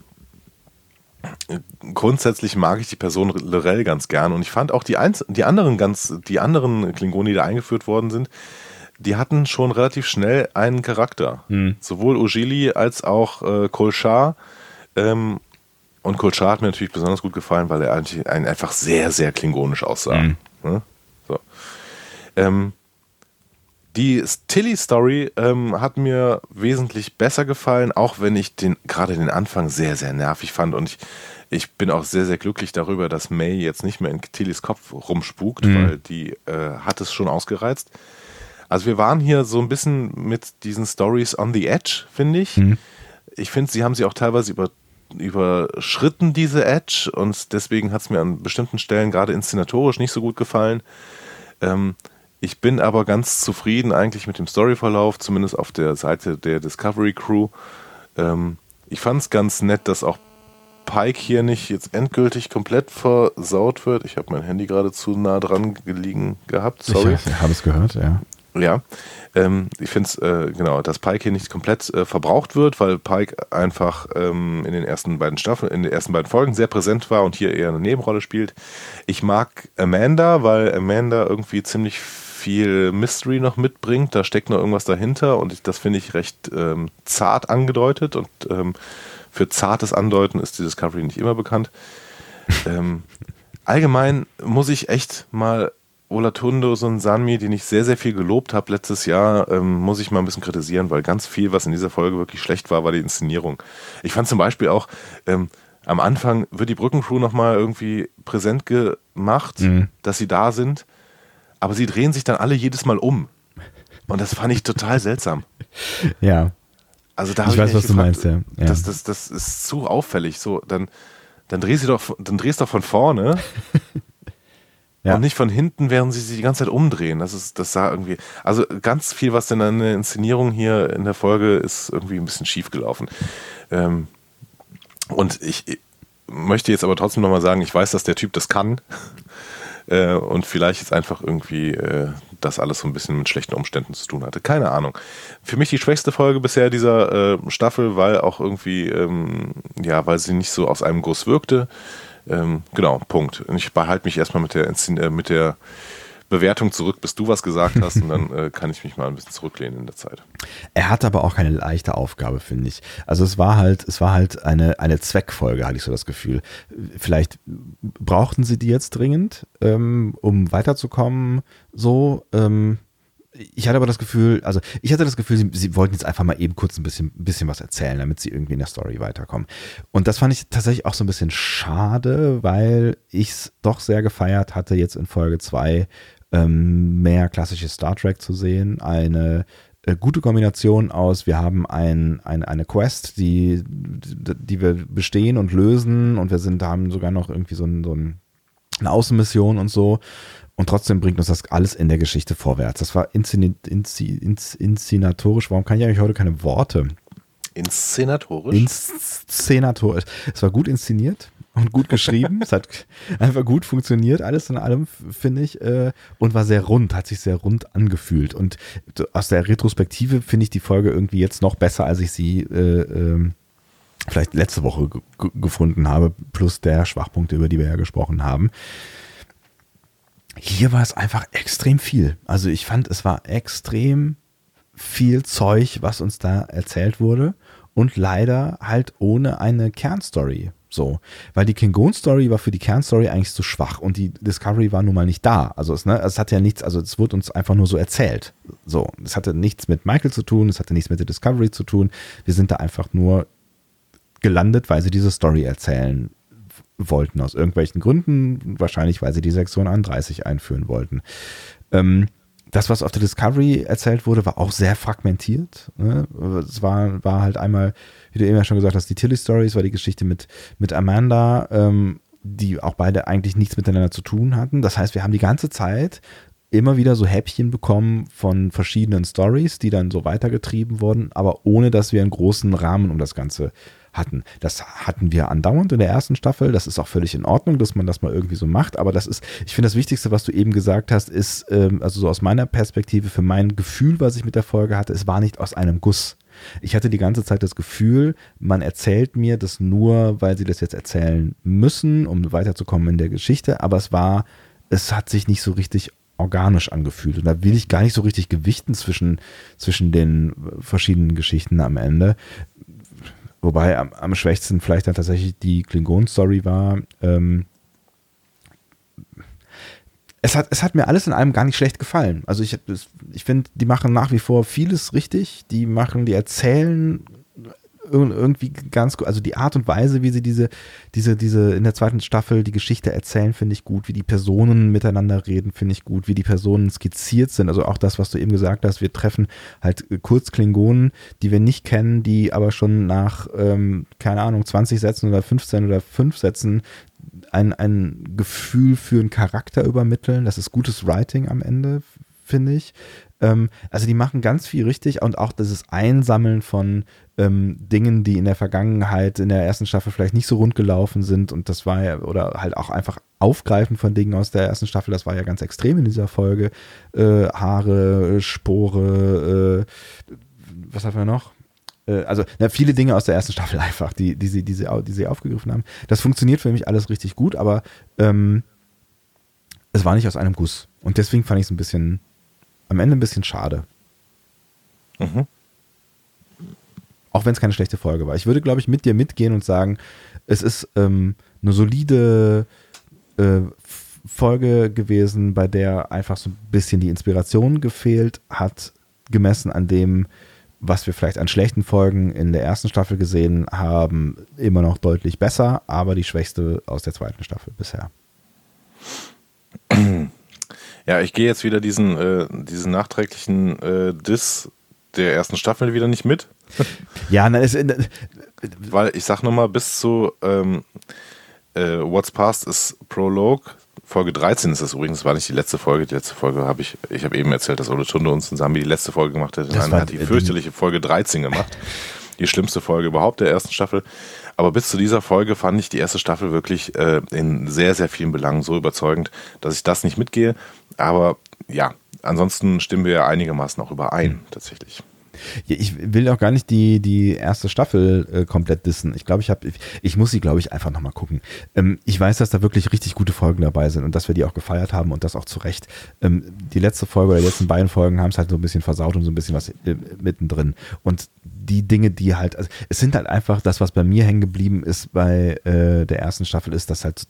grundsätzlich mag ich die Person Lorel ganz gern und ich fand auch die, Einz die anderen ganz, die anderen Klingonen, die da eingeführt worden sind, die hatten schon relativ schnell einen Charakter. Hm. Sowohl Ujili als auch äh, Kolchar. Ähm, und Kolchar hat mir natürlich besonders gut gefallen, weil er eigentlich einfach sehr, sehr klingonisch aussah. Mhm. Ne? So. Ähm, die Tilly-Story ähm, hat mir wesentlich besser gefallen, auch wenn ich den gerade den Anfang sehr, sehr nervig fand. Und ich, ich bin auch sehr, sehr glücklich darüber, dass May jetzt nicht mehr in Tillys Kopf rumspukt, mhm. weil die äh, hat es schon ausgereizt. Also wir waren hier so ein bisschen mit diesen Stories on the edge, finde ich. Mhm. Ich finde, sie haben sie auch teilweise über, überschritten, diese Edge, und deswegen hat es mir an bestimmten Stellen gerade inszenatorisch nicht so gut gefallen. Ähm, ich bin aber ganz zufrieden eigentlich mit dem Storyverlauf, zumindest auf der Seite der Discovery Crew. Ähm, ich fand es ganz nett, dass auch Pike hier nicht jetzt endgültig komplett versaut wird. Ich habe mein Handy gerade zu nah dran gelegen gehabt. Sorry. Ich habe es gehört, ja. Ja, ähm, ich finde es, äh, genau, dass Pike hier nicht komplett äh, verbraucht wird, weil Pike einfach ähm, in den ersten beiden Staffeln, in den ersten beiden Folgen sehr präsent war und hier eher eine Nebenrolle spielt. Ich mag Amanda, weil Amanda irgendwie ziemlich viel Mystery noch mitbringt. Da steckt noch irgendwas dahinter und ich, das finde ich recht ähm, zart angedeutet und ähm, für zartes Andeuten ist die Discovery nicht immer bekannt. Ähm, allgemein muss ich echt mal Olatundos und Sanmi, den ich sehr, sehr viel gelobt habe letztes Jahr, ähm, muss ich mal ein bisschen kritisieren, weil ganz viel, was in dieser Folge wirklich schlecht war, war die Inszenierung. Ich fand zum Beispiel auch, ähm, am Anfang wird die Brückencrew nochmal irgendwie präsent gemacht, mhm. dass sie da sind, aber sie drehen sich dann alle jedes Mal um. Und das fand ich total seltsam. <laughs> Ja. Also da ich weiß, ich was gefragt, du meinst, ja. ja. Das, das, das ist zu auffällig. So, dann, dann drehst du doch, dann drehst doch von vorne <laughs> ja. und nicht von hinten, während sie sich die ganze Zeit umdrehen. Das ist, das sah irgendwie, also ganz viel, was denn an der Inszenierung hier in der Folge ist, irgendwie ein bisschen schief gelaufen. Ähm, und ich, ich möchte jetzt aber trotzdem nochmal sagen, ich weiß, dass der Typ das kann. <laughs> Äh, und vielleicht jetzt einfach irgendwie äh, das alles so ein bisschen mit schlechten Umständen zu tun hatte. Keine Ahnung. Für mich die schwächste Folge bisher dieser äh, Staffel, weil auch irgendwie, ähm, ja, weil sie nicht so aus einem Guss wirkte. Ähm, genau, Punkt. Ich behalte mich erstmal mit der, äh, mit der Bewertung zurück, bis du was gesagt hast und dann <laughs> äh, kann ich mich mal ein bisschen zurücklehnen in der Zeit. Er hatte aber auch keine leichte Aufgabe, finde ich. Also es war halt, es war halt eine, eine Zweckfolge, hatte ich so das Gefühl. Vielleicht brauchten sie die jetzt dringend, ähm, um weiterzukommen, so, ähm, ich hatte aber das Gefühl, also ich hatte das Gefühl, sie, sie, wollten jetzt einfach mal eben kurz ein bisschen, bisschen was erzählen, damit sie irgendwie in der Story weiterkommen. Und das fand ich tatsächlich auch so ein bisschen schade, weil ich es doch sehr gefeiert hatte, jetzt in Folge 2 ähm, mehr klassisches Star Trek zu sehen. Eine äh, gute Kombination aus, wir haben ein, ein, eine Quest, die, die wir bestehen und lösen und wir sind, haben sogar noch irgendwie so, ein, so ein, eine Außenmission und so. Und trotzdem bringt uns das alles in der Geschichte vorwärts. Das war inszenatorisch. Warum kann ich eigentlich heute keine Worte? Inszenatorisch? Inszenatorisch. Es war gut inszeniert und gut geschrieben. es hat einfach gut funktioniert, alles in allem, finde ich. Äh, und war sehr rund, hat sich sehr rund angefühlt. Und aus der Retrospektive finde ich die Folge irgendwie jetzt noch besser, als ich sie äh, äh, vielleicht letzte Woche gefunden habe, plus der Schwachpunkte, über die wir ja gesprochen haben. Hier war es einfach extrem viel. Also ich fand, es war extrem viel Zeug, was uns da erzählt wurde und leider halt ohne eine Kernstory. So, weil die Klingon-Story war für die Kernstory eigentlich zu schwach und die Discovery war nun mal nicht da. Also es, ne, es hat ja nichts, also es wurde uns einfach nur so erzählt. So, es hatte nichts mit Michael zu tun, es hatte nichts mit der Discovery zu tun. Wir sind da einfach nur gelandet, weil sie diese Story erzählen wollten, aus irgendwelchen Gründen. Wahrscheinlich, weil sie die Sektion 31 einführen wollten. Ähm, das, was auf der Discovery erzählt wurde, war auch sehr fragmentiert. Ne? Es war, war halt einmal, wie du eben ja schon gesagt hast, die Tilly Stories, war die Geschichte mit, mit Amanda, ähm, die auch beide eigentlich nichts miteinander zu tun hatten. Das heißt, wir haben die ganze Zeit immer wieder so Häppchen bekommen von verschiedenen Stories, die dann so weitergetrieben wurden, aber ohne dass wir einen großen Rahmen um das Ganze hatten. Das hatten wir andauernd in der ersten Staffel. Das ist auch völlig in Ordnung, dass man das mal irgendwie so macht. Aber das ist, ich finde, das Wichtigste, was du eben gesagt hast, ist, ähm, also so aus meiner Perspektive, für mein Gefühl, was ich mit der Folge hatte, es war nicht aus einem Guss. Ich hatte die ganze Zeit das Gefühl, man erzählt mir das nur, weil sie das jetzt erzählen müssen, um weiterzukommen in der Geschichte. Aber es war, es hat sich nicht so richtig organisch angefühlt. Und da will ich gar nicht so richtig gewichten zwischen, zwischen den verschiedenen Geschichten am Ende. Wobei am, am schwächsten vielleicht dann tatsächlich die Klingon-Story war. Ähm, es hat, es hat mir alles in allem gar nicht schlecht gefallen. Also ich, ich finde, die machen nach wie vor vieles richtig. Die machen, die erzählen irgendwie ganz gut, also die Art und Weise, wie sie diese, diese, diese in der zweiten Staffel die Geschichte erzählen, finde ich gut, wie die Personen miteinander reden, finde ich gut, wie die Personen skizziert sind, also auch das, was du eben gesagt hast, wir treffen halt kurz Klingonen, die wir nicht kennen, die aber schon nach, ähm, keine Ahnung, 20 Sätzen oder 15 oder 5 Sätzen ein, ein Gefühl für einen Charakter übermitteln. Das ist gutes Writing am Ende, finde ich. Ähm, also die machen ganz viel richtig und auch dieses Einsammeln von ähm, Dingen, die in der Vergangenheit, in der ersten Staffel vielleicht nicht so rund gelaufen sind und das war ja, oder halt auch einfach Aufgreifen von Dingen aus der ersten Staffel, das war ja ganz extrem in dieser Folge. Äh, Haare, Spore, äh, was haben wir noch? Äh, also na, viele Dinge aus der ersten Staffel <laughs> einfach, die, die, sie, die, sie, die sie aufgegriffen haben. Das funktioniert für mich alles richtig gut, aber ähm, es war nicht aus einem Guss. Und deswegen fand ich es ein bisschen, am Ende ein bisschen schade. Mhm. Auch wenn es keine schlechte Folge war. Ich würde, glaube ich, mit dir mitgehen und sagen, es ist ähm, eine solide äh, Folge gewesen, bei der einfach so ein bisschen die Inspiration gefehlt hat, gemessen an dem, was wir vielleicht an schlechten Folgen in der ersten Staffel gesehen haben, immer noch deutlich besser, aber die schwächste aus der zweiten Staffel bisher. <clears throat> Ja, ich gehe jetzt wieder diesen, äh, diesen nachträglichen äh, Diss der ersten Staffel wieder nicht mit. <laughs> ja, na, es, äh, weil ich sag nochmal, bis zu ähm, äh, What's Past ist Prologue. Folge 13 ist das übrigens, war nicht die letzte Folge. Die letzte Folge habe ich, ich habe eben erzählt, dass Ole Tunde uns zusammen die letzte Folge gemacht hat. Nein, hat die fürchterliche Folge 13 gemacht. <laughs> Die schlimmste Folge überhaupt der ersten Staffel. Aber bis zu dieser Folge fand ich die erste Staffel wirklich äh, in sehr, sehr vielen Belangen so überzeugend, dass ich das nicht mitgehe. Aber ja, ansonsten stimmen wir ja einigermaßen auch überein, mhm. tatsächlich. Ich will auch gar nicht die, die erste Staffel äh, komplett dissen. Ich glaube, ich habe, ich, ich, muss sie, glaube ich, einfach nochmal gucken. Ähm, ich weiß, dass da wirklich richtig gute Folgen dabei sind und dass wir die auch gefeiert haben und das auch zu Recht. Ähm, die letzte Folge oder die letzten beiden Folgen haben es halt so ein bisschen versaut und so ein bisschen was äh, mittendrin. Und die Dinge, die halt, also es sind halt einfach das, was bei mir hängen geblieben ist bei äh, der ersten Staffel, ist, dass halt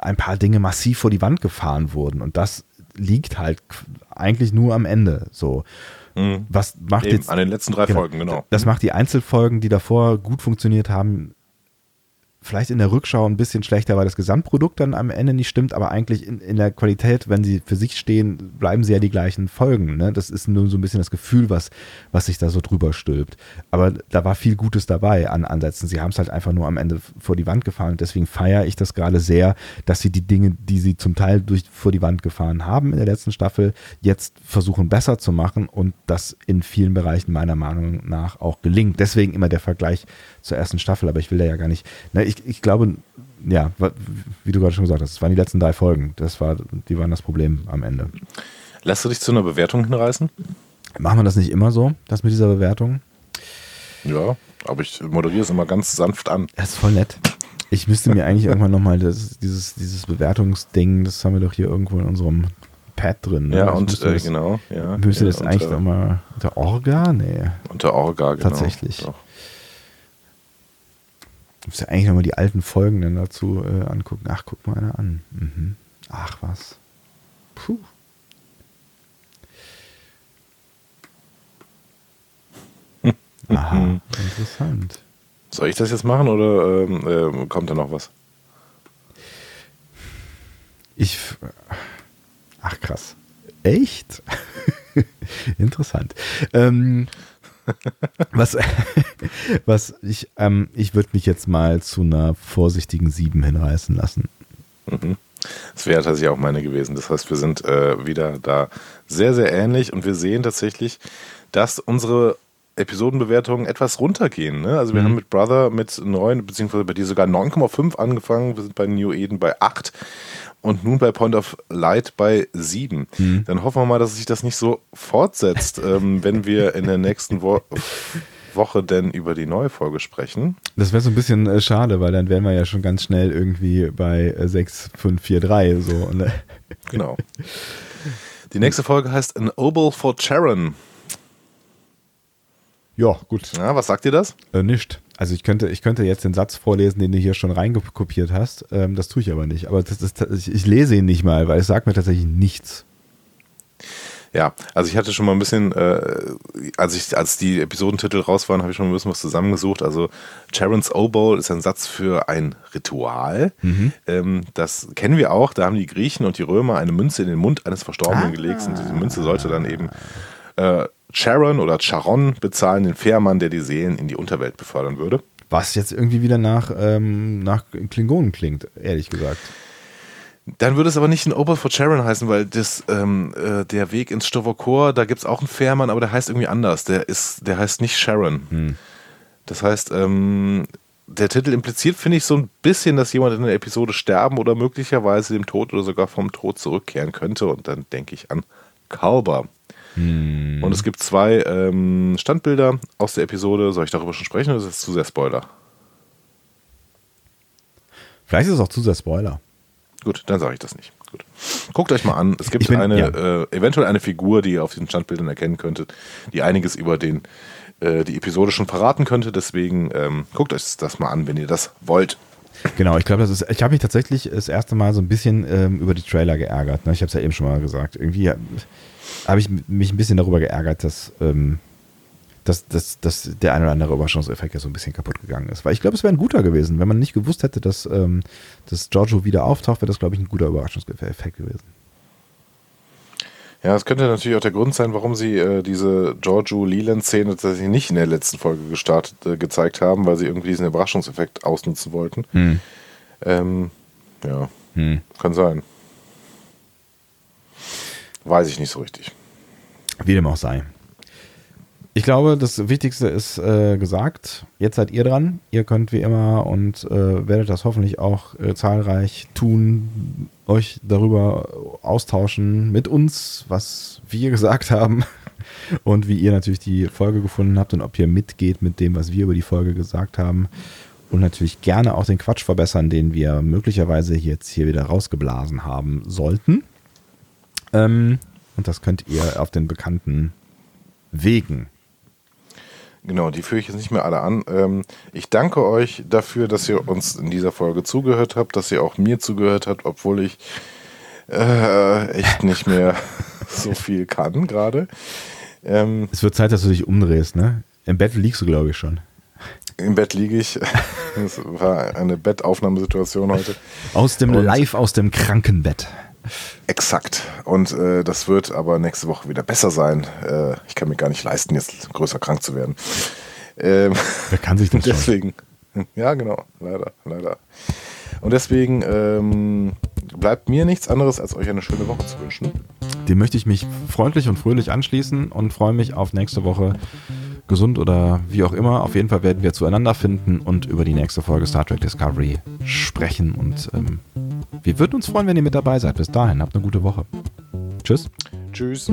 ein paar Dinge massiv vor die Wand gefahren wurden und das liegt halt eigentlich nur am Ende so. Mhm. Was macht Eben, jetzt an den letzten drei genau, Folgen, genau. Das macht die Einzelfolgen, die davor gut funktioniert haben, vielleicht in der Rückschau ein bisschen schlechter, weil das Gesamtprodukt dann am Ende nicht stimmt, aber eigentlich in, in der Qualität, wenn sie für sich stehen, bleiben sie ja die gleichen Folgen. Ne? Das ist nur so ein bisschen das Gefühl, was, was sich da so drüber stülpt. Aber da war viel Gutes dabei an Ansätzen. Sie haben es halt einfach nur am Ende vor die Wand gefahren. Und deswegen feiere ich das gerade sehr, dass sie die Dinge, die sie zum Teil durch, vor die Wand gefahren haben in der letzten Staffel, jetzt versuchen besser zu machen und das in vielen Bereichen meiner Meinung nach auch gelingt. Deswegen immer der Vergleich zur ersten Staffel, aber ich will da ja gar nicht. Ne, ich, ich glaube, ja, wie du gerade schon gesagt hast, es waren die letzten drei Folgen. Das war, die waren das Problem am Ende. Lässt du dich zu einer Bewertung hinreißen? Machen wir das nicht immer so, das mit dieser Bewertung? Ja, aber ich moderiere es immer ganz sanft an. Das ist voll nett. Ich müsste mir eigentlich irgendwann nochmal dieses, dieses Bewertungsding, das haben wir doch hier irgendwo in unserem Pad drin. Ne? Ja, und äh, genau. Ja, müsste ja, das eigentlich nochmal unter Orga? Nee. Unter Orga, genau. Tatsächlich. Doch. Du musst ja eigentlich nochmal die alten Folgen dann dazu äh, angucken. Ach, guck mal einer an. Mhm. Ach, was. Puh. <laughs> Aha, interessant. Soll ich das jetzt machen oder ähm, äh, kommt da noch was? Ich. Ach, krass. Echt? <laughs> interessant. Ähm, was, <laughs> was ich, ähm, ich würde mich jetzt mal zu einer vorsichtigen 7 hinreißen lassen. Mhm. Das wäre tatsächlich auch meine gewesen. Das heißt, wir sind äh, wieder da sehr, sehr ähnlich und wir sehen tatsächlich, dass unsere Episodenbewertungen etwas runtergehen. Ne? Also wir mhm. haben mit Brother mit 9, beziehungsweise bei dir sogar 9,5 angefangen. Wir sind bei New Eden bei 8 und nun bei Point of Light bei 7. Mhm. Dann hoffen wir mal, dass sich das nicht so fortsetzt, <laughs> ähm, wenn wir in der nächsten Wo Woche denn über die neue Folge sprechen. Das wäre so ein bisschen äh, schade, weil dann wären wir ja schon ganz schnell irgendwie bei äh, 6, 5, 4, 3. So, ne? <laughs> Genau. Die nächste Folge heißt An Obel for Charon. Ja, gut. Ja, was sagt dir das? Äh, nicht. Also ich könnte, ich könnte jetzt den Satz vorlesen, den du hier schon reinkopiert hast. Ähm, das tue ich aber nicht. Aber das ist, ich lese ihn nicht mal, weil es sagt mir tatsächlich nichts. Ja, also ich hatte schon mal ein bisschen, äh, als ich, als die Episodentitel raus waren, habe ich schon ein bisschen was zusammengesucht. Also Charon's O-Bowl ist ein Satz für ein Ritual. Mhm. Ähm, das kennen wir auch. Da haben die Griechen und die Römer eine Münze in den Mund eines Verstorbenen ah. gelegt und diese Münze sollte dann eben äh, Charon oder Charon bezahlen den Fährmann, der die Seelen in die Unterwelt befördern würde. Was jetzt irgendwie wieder nach, ähm, nach Klingonen klingt, ehrlich gesagt. Dann würde es aber nicht ein Opal for Charon heißen, weil das, ähm, äh, der Weg ins Stovokor, da gibt es auch einen Fährmann, aber der heißt irgendwie anders. Der, ist, der heißt nicht Sharon. Hm. Das heißt, ähm, der Titel impliziert, finde ich, so ein bisschen, dass jemand in der Episode sterben oder möglicherweise dem Tod oder sogar vom Tod zurückkehren könnte. Und dann denke ich an Kalber. Hm. Und es gibt zwei ähm, Standbilder aus der Episode. Soll ich darüber schon sprechen oder ist das zu sehr Spoiler? Vielleicht ist es auch zu sehr Spoiler. Gut, dann sage ich das nicht. Gut. Guckt euch mal an. Es gibt bin, eine, ja. äh, eventuell eine Figur, die ihr auf diesen Standbildern erkennen könntet, die einiges über den, äh, die Episode schon verraten könnte. Deswegen ähm, guckt euch das mal an, wenn ihr das wollt. Genau, ich glaube, das ist. Ich habe mich tatsächlich das erste Mal so ein bisschen ähm, über die Trailer geärgert. Ne? Ich habe es ja eben schon mal gesagt. Irgendwie habe ich mich ein bisschen darüber geärgert, dass, ähm, dass, dass, dass der ein oder andere Überraschungseffekt ja so ein bisschen kaputt gegangen ist. Weil ich glaube, es wäre ein guter gewesen. Wenn man nicht gewusst hätte, dass, ähm, dass Giorgio wieder auftaucht, wäre das, glaube ich, ein guter Überraschungseffekt gewesen. Ja, es könnte natürlich auch der Grund sein, warum sie äh, diese Giorgio Leland-Szene tatsächlich nicht in der letzten Folge gestartet, äh, gezeigt haben, weil sie irgendwie diesen Überraschungseffekt ausnutzen wollten. Hm. Ähm, ja, hm. kann sein. Weiß ich nicht so richtig. Wie dem auch sei. Ich glaube, das Wichtigste ist äh, gesagt. Jetzt seid ihr dran. Ihr könnt wie immer und äh, werdet das hoffentlich auch äh, zahlreich tun, euch darüber austauschen mit uns, was wir <laughs> gesagt haben <laughs> und wie ihr natürlich die Folge gefunden habt und ob ihr mitgeht mit dem, was wir über die Folge gesagt haben. Und natürlich gerne auch den Quatsch verbessern, den wir möglicherweise jetzt hier wieder rausgeblasen haben sollten. Ähm, und das könnt ihr auf den bekannten Wegen Genau, die führe ich jetzt nicht mehr alle an. Ähm, ich danke euch dafür, dass ihr uns in dieser Folge zugehört habt, dass ihr auch mir zugehört habt, obwohl ich äh, echt nicht mehr <laughs> so viel kann gerade. Ähm, es wird Zeit, dass du dich umdrehst, ne? Im Bett liegst du, glaube ich, schon. Im Bett liege ich. <laughs> Es war eine Bettaufnahmesituation heute. Aus dem Und Live aus dem Krankenbett. Exakt. Und äh, das wird aber nächste Woche wieder besser sein. Äh, ich kann mir gar nicht leisten, jetzt größer krank zu werden. Ähm, Wer kann sich das <laughs> Deswegen. Schon? Ja, genau. Leider, leider. Und deswegen ähm, bleibt mir nichts anderes, als euch eine schöne Woche zu wünschen. Dem möchte ich mich freundlich und fröhlich anschließen und freue mich auf nächste Woche gesund oder wie auch immer. Auf jeden Fall werden wir zueinander finden und über die nächste Folge Star Trek Discovery sprechen. Und ähm, wir würden uns freuen, wenn ihr mit dabei seid. Bis dahin, habt eine gute Woche. Tschüss. Tschüss.